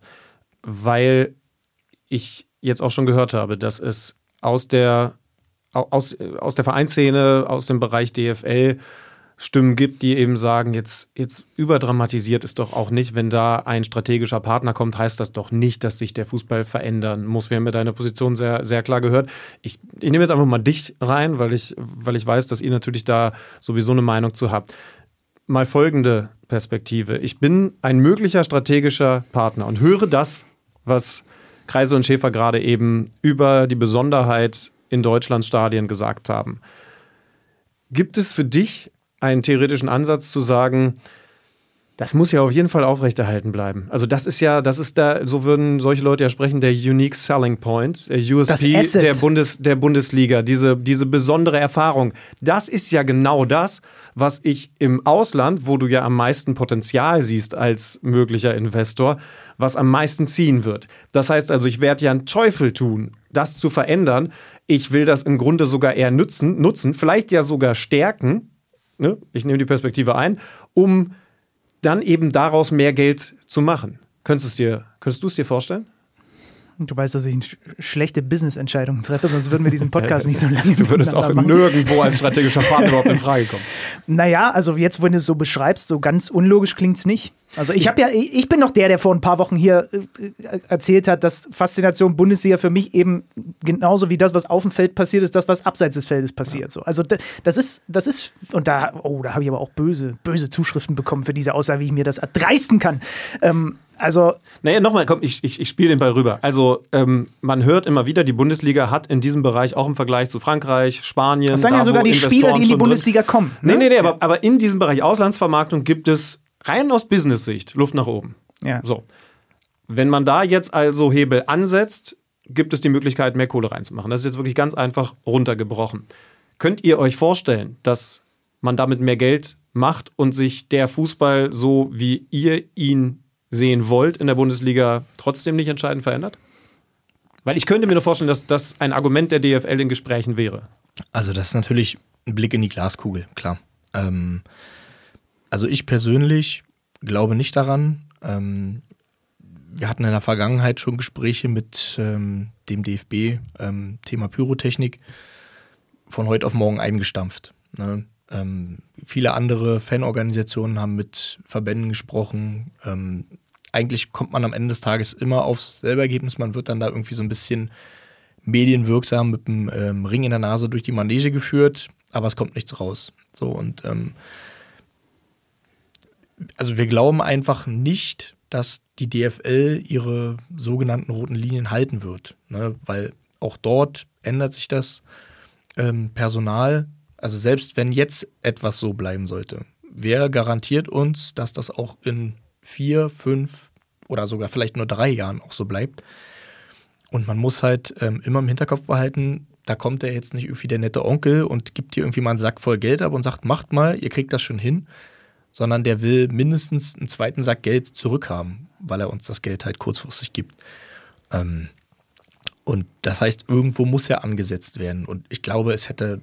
weil ich jetzt auch schon gehört habe, dass es aus der, aus, aus der Vereinsszene, aus dem Bereich DFL Stimmen gibt, die eben sagen, jetzt, jetzt überdramatisiert ist doch auch nicht, wenn da ein strategischer Partner kommt, heißt das doch nicht, dass sich der Fußball verändern muss. Wir haben ja deine Position sehr, sehr klar gehört. Ich, ich nehme jetzt einfach mal dich rein, weil ich, weil ich weiß, dass ihr natürlich da sowieso eine Meinung zu habt. Mal folgende Perspektive. Ich bin ein möglicher strategischer Partner und höre das, was Kreise und Schäfer gerade eben über die Besonderheit in Deutschlands Stadien gesagt haben. Gibt es für dich einen theoretischen Ansatz zu sagen, das muss ja auf jeden Fall aufrechterhalten bleiben. Also das ist ja, das ist da, so würden solche Leute ja sprechen, der Unique Selling Point, der USP der, Bundes, der Bundesliga, diese, diese besondere Erfahrung. Das ist ja genau das, was ich im Ausland, wo du ja am meisten Potenzial siehst als möglicher Investor, was am meisten ziehen wird. Das heißt also, ich werde ja einen Teufel tun, das zu verändern. Ich will das im Grunde sogar eher nutzen, nutzen vielleicht ja sogar stärken, ne, ich nehme die Perspektive ein, um dann eben daraus mehr Geld zu machen. Könntest, dir, könntest du es dir vorstellen? Du weißt, dass ich schlechte Business-Entscheidungen treffe, sonst würden wir diesen Podcast nicht so lange Du würdest auch machen. nirgendwo als strategischer Partner überhaupt in Frage kommen. Naja, also jetzt, wenn du es so beschreibst, so ganz unlogisch klingt es nicht. Also ich habe ja, ich bin noch der, der vor ein paar Wochen hier äh, erzählt hat, dass Faszination Bundesliga für mich eben genauso wie das, was auf dem Feld passiert, ist das, was abseits des Feldes passiert. Ja. So. Also das ist, das ist, und da, oh, da habe ich aber auch böse, böse Zuschriften bekommen für diese Aussage, wie ich mir das erdreisten kann. Ähm, also. Naja, nochmal, komm, ich, ich, ich spiele den Ball rüber. Also, ähm, man hört immer wieder, die Bundesliga hat in diesem Bereich auch im Vergleich zu Frankreich, Spanien. Das sagen ja sogar die Spieler, die in die Bundesliga kommen. Ne? Nee, nee, nee, aber, aber in diesem Bereich Auslandsvermarktung gibt es rein aus Business-Sicht Luft nach oben. Ja. So. Wenn man da jetzt also Hebel ansetzt, gibt es die Möglichkeit, mehr Kohle reinzumachen. Das ist jetzt wirklich ganz einfach runtergebrochen. Könnt ihr euch vorstellen, dass man damit mehr Geld macht und sich der Fußball, so wie ihr ihn sehen wollt, in der Bundesliga trotzdem nicht entscheidend verändert? Weil ich könnte mir nur vorstellen, dass das ein Argument der DFL in Gesprächen wäre. Also das ist natürlich ein Blick in die Glaskugel, klar. Ähm, also ich persönlich glaube nicht daran. Ähm, wir hatten in der Vergangenheit schon Gespräche mit ähm, dem DFB, ähm, Thema Pyrotechnik, von heute auf morgen eingestampft. Ne? Ähm, viele andere Fanorganisationen haben mit Verbänden gesprochen. Ähm, eigentlich kommt man am Ende des Tages immer aufs selbe Ergebnis. Man wird dann da irgendwie so ein bisschen medienwirksam mit dem ähm, Ring in der Nase durch die Manege geführt, aber es kommt nichts raus. So und also wir glauben einfach nicht, dass die DFL ihre sogenannten roten Linien halten wird, ne? weil auch dort ändert sich das ähm, Personal. Also selbst wenn jetzt etwas so bleiben sollte, wer garantiert uns, dass das auch in vier, fünf oder sogar vielleicht nur drei Jahren auch so bleibt? Und man muss halt ähm, immer im Hinterkopf behalten, da kommt er jetzt nicht irgendwie der nette Onkel und gibt dir irgendwie mal einen Sack voll Geld ab und sagt, macht mal, ihr kriegt das schon hin, sondern der will mindestens einen zweiten Sack Geld zurückhaben, weil er uns das Geld halt kurzfristig gibt. Ähm, und das heißt, irgendwo muss er angesetzt werden. Und ich glaube, es hätte,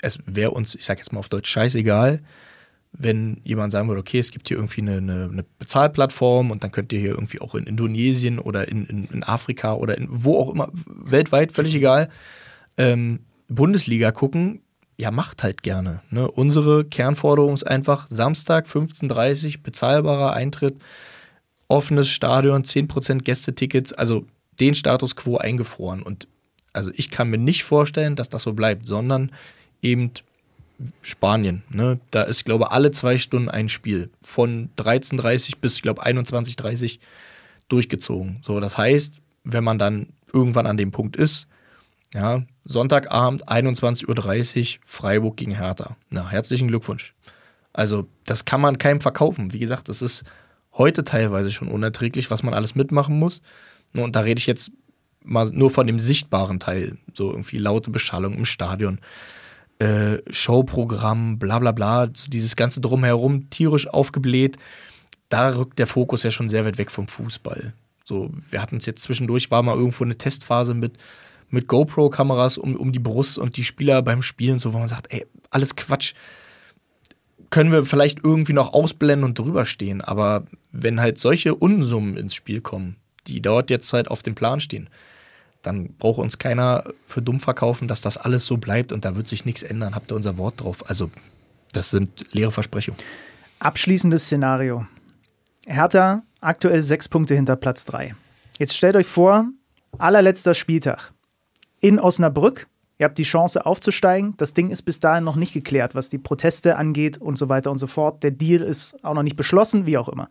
es wäre uns, ich sage jetzt mal auf Deutsch, scheißegal, wenn jemand sagen würde, okay, es gibt hier irgendwie eine, eine, eine, Bezahlplattform und dann könnt ihr hier irgendwie auch in Indonesien oder in, in, in Afrika oder in wo auch immer, weltweit, völlig egal, ähm, Bundesliga gucken, ja, macht halt gerne. Ne? Unsere Kernforderung ist einfach Samstag 15.30 Uhr, bezahlbarer Eintritt, offenes Stadion, 10% Gästetickets, also den Status quo eingefroren. Und also ich kann mir nicht vorstellen, dass das so bleibt, sondern eben Spanien. Ne? Da ist, glaube ich, alle zwei Stunden ein Spiel. Von 13.30 bis, ich glaube, 21.30 durchgezogen. So, das heißt, wenn man dann irgendwann an dem Punkt ist, ja, Sonntagabend 21.30 Uhr Freiburg gegen Hertha. Na, herzlichen Glückwunsch. Also, das kann man keinem verkaufen. Wie gesagt, das ist heute teilweise schon unerträglich, was man alles mitmachen muss. Und da rede ich jetzt mal nur von dem sichtbaren Teil. So irgendwie laute Beschallung im Stadion, äh, Showprogramm, bla bla bla, dieses ganze Drumherum tierisch aufgebläht. Da rückt der Fokus ja schon sehr weit weg vom Fußball. So, wir hatten es jetzt zwischendurch, war mal irgendwo eine Testphase mit mit GoPro-Kameras um, um die Brust und die Spieler beim Spielen, so wo man sagt, ey, alles Quatsch. Können wir vielleicht irgendwie noch ausblenden und drüber stehen, aber wenn halt solche Unsummen ins Spiel kommen, die dort jetzt halt auf dem Plan stehen, dann braucht uns keiner für dumm verkaufen, dass das alles so bleibt und da wird sich nichts ändern. Habt ihr unser Wort drauf? Also, Das sind leere Versprechungen. Abschließendes Szenario. Hertha aktuell sechs Punkte hinter Platz drei. Jetzt stellt euch vor, allerletzter Spieltag in Osnabrück. Ihr habt die Chance aufzusteigen. Das Ding ist bis dahin noch nicht geklärt, was die Proteste angeht und so weiter und so fort. Der Deal ist auch noch nicht beschlossen, wie auch immer.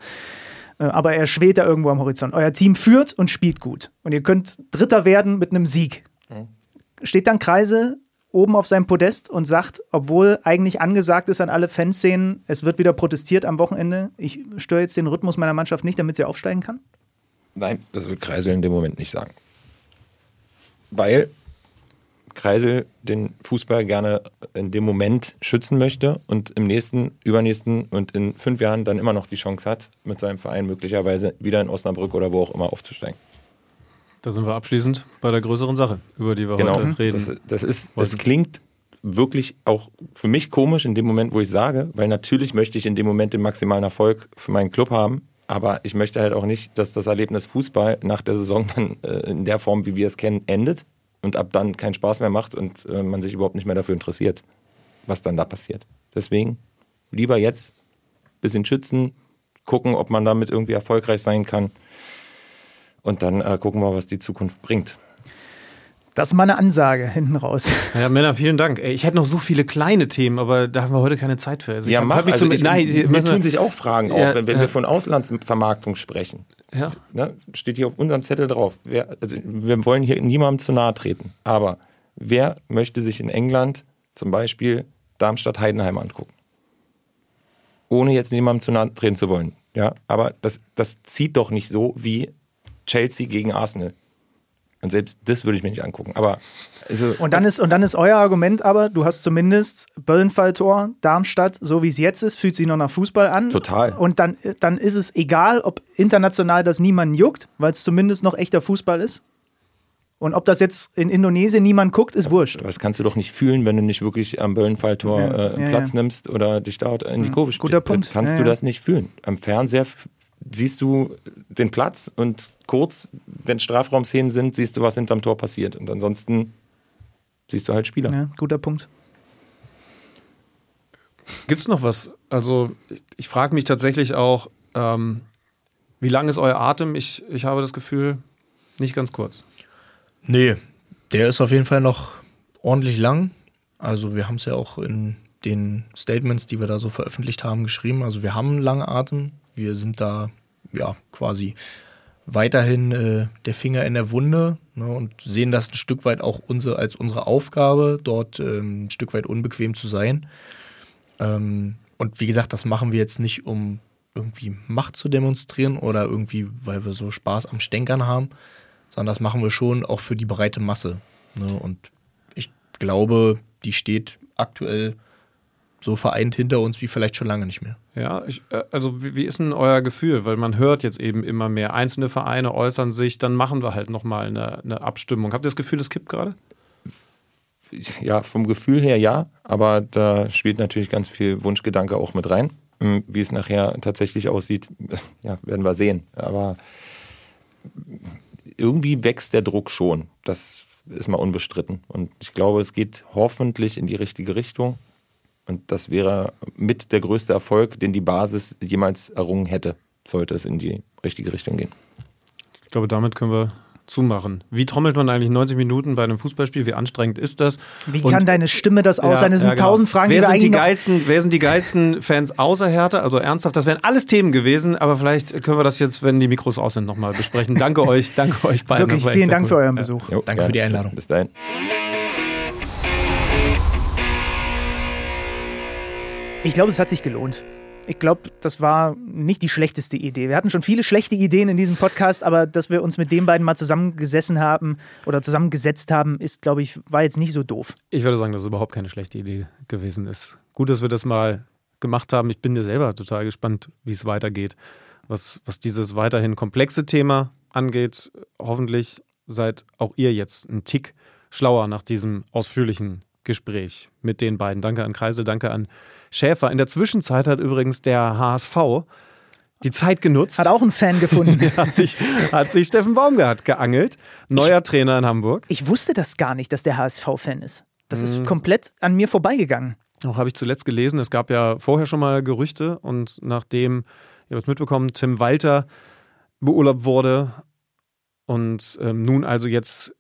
Äh, aber er schwebt da irgendwo am Horizont. Euer Team führt und spielt gut. Und ihr könnt Dritter werden mit einem Sieg. Steht dann Kreise oben auf seinem Podest und sagt, obwohl eigentlich angesagt ist an alle Fanszenen, es wird wieder protestiert am Wochenende, ich störe jetzt den Rhythmus meiner Mannschaft nicht, damit sie aufsteigen kann? Nein, das wird Kreisel in dem Moment nicht sagen. Weil Kreisel den Fußball gerne in dem Moment schützen möchte und im nächsten, übernächsten und in fünf Jahren dann immer noch die Chance hat, mit seinem Verein möglicherweise wieder in Osnabrück oder wo auch immer aufzusteigen. Da sind wir abschließend bei der größeren Sache, über die wir Genau, heute reden. das, das, ist, das klingt wirklich auch für mich komisch in dem Moment, wo ich sage, weil natürlich möchte ich in dem Moment den maximalen Erfolg für meinen Club haben, aber ich möchte halt auch nicht, dass das Erlebnis Fußball nach der Saison dann äh, in der Form, wie wir es kennen, endet und ab dann keinen Spaß mehr macht und äh, man sich überhaupt nicht mehr dafür interessiert, was dann da passiert. Deswegen lieber jetzt ein bisschen schützen, gucken, ob man damit irgendwie erfolgreich sein kann und dann äh, gucken wir, was die Zukunft bringt. Das ist mal eine Ansage hinten raus. Ja, Männer, vielen Dank. Ey, Ich hätte noch so viele kleine Themen, aber da haben wir heute keine Zeit für. Also Ja, mach. mich Also zum- ich, nein, mir müssen tun sich auch Fragen Ja, auf, wenn, wenn äh, wir von Auslandsvermarktung sprechen. Ja. Ne, steht hier auf unserem Zettel drauf. Wer, also wir wollen hier niemandem zu nahe treten. Aber wer möchte sich in England zum Beispiel Darmstadt-Heidenheim angucken? Ohne jetzt niemandem zu nahe treten zu wollen. Ja, aber das, das zieht doch nicht so wie Chelsea gegen Arsenal. Und selbst das würde ich mir nicht angucken. Aber also, Und dann ist, und dann ist euer Argument aber, du hast zumindest Böllenfalltor, Darmstadt, so wie es jetzt ist, fühlt sich noch nach Fußball an. Total. Und dann, dann ist es egal, ob international das niemanden juckt, weil es zumindest noch echter Fußball ist. Und ob das jetzt in Indonesien niemand guckt, ist wurscht. das kannst du doch nicht fühlen, wenn du nicht wirklich am Böllenfalltor Ja, äh, ja, Platz ja. nimmst oder dich da in die Kurve guter. Punkt. Kannst du das nicht fühlen. Am Fernseher siehst du den Platz und kurz, wenn Strafraumszenen sind, siehst du, was hinterm Tor passiert. Und ansonsten siehst du halt Spieler. Ja, guter Punkt. Gibt es noch was? Also, ich, ich frage mich tatsächlich auch, ähm, wie lang ist euer Atem? Ich, ich habe das Gefühl, nicht ganz kurz. Nee, der ist auf jeden Fall noch ordentlich lang. Also wir haben es ja auch in den Statements, die wir da so veröffentlicht haben, geschrieben. Also wir haben einen langen Atem. Wir sind da ja quasi weiterhin äh, der Finger in der Wunde ne, und sehen das ein Stück weit auch unsere, als unsere Aufgabe, dort ähm, ein Stück weit unbequem zu sein. Ähm, und wie gesagt, das machen wir jetzt nicht, um irgendwie Macht zu demonstrieren oder irgendwie, weil wir so Spaß am Stänkern haben, sondern das machen wir schon auch für die breite Masse. Ne? Und ich glaube, die steht aktuell so vereint hinter uns wie vielleicht schon lange nicht mehr. Ja, ich, äh, also wie, wie ist denn euer Gefühl? Weil man hört jetzt eben immer mehr, einzelne Vereine äußern sich, dann machen wir halt nochmal eine, eine Abstimmung. Habt ihr das Gefühl, es kippt gerade? Ja, vom Gefühl her ja, aber da spielt natürlich ganz viel Wunschgedanke auch mit rein. Hm, Wie es nachher tatsächlich aussieht, ja, werden wir sehen. Aber irgendwie wächst der Druck schon. Das ist mal unbestritten. Und ich glaube, es geht hoffentlich in die richtige Richtung. Und das wäre mit der größte Erfolg, den die Basis jemals errungen hätte, sollte es in die richtige Richtung gehen. Ich glaube, damit können wir zumachen. Wie trommelt man eigentlich 90 Minuten bei einem Fußballspiel? Wie anstrengend ist das? Wie Und- kann deine Stimme das aus sein? Das sind ja, genau. tausend Fragen, wer die wir sind die geilsten, Wer sind die geilsten Fans außer Hertha? Also ernsthaft, das wären alles Themen gewesen, aber vielleicht können wir das jetzt, wenn die Mikros aus sind, nochmal besprechen. Danke euch, danke euch beiden. Wirklich, vielen Dank cool. für euren Ja. Besuch. Jo, Danke für die Einladung. Bis dahin. Ich glaube, es hat sich gelohnt. Ich glaube, das war nicht die schlechteste Idee. Wir hatten schon viele schlechte Ideen in diesem Podcast, aber dass wir uns mit den beiden mal zusammengesessen haben oder zusammengesetzt haben, ist, glaube ich, war jetzt nicht so doof. Ich würde sagen, dass es überhaupt keine schlechte Idee gewesen ist. Gut, dass wir das mal gemacht haben. Ich bin dir selber total gespannt, wie es weitergeht. Was, was dieses weiterhin komplexe Thema angeht. Hoffentlich seid auch ihr jetzt ein Tick schlauer nach diesem ausführlichen Gespräch mit den beiden. Danke an Kreisel, danke an Schäfer. In der Zwischenzeit hat übrigens der HSV die Zeit genutzt. Hat auch einen Fan gefunden. hat sich, hat sich Steffen Baumgart geangelt. Neuer Trainer in Hamburg. Ich wusste das gar nicht, dass der HSV-Fan ist. Das Mhm. ist komplett an mir vorbeigegangen. Auch habe ich zuletzt gelesen, es gab ja vorher schon mal Gerüchte und nachdem, ihr habt es mitbekommen, Tim Walter beurlaubt wurde und ähm, nun also jetzt,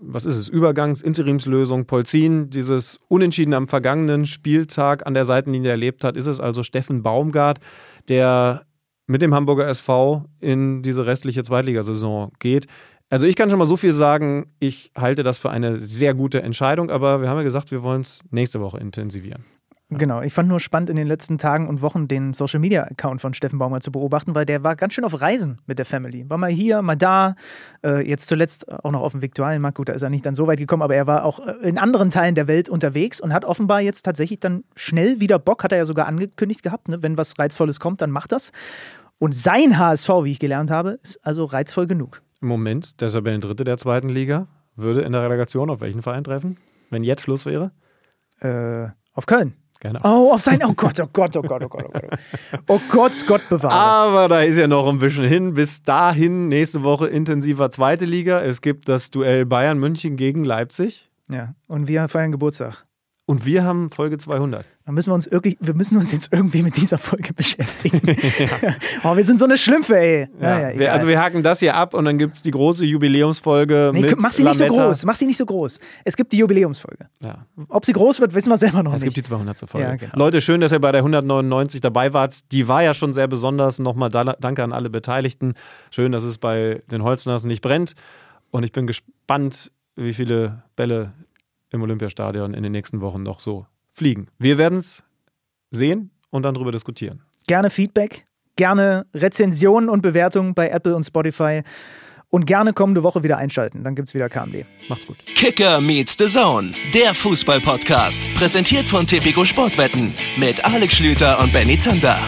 was ist es, Übergangs-, Interimslösung, Polzin, dieses Unentschieden am vergangenen Spieltag an der Seitenlinie erlebt hat, ist es also Steffen Baumgart, der mit dem Hamburger SV in diese restliche Zweitligasaison geht. Also ich kann schon mal so viel sagen, ich halte das für eine sehr gute Entscheidung, aber wir haben ja gesagt, wir wollen es nächste Woche intensivieren. Genau, ich fand nur spannend in den letzten Tagen und Wochen den Social Media Account von Steffen Baumer zu beobachten, weil der war ganz schön auf Reisen mit der Family. War mal hier, mal da, äh, jetzt zuletzt auch noch auf dem Viktualienmarkt. Gut, da ist er nicht dann so weit gekommen, aber er war auch äh, in anderen Teilen der Welt unterwegs und hat offenbar jetzt tatsächlich dann schnell wieder Bock, hat er ja sogar angekündigt gehabt, ne? wenn was Reizvolles kommt, dann macht das. Und sein HSV, wie ich gelernt habe, ist also reizvoll genug. Im Moment der Tabellendritte der zweiten Liga würde in der Relegation auf welchen Verein treffen, wenn jetzt Schluss wäre? Äh, auf Köln. Genau. Oh, auf sein. Oh Gott, oh Gott, oh Gott, oh Gott, oh Gott. Oh Gott, Gott bewahre. Aber da ist ja noch ein bisschen hin. Bis dahin nächste Woche intensiver zweite Liga. Es gibt das Duell Bayern München gegen Leipzig. Ja, und wir feiern Geburtstag. Und wir haben Folge 200. Da müssen wir uns irgendwie, wir müssen uns jetzt irgendwie mit dieser Folge beschäftigen. ja. oh, wir sind so eine Schlümpfe, ey. Ja. Ja, also wir haken das hier ab und dann gibt es die große Jubiläumsfolge nee, mit Mach sie Lametta. nicht so groß, mach sie nicht so groß. Es gibt die Jubiläumsfolge. Ob sie groß wird, wissen wir selber noch es nicht. gibt die 200. Folge. Genau. Leute, schön, dass ihr bei der 199 dabei wart. Die war ja schon sehr besonders. Nochmal danke an alle Beteiligten. Schön, dass es bei den Holzners nicht brennt. Und ich bin gespannt, wie viele Bälle im Olympiastadion in den nächsten Wochen noch so fliegen. Wir werden es sehen und dann darüber diskutieren. Gerne Feedback, gerne Rezensionen und Bewertungen bei Apple und Spotify und gerne kommende Woche wieder einschalten. Dann gibt es wieder KMD. Macht's gut. Kicker meets the Zone, der Fußball-Podcast. Präsentiert von Tipico Sportwetten mit Alex Schlüter und Benny Zander.